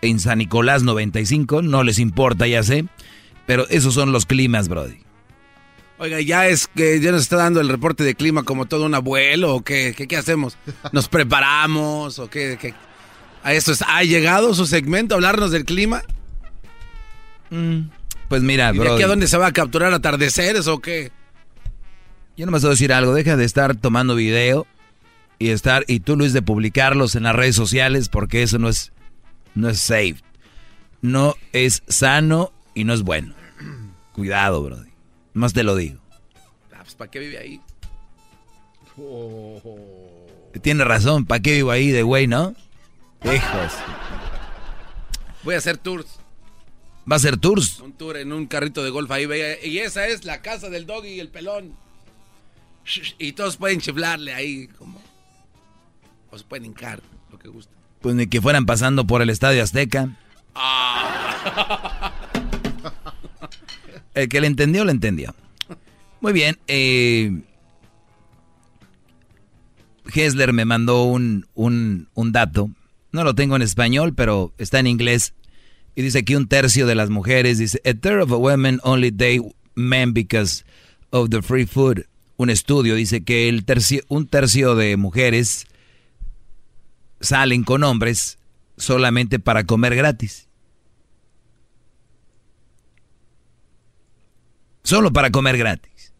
En San Nicolás 95. No les importa, ya sé. Pero esos son los climas, Brody. Oiga, ya es que ya nos está dando el reporte de clima como todo un abuelo o qué, qué, qué hacemos? [laughs] ¿Nos preparamos o qué? qué? ¿A esto es, ¿Ha llegado su segmento a hablarnos del clima? Mm, pues mira, ¿Y de aquí a dónde se va a capturar atardeceres o qué? Yo no me voy a decir algo, deja de estar tomando video y estar y tú Luis de publicarlos en las redes sociales porque eso no es no es safe. No es sano y no es bueno. Cuidado, brody. Más te lo digo. Ah, pues, ¿Para qué vive ahí? Tiene razón, ¿para qué vivo ahí de güey, no? Hijos. Voy a hacer tours. ¿Va a hacer tours? Un tour en un carrito de golf ahí. Y esa es la casa del doggy y el pelón. Y todos pueden chiflarle ahí como... O se pueden hincar, lo que gusta. Pues ni que fueran pasando por el Estadio Azteca. Ah. [laughs] El que le entendió, le entendió. Muy bien. Eh, Hessler me mandó un, un, dato. No lo tengo en español, pero está en inglés. Y dice que un tercio de las mujeres, dice, a third of women only date men because of the free food. Un estudio dice que el tercio, un tercio de mujeres salen con hombres solamente para comer gratis. Solo para comer gratis.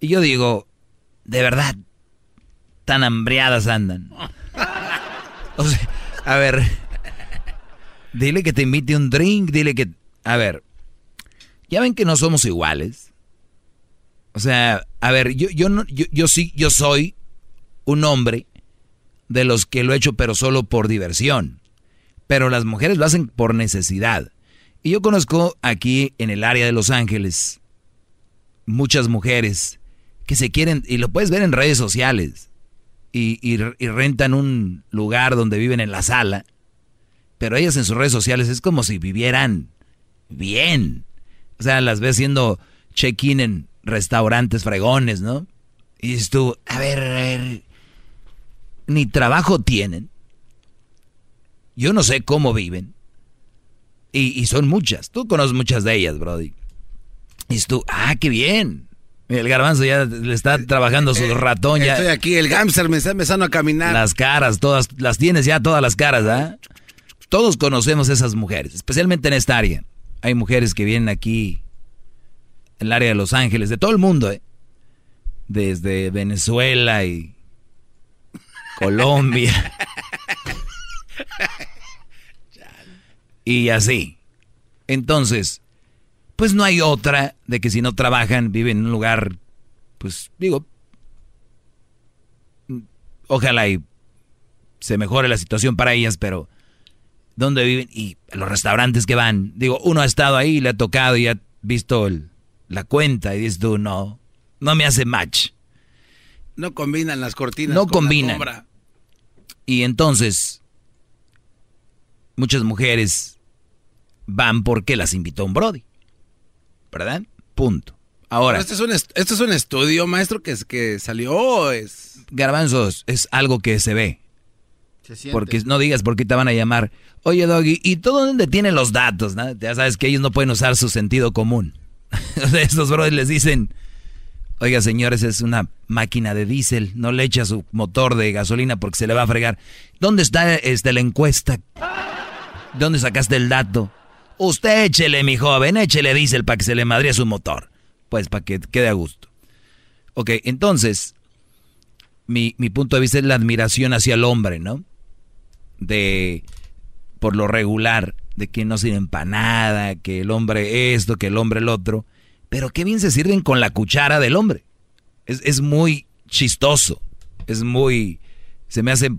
Y yo digo, de verdad, tan hambriadas andan. O sea, a ver, dile que te invite un drink, dile que... A ver, ya ven que no somos iguales. O sea, a ver, yo, yo, no, yo, yo sí, yo soy un hombre de los que lo he hecho pero solo por diversión. Pero las mujeres lo hacen por necesidad. Y yo conozco aquí en el área de Los Ángeles muchas mujeres que se quieren, y lo puedes ver en redes sociales, y, y, y, rentan un lugar donde viven en la sala, pero ellas en sus redes sociales es como si vivieran bien. O sea, las ves haciendo check-in en restaurantes fregones, ¿no? Y dices tú, a ver, a ver, ni trabajo tienen. Yo no sé cómo viven. Y, y, son muchas. Tú conoces muchas de ellas, Brody. Y tú, ah, qué bien. El garbanzo ya le está trabajando su ratón. Ya. Estoy aquí, el gamster me está empezando a caminar. Las caras, todas, las tienes ya todas las caras, ¿ah? Todos conocemos esas mujeres, especialmente en esta área. Hay mujeres que vienen aquí, en el área de Los Ángeles, de todo el mundo, ¿eh? Desde Venezuela y Colombia. [laughs] y así. Entonces, pues no hay otra de que si no trabajan, viven en un lugar, pues digo, ojalá y se mejore la situación para ellas, pero ¿dónde viven? Y los restaurantes que van, digo, uno ha estado ahí, le ha tocado y ha visto el, la cuenta y dices tú, no, no me hace match. No combinan las cortinas. No combinan. Y entonces, muchas mujeres van porque las invitó un Brody. ¿Verdad? Punto. Ahora. Este es, un esto es un estudio, maestro, que, que salió. Es... Garbanzos, es algo que se ve. Se porque no digas por qué te van a llamar. Oye, Doggy, ¿y todo dónde tienen los datos? ¿no? Ya sabes que ellos no pueden usar su sentido común. [laughs] Estos brothers les dicen, oiga, señores, es una máquina de diésel, no le echa su motor de gasolina porque se le va a fregar. ¿Dónde está este, la encuesta? ¿Dónde sacaste el dato? Usted échele, mi joven, échele diésel para que se le madrie su motor. Pues para que quede a gusto. Ok, entonces, mi, mi punto de vista es la admiración hacia el hombre, ¿no? De, por lo regular, de que no sirven para nada, que el hombre esto, que el hombre el otro. Pero qué bien se sirven con la cuchara del hombre. Es, es muy chistoso. Es muy... Se me hace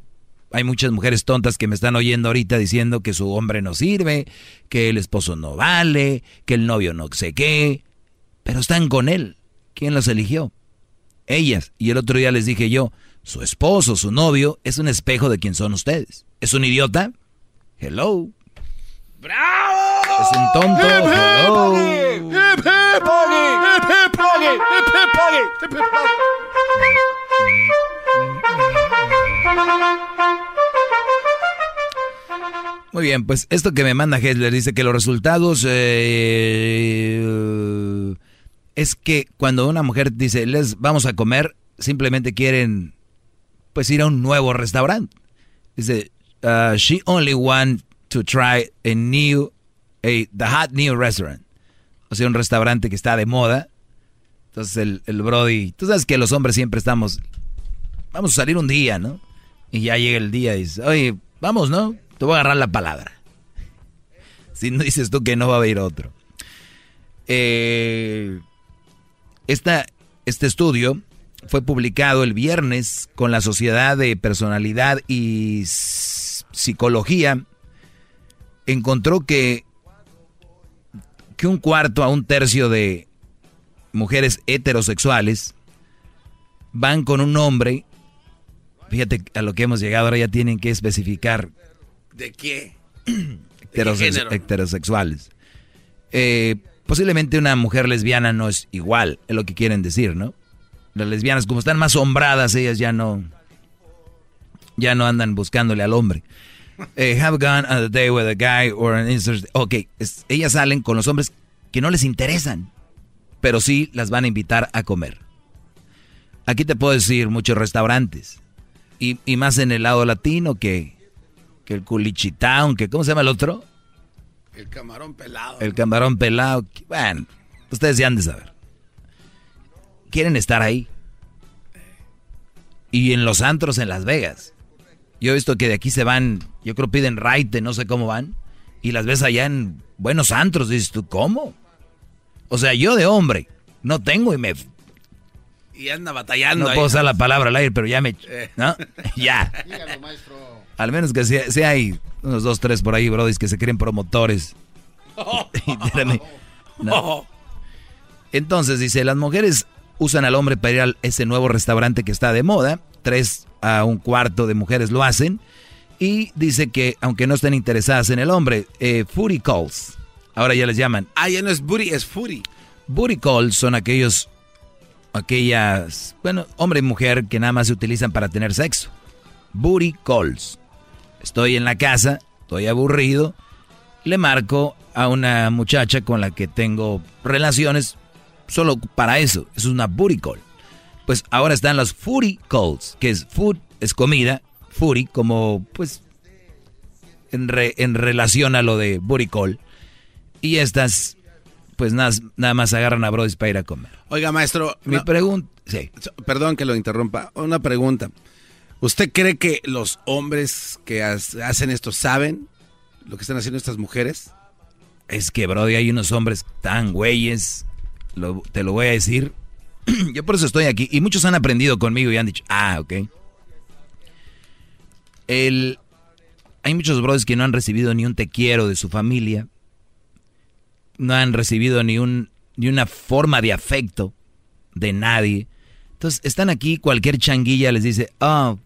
hay muchas mujeres tontas que me están oyendo ahorita diciendo que su hombre no sirve, que el esposo no vale, que el novio no sé qué. Pero están con él. ¿Quién los eligió? ellas. Y el otro día les dije yo, su esposo, su novio, es un espejo de quién son ustedes. ¿Es un idiota? Hello. ¡Bravo! Es un tonto. Hello. Muy bien, pues esto que me manda Hessler dice que los resultados eh, es que cuando una mujer dice les vamos a comer, simplemente quieren pues ir a un nuevo restaurante. Dice uh, she only want to try a new, a the hot new restaurant, o sea un restaurante que está de moda. Entonces el, el Brody, tú sabes que los hombres siempre estamos, vamos a salir un día, ¿no? Y ya llega el día y dice, oye, vamos, ¿no? Te voy a agarrar la palabra. [laughs] Si no dices tú que no va a haber otro. Eh, esta, este estudio fue publicado el viernes con la Sociedad de Personalidad y Psicología. Encontró que, que un cuarto a un tercio de mujeres heterosexuales van con un hombre. Fíjate a lo que hemos llegado, ahora ya tienen que especificar ¿De qué? [clears throat] heterosexuales. Eh, posiblemente una mujer lesbiana no es igual, es lo que quieren decir, ¿no? Las lesbianas, como están más hombradas, ellas ya no, ya no andan buscándole al hombre. [laughs] Eh, have gone on a day with a guy or an insert- Ok, es- ellas salen con los hombres que no les interesan, pero sí las van a invitar a comer. Aquí te puedo decir muchos restaurantes. Y, y más en el lado latino que, que el culichitown, que ¿cómo se llama el otro? El camarón pelado. El camarón pelado. Bueno, ustedes ya han de saber. Quieren estar ahí. Y en los antros en Las Vegas. Yo he visto que de aquí se van, yo creo piden raite, no sé cómo van. Y las ves allá en buenos antros. Dices tú, ¿cómo? O sea, yo de hombre no tengo y me... Y anda batallando. No ahí, puedo usar la palabra al aire, pero ya me... Eh. ¿No? [laughs] ya. Al menos que sea, sea hay unos dos, tres por ahí, brodis, que se creen promotores. [laughs] No. Entonces dice, las mujeres usan al hombre para ir a ese nuevo restaurante que está de moda. Tres a un cuarto de mujeres lo hacen. Y dice que aunque no estén interesadas en el hombre, eh, footy calls. Ahora ya les llaman. Ah, ya no es booty, es footy. Booty calls son aquellos, aquellas, bueno, hombre y mujer que nada más se utilizan para tener sexo. Booty calls. Estoy en la casa, estoy aburrido, le marco a una muchacha con la que tengo relaciones solo para eso. Es una booty call. Pues ahora están las footy calls, que es food, es comida, footy como pues en, re- en relación a lo de booty call. Y estas pues nada, nada más agarran a brodis para ir a comer. Oiga, maestro. Mi no- pregunta, sí. Perdón que lo interrumpa. Una pregunta. ¿Usted cree que los hombres que hacen esto saben lo que están haciendo estas mujeres? Es que, Brody, hay unos hombres tan güeyes, lo- te lo voy a decir. [clears throat] Yo por eso estoy aquí. Y muchos han aprendido conmigo y han dicho, ah, ok. El, hay muchos brothers que no han recibido ni un te quiero de su familia. No han recibido ni, un, ni una forma de afecto de nadie. Entonces, están aquí, cualquier changuilla les dice, oh,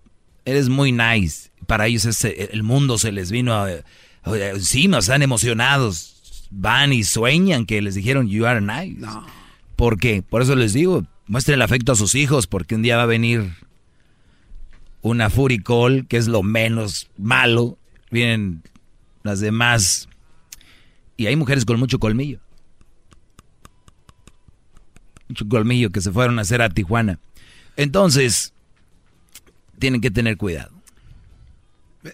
eres muy nice. Para ellos ese- el mundo se les vino a- a- encima, están emocionados. Van y sueñan que les dijeron, you are nice. ¿Por qué? Por eso les digo, muestren el afecto a sus hijos, porque un día va a venir una furicol, que es lo menos malo. Vienen las demás. Y hay mujeres con mucho colmillo. Mucho colmillo que se fueron a hacer a Tijuana. Entonces, tienen que tener cuidado.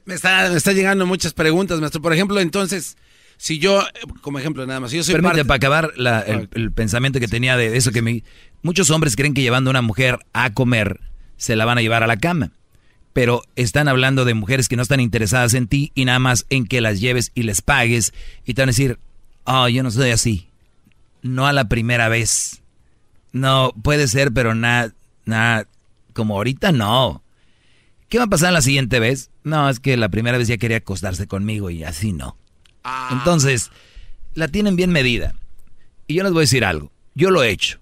Me- está, me está llegando muchas preguntas, maestro. Por ejemplo, entonces, si yo, como ejemplo nada más, si yo soy Permíteme, parte- para acabar la- el, el pensamiento que tenía de eso que me... Muchos hombres creen que llevando a una mujer a comer se la van a llevar a la cama. Pero están hablando de mujeres que no están interesadas en ti y nada más en que las lleves y les pagues y te van a decir, oh, yo no soy así. No a la primera vez. No, puede ser, pero nada, nada, como ahorita no. ¿Qué va a pasar la siguiente vez? No, es que la primera vez ya quería acostarse conmigo y así no. Entonces, la tienen bien medida. Y yo les voy a decir algo. Yo lo he hecho.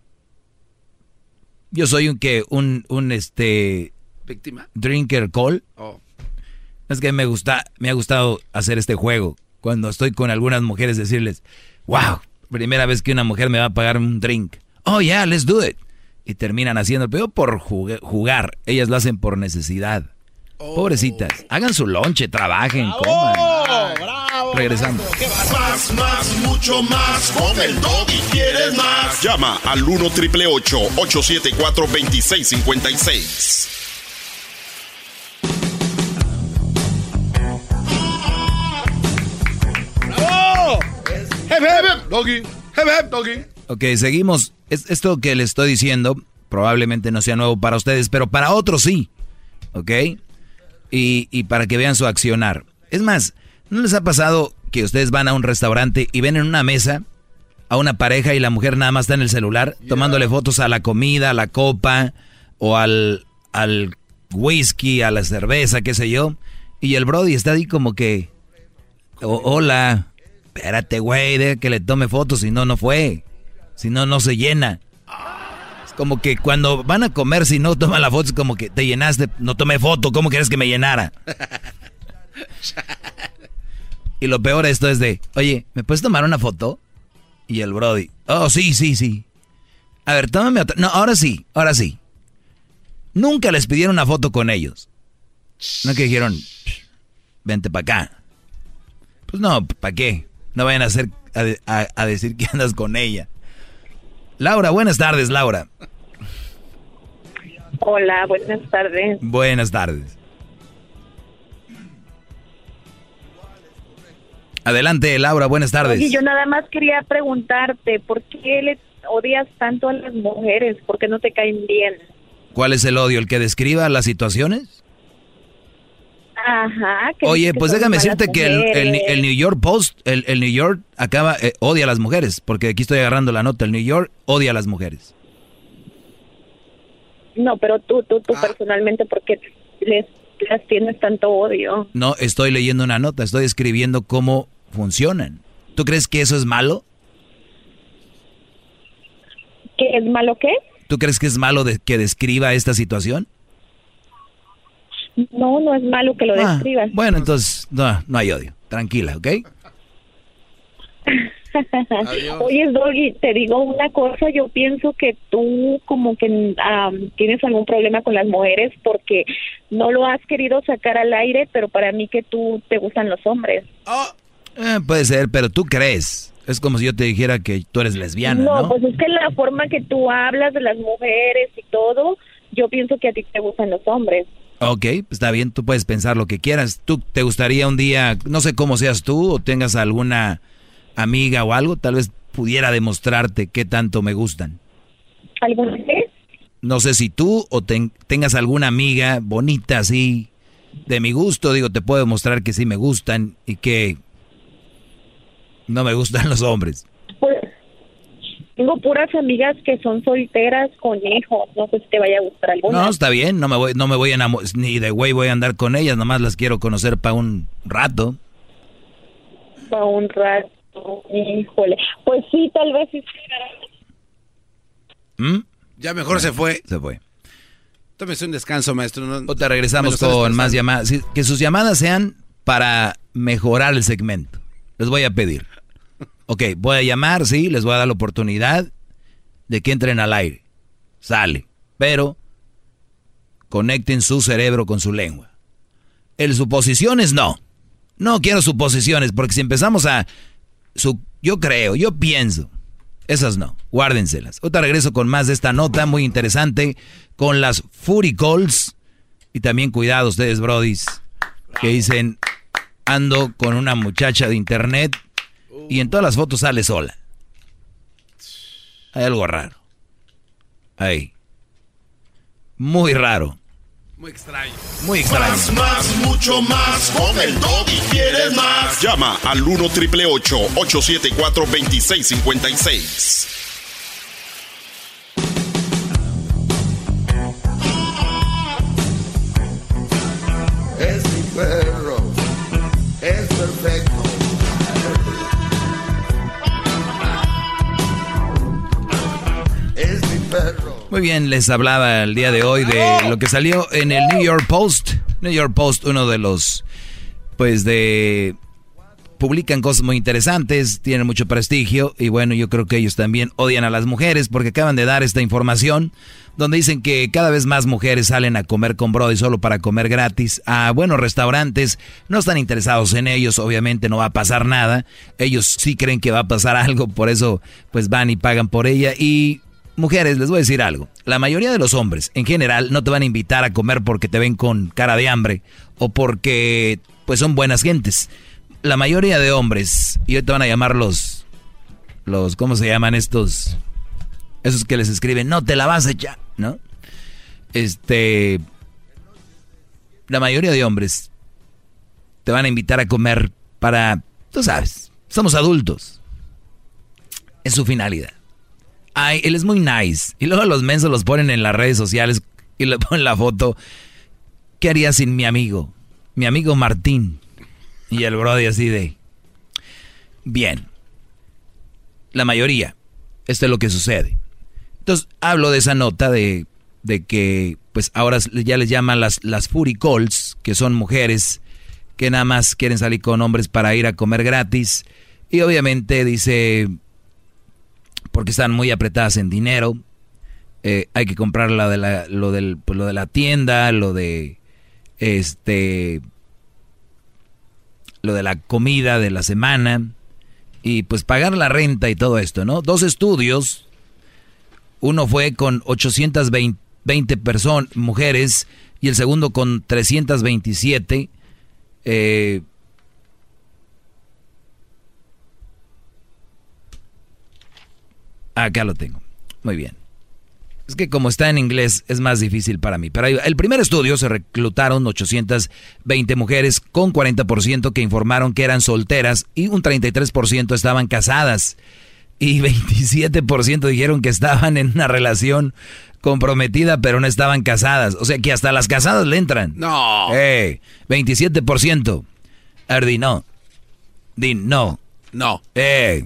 Yo soy un que, un, un este... ¿Víctima? Drinker call. Oh. Es que me gusta, me ha gustado hacer este juego. Cuando estoy con algunas mujeres decirles, wow, primera vez que una mujer me va a pagar un drink. Oh, yeah, let's do it. Y terminan haciendo, pero por jug- jugar. Ellas lo hacen por necesidad. Pobrecitas. Hagan su lonche, trabajen, coman. Regresando. Más, más, mucho más. Con el y quieres más. Llama al 1 triple 874 2656. Doggy. Hep, hep, doggy. Ok, seguimos. Es- esto que les estoy diciendo probablemente no sea nuevo para ustedes, pero para otros sí. ¿Ok? Y, y para que vean su accionar. Es más, ¿no les ha pasado que ustedes van a un restaurante y ven en una mesa a una pareja y la mujer nada más está en el celular tomándole fotos a la comida, a la copa o al, al whisky, a la cerveza, qué sé yo? Y el Brody está ahí como que, "O- hola, espérate güey, deja que le tome fotos, si no, no fue. Si no, no se llena. Es como que cuando van a comer, si no toman la foto, es como que te llenaste, no tomé foto, ¿cómo quieres que me llenara? [laughs] Y lo peor de esto es de, oye, ¿me puedes tomar una foto? Y el Brody, oh, sí, sí, sí. A ver, tómame otra. No, ahora sí, ahora sí. Nunca les pidieron una foto con ellos. No que dijeron, vente para acá. Pues no, ¿para qué? No vayan a, hacer, a, a- a decir que andas con ella. Laura, buenas tardes, Laura. Hola, buenas tardes. Buenas tardes. Adelante, Laura, buenas tardes. Oye, yo nada más quería preguntarte, ¿por qué le odias tanto a las mujeres? ¿Por qué no te caen bien? ¿Cuál es el odio? ¿El que describa las situaciones? Ajá. que Oye, que pues déjame decirte que el, el- el New York Post, el, el New York acaba, eh, odia a las mujeres, porque aquí estoy agarrando la nota, el New York odia a las mujeres. No, pero tú, tú, Ah. tú personalmente, ¿por qué les, les tienes tanto odio? No estoy leyendo una nota, estoy escribiendo cómo funcionan. ¿Tú crees que eso es malo? ¿Qué es malo qué? ¿Tú crees que es malo de, que describa esta situación? No, no es malo que lo Ah, describas. Bueno, entonces no, no hay odio. Tranquila, ¿ok? [laughs] Oye, Doggy, te digo una cosa, yo pienso que tú como que tienes algún problema con las mujeres porque no lo has querido sacar al aire, pero para mí que tú te gustan los hombres. Eh, puede ser, pero tú crees. Es como si yo te dijera que tú eres lesbiana, no, ¿no? pues es que la forma que tú hablas de las mujeres y todo, yo pienso que a ti te gustan los hombres. Ok, está bien, tú puedes pensar lo que quieras. ¿Tú te gustaría un día, no sé cómo seas tú o tengas alguna amiga o algo, tal vez pudiera demostrarte qué tanto me gustan? ¿Alguna vez? No sé si tú o ten- tengas alguna amiga bonita así de mi gusto, digo, te puedo demostrar que sí me gustan y que no me gustan [laughs] los hombres. Pues tengo puras amigas que son solteras con hijos, no sé si te vaya a gustar alguna. No, está bien, no me voy, no me voy a enamorar, ni de güey voy a andar con ellas, nomás las quiero conocer para un rato. Para un rato, híjole. Pues sí, tal vez sí. ¿Mm? Ya mejor se fue. Se fue. Tómese un descanso, maestro. No, O te regresamos con más llamadas. Sí, Que sus llamadas sean para mejorar el segmento. Les voy a pedir. Ok, voy a llamar, sí, les voy a dar la oportunidad de que entren al aire. Sale. Pero conecten su cerebro con su lengua. El suposiciones no. No quiero suposiciones, porque si empezamos a... Su, yo creo, yo pienso. Esas no, guárdenselas. Ahorita regreso con más de esta nota muy interesante con las Fury Calls. Y también cuidado ustedes, brodis, que dicen, ando con una muchacha de internet y en todas las fotos sale sola. Hay algo raro. Ahí. Muy raro. Muy extraño. Muy extraño. Más, más, mucho más. Con el y quieres más. Llama al 1 triple 874 2656. Muy bien, les hablaba el día de hoy de lo que salió en el New York Post. New York Post, uno de los, pues de publican cosas muy interesantes, tienen mucho prestigio y bueno, yo creo que ellos también odian a las mujeres porque acaban de dar esta información donde dicen que cada vez más mujeres salen a comer con Brody solo para comer gratis a buenos restaurantes, no están interesados en ellos, obviamente no va a pasar nada, ellos sí creen que va a pasar [laughs] algo, por eso pues van y pagan por ella y mujeres, les voy a decir algo, la mayoría de los hombres en general no te van a invitar a comer porque te ven con cara de hambre o porque pues son buenas gentes la mayoría de hombres, y hoy te van a llamar los, los, ¿cómo se llaman estos? Esos que les escriben, no te la vas a echar, ¿no? Este, la mayoría de hombres te van a invitar a comer para, tú sabes, somos adultos. Es su finalidad. Ay, él es muy nice. Y luego los mensos los ponen en las redes sociales y le [laughs] ponen la foto. ¿Qué haría sin mi amigo? Mi amigo Martín. Y el Brody así de... Bien. La mayoría. Esto es lo que sucede. Entonces hablo de esa nota de, de que pues ahora ya les llaman las, las Fury Calls, que son mujeres que nada más quieren salir con hombres para ir a comer gratis. Y obviamente dice, porque están muy apretadas en dinero, eh, hay que comprar la de la, lo, del, pues, lo de la tienda, lo de este lo de la comida de la semana y pues pagar la renta y todo esto, ¿no? Dos estudios, uno fue con 820 personas, mujeres, y el segundo con 327. Eh, acá lo tengo. Muy bien. Es que como está en inglés es más difícil para mí. Pero el primer estudio se reclutaron 820 mujeres con 40% que informaron que eran solteras y un 33% estaban casadas. Y 27% dijeron que estaban en una relación comprometida pero no estaban casadas. O sea que hasta las casadas le entran. No. Eh, 27%. Ardi, no. Din, no. No. Eh,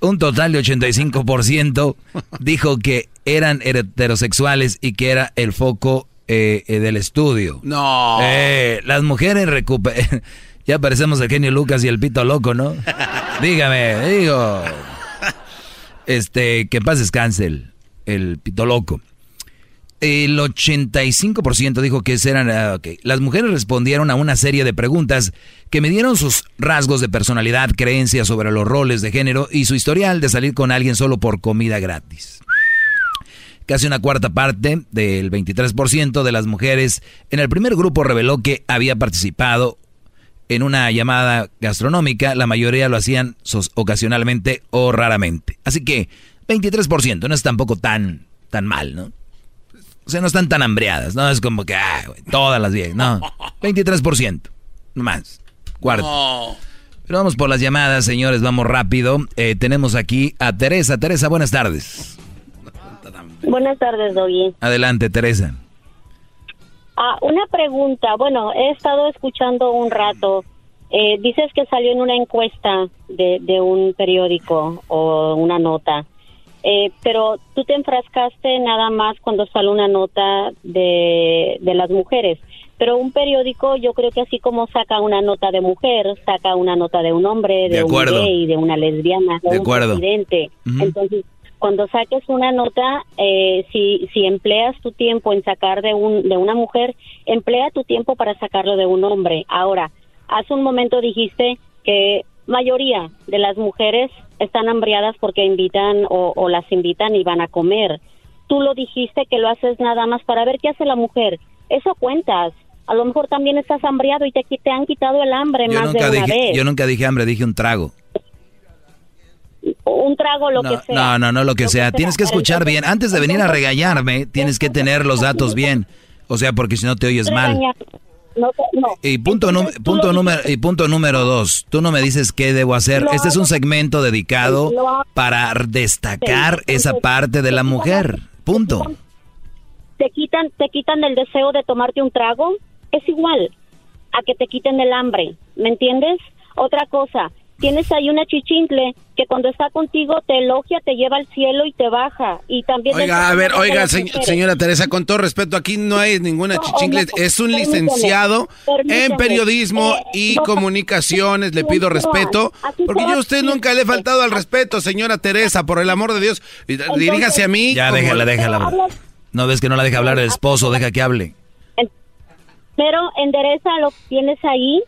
un total de 85% dijo que eran heterosexuales y que era el foco eh, eh, del estudio. No. Eh, las mujeres recuperan... [laughs] ya parecemos el genio Lucas y el pito loco, ¿no? [laughs] Dígame, digo. Este, que paz descanse el, pito loco. El 85% dijo que eran... Ah, las mujeres respondieron a una serie de preguntas que me dieron sus rasgos de personalidad, creencias sobre los roles de género y su historial de salir con alguien solo por comida gratis. Casi una cuarta parte del 23% de las mujeres en el primer grupo reveló que había participado en una llamada gastronómica. La mayoría lo hacían ocasionalmente o raramente. Así que 23% no es tampoco tan, tan mal, ¿no? O sea, no están tan hambreadas, ¿no? Es como que, ah, todas las 10, no. [laughs] 23%, no más. Cuarto. Pero vamos por las llamadas, señores, vamos rápido. Eh, tenemos aquí a Teresa. Teresa, buenas tardes. Buenas tardes, Doggy. Adelante, Teresa. Ah, una pregunta. Bueno, he estado escuchando un rato. Eh, dices que salió en una encuesta de, de un periódico o una nota. Eh, pero tú te enfrascaste nada más cuando sale una nota de, de las mujeres. Pero un periódico, yo creo que así como saca una nota de mujer, saca una nota de un hombre, de, un gay, de una lesbiana, de, un presidente. Entonces, cuando saques una nota, eh, si, si empleas tu tiempo en sacar de, un, de una mujer, emplea tu tiempo para sacarlo de un hombre. Ahora, hace un momento dijiste que mayoría de las mujeres están hambriadas porque invitan o, o las invitan y van a comer. Tú lo dijiste que lo haces nada más para ver qué hace la mujer. Eso cuentas. A lo mejor también estás hambriado y te, te han quitado el hambre más de una vez. Yo nunca dije hambre, dije un trago un trago, lo que sea. No, no, no, lo que sea. tienes que escuchar bien. Antes de venir a regañarme, tienes que tener los datos bien. O sea, porque si no te oyes mal. Y punto, punto, número, y punto número dos, tú no me dices qué debo hacer. Este es un segmento dedicado para destacar esa parte de la mujer. Punto. Te quitan, te quitan el deseo de tomarte un trago. Es igual a que te quiten el hambre. ¿Me entiendes? Otra cosa, tienes ahí una chichincle que cuando está contigo te elogia, te lleva al cielo y te baja. Y también Oiga, a ver, oiga, señora Teresa, con todo respeto, aquí no hay ninguna chichincle, es un licenciado en periodismo eh, y comunicaciones, le pido respeto, porque yo a usted nunca le he faltado al respeto, señora Teresa, por el amor de Dios, diríjase a mí. Ya, déjala, déjala. No ves que no la deja hablar el esposo, deja que hable. Pero endereza lo que tienes ahí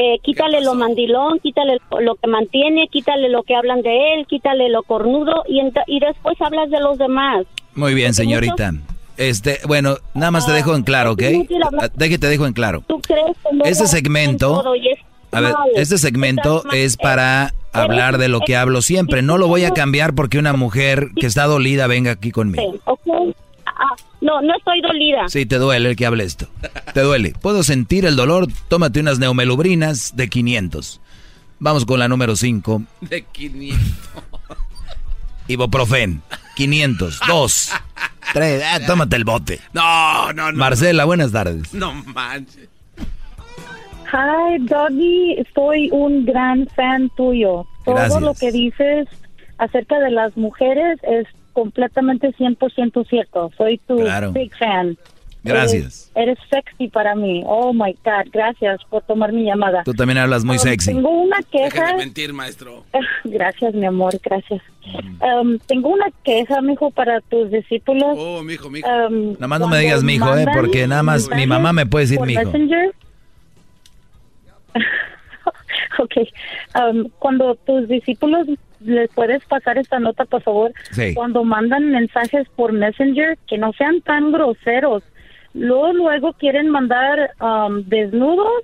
eh, quítale lo mandilón, quítale lo que mantiene, quítale lo que hablan de él, quítale lo cornudo y, y después hablas de los demás. Muy bien, señorita. Este, bueno, nada más te dejo en claro, ¿ok? Ah, Déjate, te dejo en claro. Este segmento, a ver, este segmento es para hablar de lo que hablo siempre. No lo voy a cambiar porque una mujer que está dolida venga aquí conmigo. Ah, no, no estoy dolida. Sí, te duele el que hable esto. Te duele. Puedo sentir el dolor. Tómate unas neumelubrinas de 500. Vamos con la número 5. De 500. Ibuprofen. 500. Dos. Tres. Ah, tómate el bote. No, no, no. Marcela, buenas tardes. No manches. Hi, Doggy. Soy un gran fan tuyo. Todo lo que dices acerca de las mujeres es completamente 100% cierto. Soy tu big fan. Gracias. Eres, sexy para mí. Oh my God, gracias por tomar mi llamada. Tú también hablas muy um, sexy. Tengo una queja. Deja mentir, maestro. [laughs] Gracias, mi amor, gracias. Um, tengo una queja, mijo, para tus discípulos. Oh, mijo, mijo. Um, nada más no me digas mijo, eh, porque nada más mi mamá me puede decir mijo. Messenger. [laughs] ok. cuando tus discípulos ¿les puedes pasar esta nota, por favor? Cuando mandan mensajes por Messenger, que no sean tan groseros. Luego, luego quieren mandar um, desnudos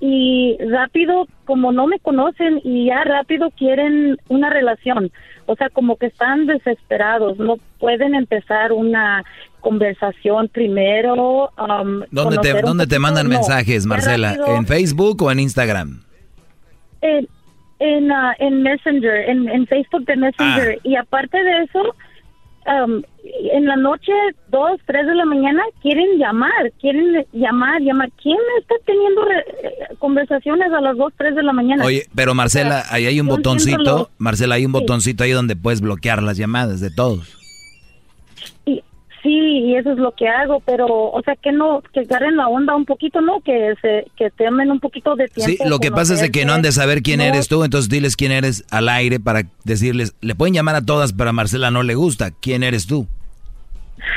y rápido, como no me conocen y ya rápido quieren una relación. O sea, como que están desesperados, no pueden empezar una conversación primero. Um, ¿Dónde, te, ¿dónde te mandan mensajes, Marcela? ¿En Facebook o en Instagram? Eh, en, uh, en Messenger, en, en, Facebook de Messenger. Ah. Y aparte de eso, um, en la noche, dos, tres de la mañana, quieren llamar, quieren llamar, llamar. ¿Quién está teniendo eh, conversaciones a las dos, tres de la mañana? Oye, pero Marcela, ahí hay un botoncito, Marcela, hay un botoncito ahí donde puedes bloquear las llamadas de todos. Y, Sí, y eso es lo que hago, pero, o sea, que no, que agarren la onda un poquito, ¿no? Que se, que temen un poquito de tiempo. Sí, lo que pasa es que no han de saber quién eres tú, entonces diles quién eres al aire para decirles, le pueden llamar a todas, pero a Marcela no le gusta, ¿quién eres tú?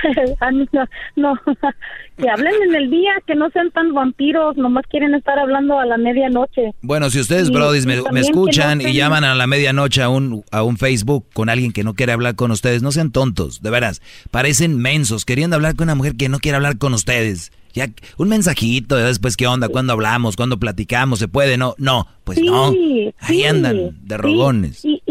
[laughs] no, no, [laughs] que hablen en el día, que no sean tan vampiros, nomás quieren estar hablando a la medianoche. Bueno, si ustedes, Brody, me, escuchan y llaman a la medianoche a un, a un Facebook con alguien que no quiere hablar con ustedes, no sean tontos, de veras, parecen mensos, queriendo hablar con una mujer que no quiere hablar con ustedes. Ya, un mensajito, después qué onda, cuándo hablamos, cuándo platicamos, se puede, no, no, pues no, ahí andan de rogones. y,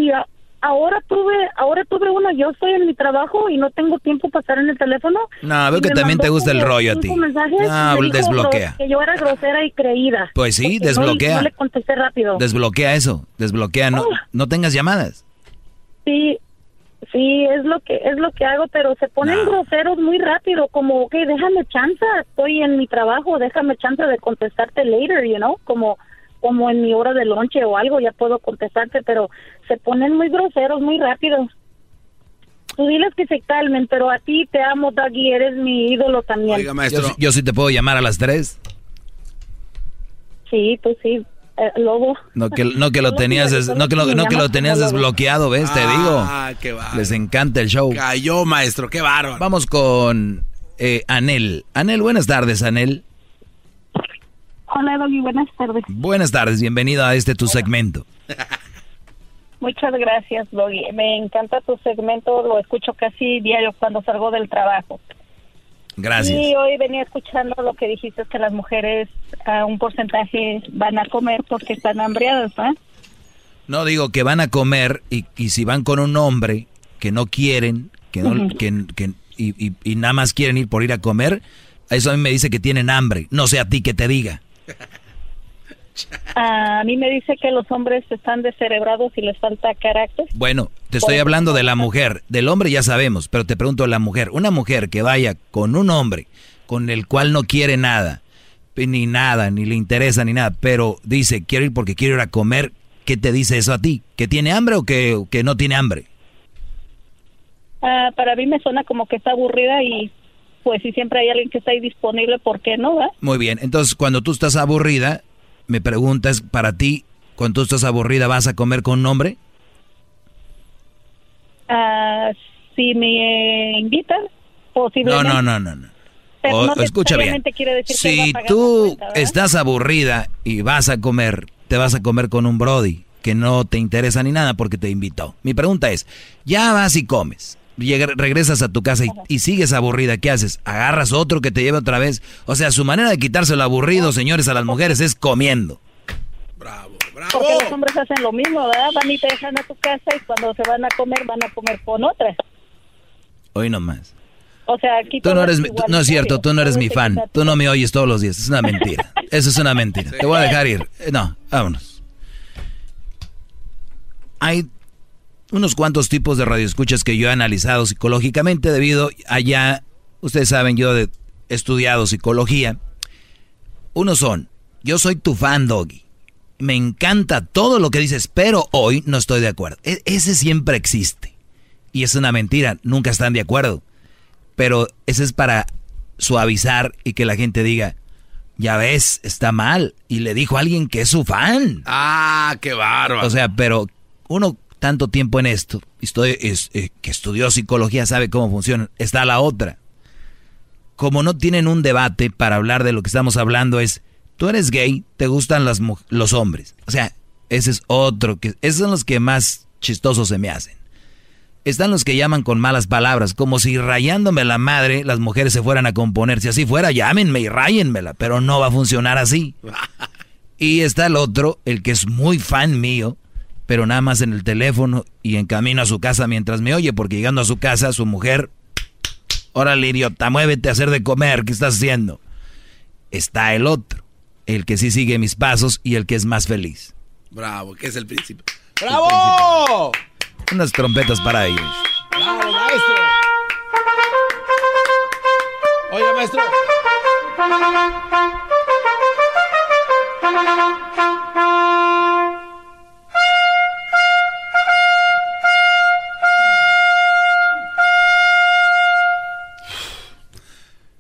ahora tuve, ahora tuve uno, yo estoy en mi trabajo y no tengo tiempo para estar en el teléfono. No, veo que también te gusta el rollo a ti. No, desbloquea. Que yo era grosera y creída. Pues sí, desbloquea. No, le contesté rápido. Desbloquea eso, desbloquea, no, ah. no tengas llamadas. Sí, sí, es lo que es lo que hago, pero se ponen groseros muy rápido, como, ok, déjame chance, estoy en mi trabajo, déjame chance de contestarte later, you know, como como en mi hora de lonche o algo, ya puedo contestarte, pero se ponen muy groseros muy rápido. Tú diles que se calmen, pero a ti te amo, Doggy, eres mi ídolo también. Oiga, maestro. Yo, sí te puedo llamar a las tres. Sí, pues sí. Eh, lobo. No que, no que lo [laughs] tenías, no que lo, no que lo tenías desbloqueado, ¿ves? te digo. Ah, qué Les encanta el show. Cayó, maestro, qué bárbaro. Vamos con eh, Anel. Anel, buenas tardes, Anel. Hola, Doggy, buenas tardes. Buenas tardes, bienvenido a este tu segmento. Muchas gracias, Doggy. Me encanta tu segmento, lo escucho casi diario cuando salgo del trabajo. Gracias. Y hoy venía escuchando lo que dijiste, que las mujeres a un porcentaje van a comer porque están hambriadas, ¿no? No, digo que van a comer y, y si van con un hombre que no quieren, que no, que, que, y, y, y, nada más quieren ir por ir a comer, eso a mí me dice que tienen hambre. No sé a ti que te diga. [laughs] A mí me dice que los hombres están descerebrados y les falta carácter. Bueno, te estoy hablando de la mujer. Del hombre ya sabemos, pero te pregunto la mujer. Una mujer que vaya con un hombre con el cual no quiere nada, ni nada, ni le interesa, ni nada, pero dice, quiero ir porque quiero ir a comer, ¿qué te dice eso a ti? ¿Que tiene hambre o que, que no tiene hambre? Ah, para mí me suena como que está aburrida y pues si siempre hay alguien que está ahí disponible, ¿por qué no? va? Muy bien, entonces cuando tú estás aburrida, me preguntas, para ti, cuando tú estás aburrida, ¿vas a comer con un hombre? Ah, si me invitan, posiblemente. No, no, no, no. no. Pero O- no escucha bien. quiere decir Si tú estás aburrida y vas a comer, te vas a comer con un Brody que no te interesa ni nada porque te invitó. Mi pregunta es, ya vas y comes, llega- regresas a tu casa y, y sigues aburrida, ¿qué haces? ¿Agarras otro que te lleve otra vez? O sea, su manera de quitarse lo aburrido, señores, a las mujeres es comiendo. Porque los hombres hacen lo mismo, ¿verdad? Van y te dejan a tu casa y cuando se van a comer, van a comer con otras. Hoy nomás. O sea, aquí Tú no eres, es mi- tú- no es cierto, tú no eres mi fan. Tú no me oyes todos los días. Es una mentira. [laughs] Eso es una mentira. Te voy a dejar ir. Eh, No, vámonos. Hay unos cuantos tipos de radioescuchas que yo he analizado psicológicamente debido a ya, ustedes saben, yo he estudiado psicología. Unos son, yo soy tu fan, Doggy. Me encanta todo lo que dices, pero hoy no estoy de acuerdo. E- ese siempre existe. Y es una mentira, nunca están de acuerdo. Pero ese es para suavizar y que la gente diga, ya ves, está mal. Y le dijo a alguien que es su fan. Ah, qué bárbaro. O sea, pero uno tanto tiempo en esto, estoy, es, eh, que estudió psicología, sabe cómo funciona. Está la otra. Como no tienen un debate para hablar de lo que estamos hablando, es, tú eres gay, te gustan las, los hombres. O sea, ese es otro, que esos son los que más chistosos se me hacen. Están los que llaman con malas palabras, como si rayándome la madre las mujeres se fueran a componer. Si así fuera, llámenme y ráyenmela, pero no va a funcionar así. [laughs] Y está el otro, el que es muy fan mío, pero nada más en el teléfono y en camino a su casa mientras me oye, porque llegando a su casa, su mujer, órale idiota, muévete a hacer de comer, ¿qué estás haciendo? Está el otro, el que sí sigue mis pasos y el que es más feliz. Bravo, que es el príncipe. ¡Bravo! Unas trompetas para ellos. ¡Bravo, maestro! Oiga, maestro. [laughs]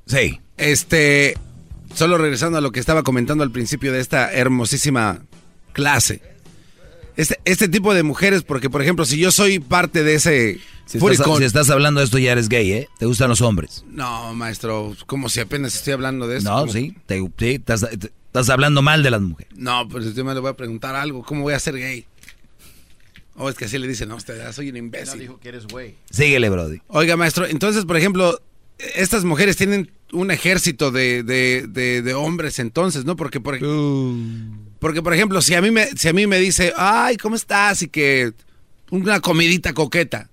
Sí. Este, solo regresando a lo que estaba comentando al principio de esta hermosísima clase. Este, este tipo de mujeres, porque por ejemplo, si yo soy parte de ese Si estás, si hablando de esto ya eres gay, ¿eh? ¿Te gustan los hombres? No, maestro, como si apenas estoy hablando de eso. No, como- sí, te- sí, estás, te- estás hablando mal de las mujeres. No, pues yo me le voy a preguntar algo. ¿Cómo voy a ser gay? O es que así le dicen, no, usted ya soy un imbécil. dijo que eres güey. Síguele, Brody. Oiga, maestro, entonces, por ejemplo, estas mujeres tienen un ejército de, de- de- de hombres entonces, ¿no? Porque por, porque, por ejemplo, si a, mí me, si a mí me dice, ay, ¿cómo estás? Y que una comidita coqueta,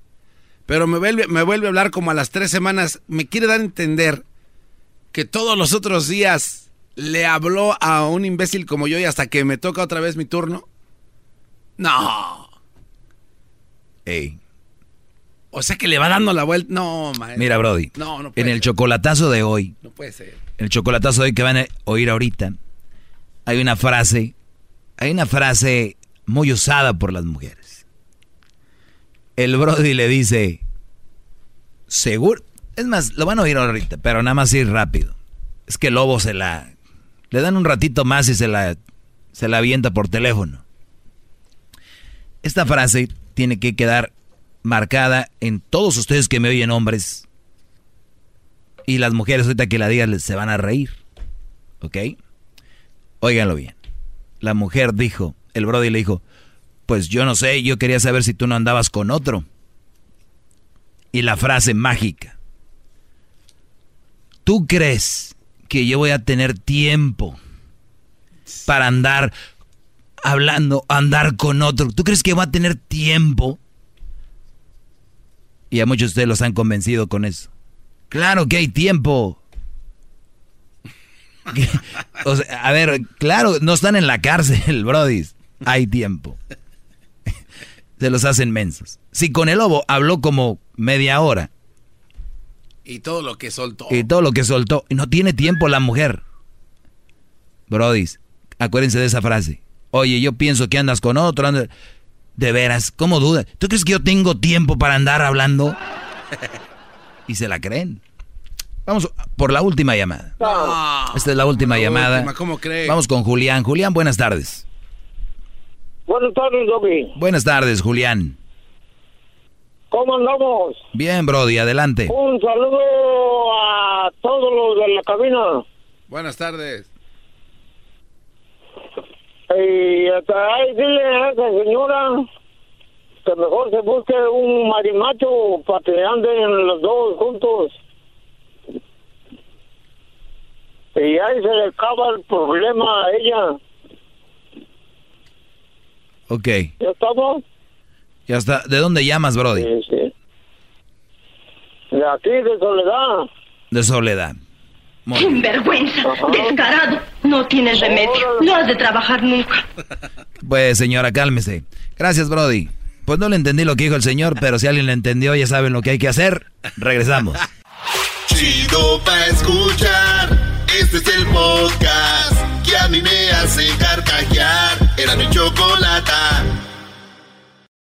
pero me vuelve, me vuelve a hablar como a las tres semanas, me quiere dar a entender que todos los otros días le habló a un imbécil como yo y hasta que me toca otra vez mi turno. No. Ey. O sea que le va dando la vuelta. No, maestro. Mira, Brody. No, no puede en el chocolatazo de hoy, No puede ser. el chocolatazo de hoy que van a oír ahorita, hay una frase, hay una frase muy usada por las mujeres. El Brody le dice, seguro, es más, lo van a oír ahorita, pero nada más ir rápido. Es que el lobo se la, le dan un ratito más y se la, se la avienta por teléfono. Esta frase tiene que quedar marcada en todos ustedes que me oyen hombres y las mujeres ahorita que la digan se van a reír. ¿Ok? Óiganlo bien. La mujer dijo, el Brody le dijo, pues yo no sé, yo quería saber si tú no andabas con otro. Y la frase mágica. ¿Tú crees que yo voy a tener tiempo para andar hablando, andar con otro? ¿Tú crees que voy a tener tiempo? Y a muchos de ustedes los han convencido con eso. Claro que hay tiempo. [laughs] O sea, a ver, claro, no están en la cárcel, [laughs] brodis. Hay tiempo. [laughs] Se los hacen mensos. Si con el lobo habló como media hora Y todo lo que soltó. y todo lo que soltó, y no tiene tiempo la mujer. Brodis, acuérdense de esa frase. Oye, yo pienso que andas con otro. De veras, ¿cómo duda? ¿Tú crees que yo tengo tiempo para andar hablando? [laughs] y se la creen. Vamos por la última llamada. Esta es la última llamada. ¿Cómo cree? Vamos con Julián. Julián, buenas tardes. Buenas tardes, Dobby. Buenas tardes, Julián. ¿Cómo andamos? Bien, Brody, adelante. Un saludo a todos los de la cabina. Buenas tardes. Y hasta ahí dile a esa señora que mejor se busque un marimacho para que anden los dos juntos. Y ahí se le acaba el problema a ella. Ok. ¿Ya estamos? Ya está. ¿De dónde llamas, Brody? Sí, sí. De aquí, de Soledad. De Soledad. Sinvergüenza, descarado, no tienes remedio, no has de trabajar nunca. [laughs] Pues señora, cálmese. Gracias, Brody. Pues no le entendí lo que dijo el señor, pero si alguien le entendió, ya saben lo que hay que hacer. Regresamos. [laughs] Chido pa' escuchar. Este es el podcast que a mí me hace carcajear. Era mi chocolata.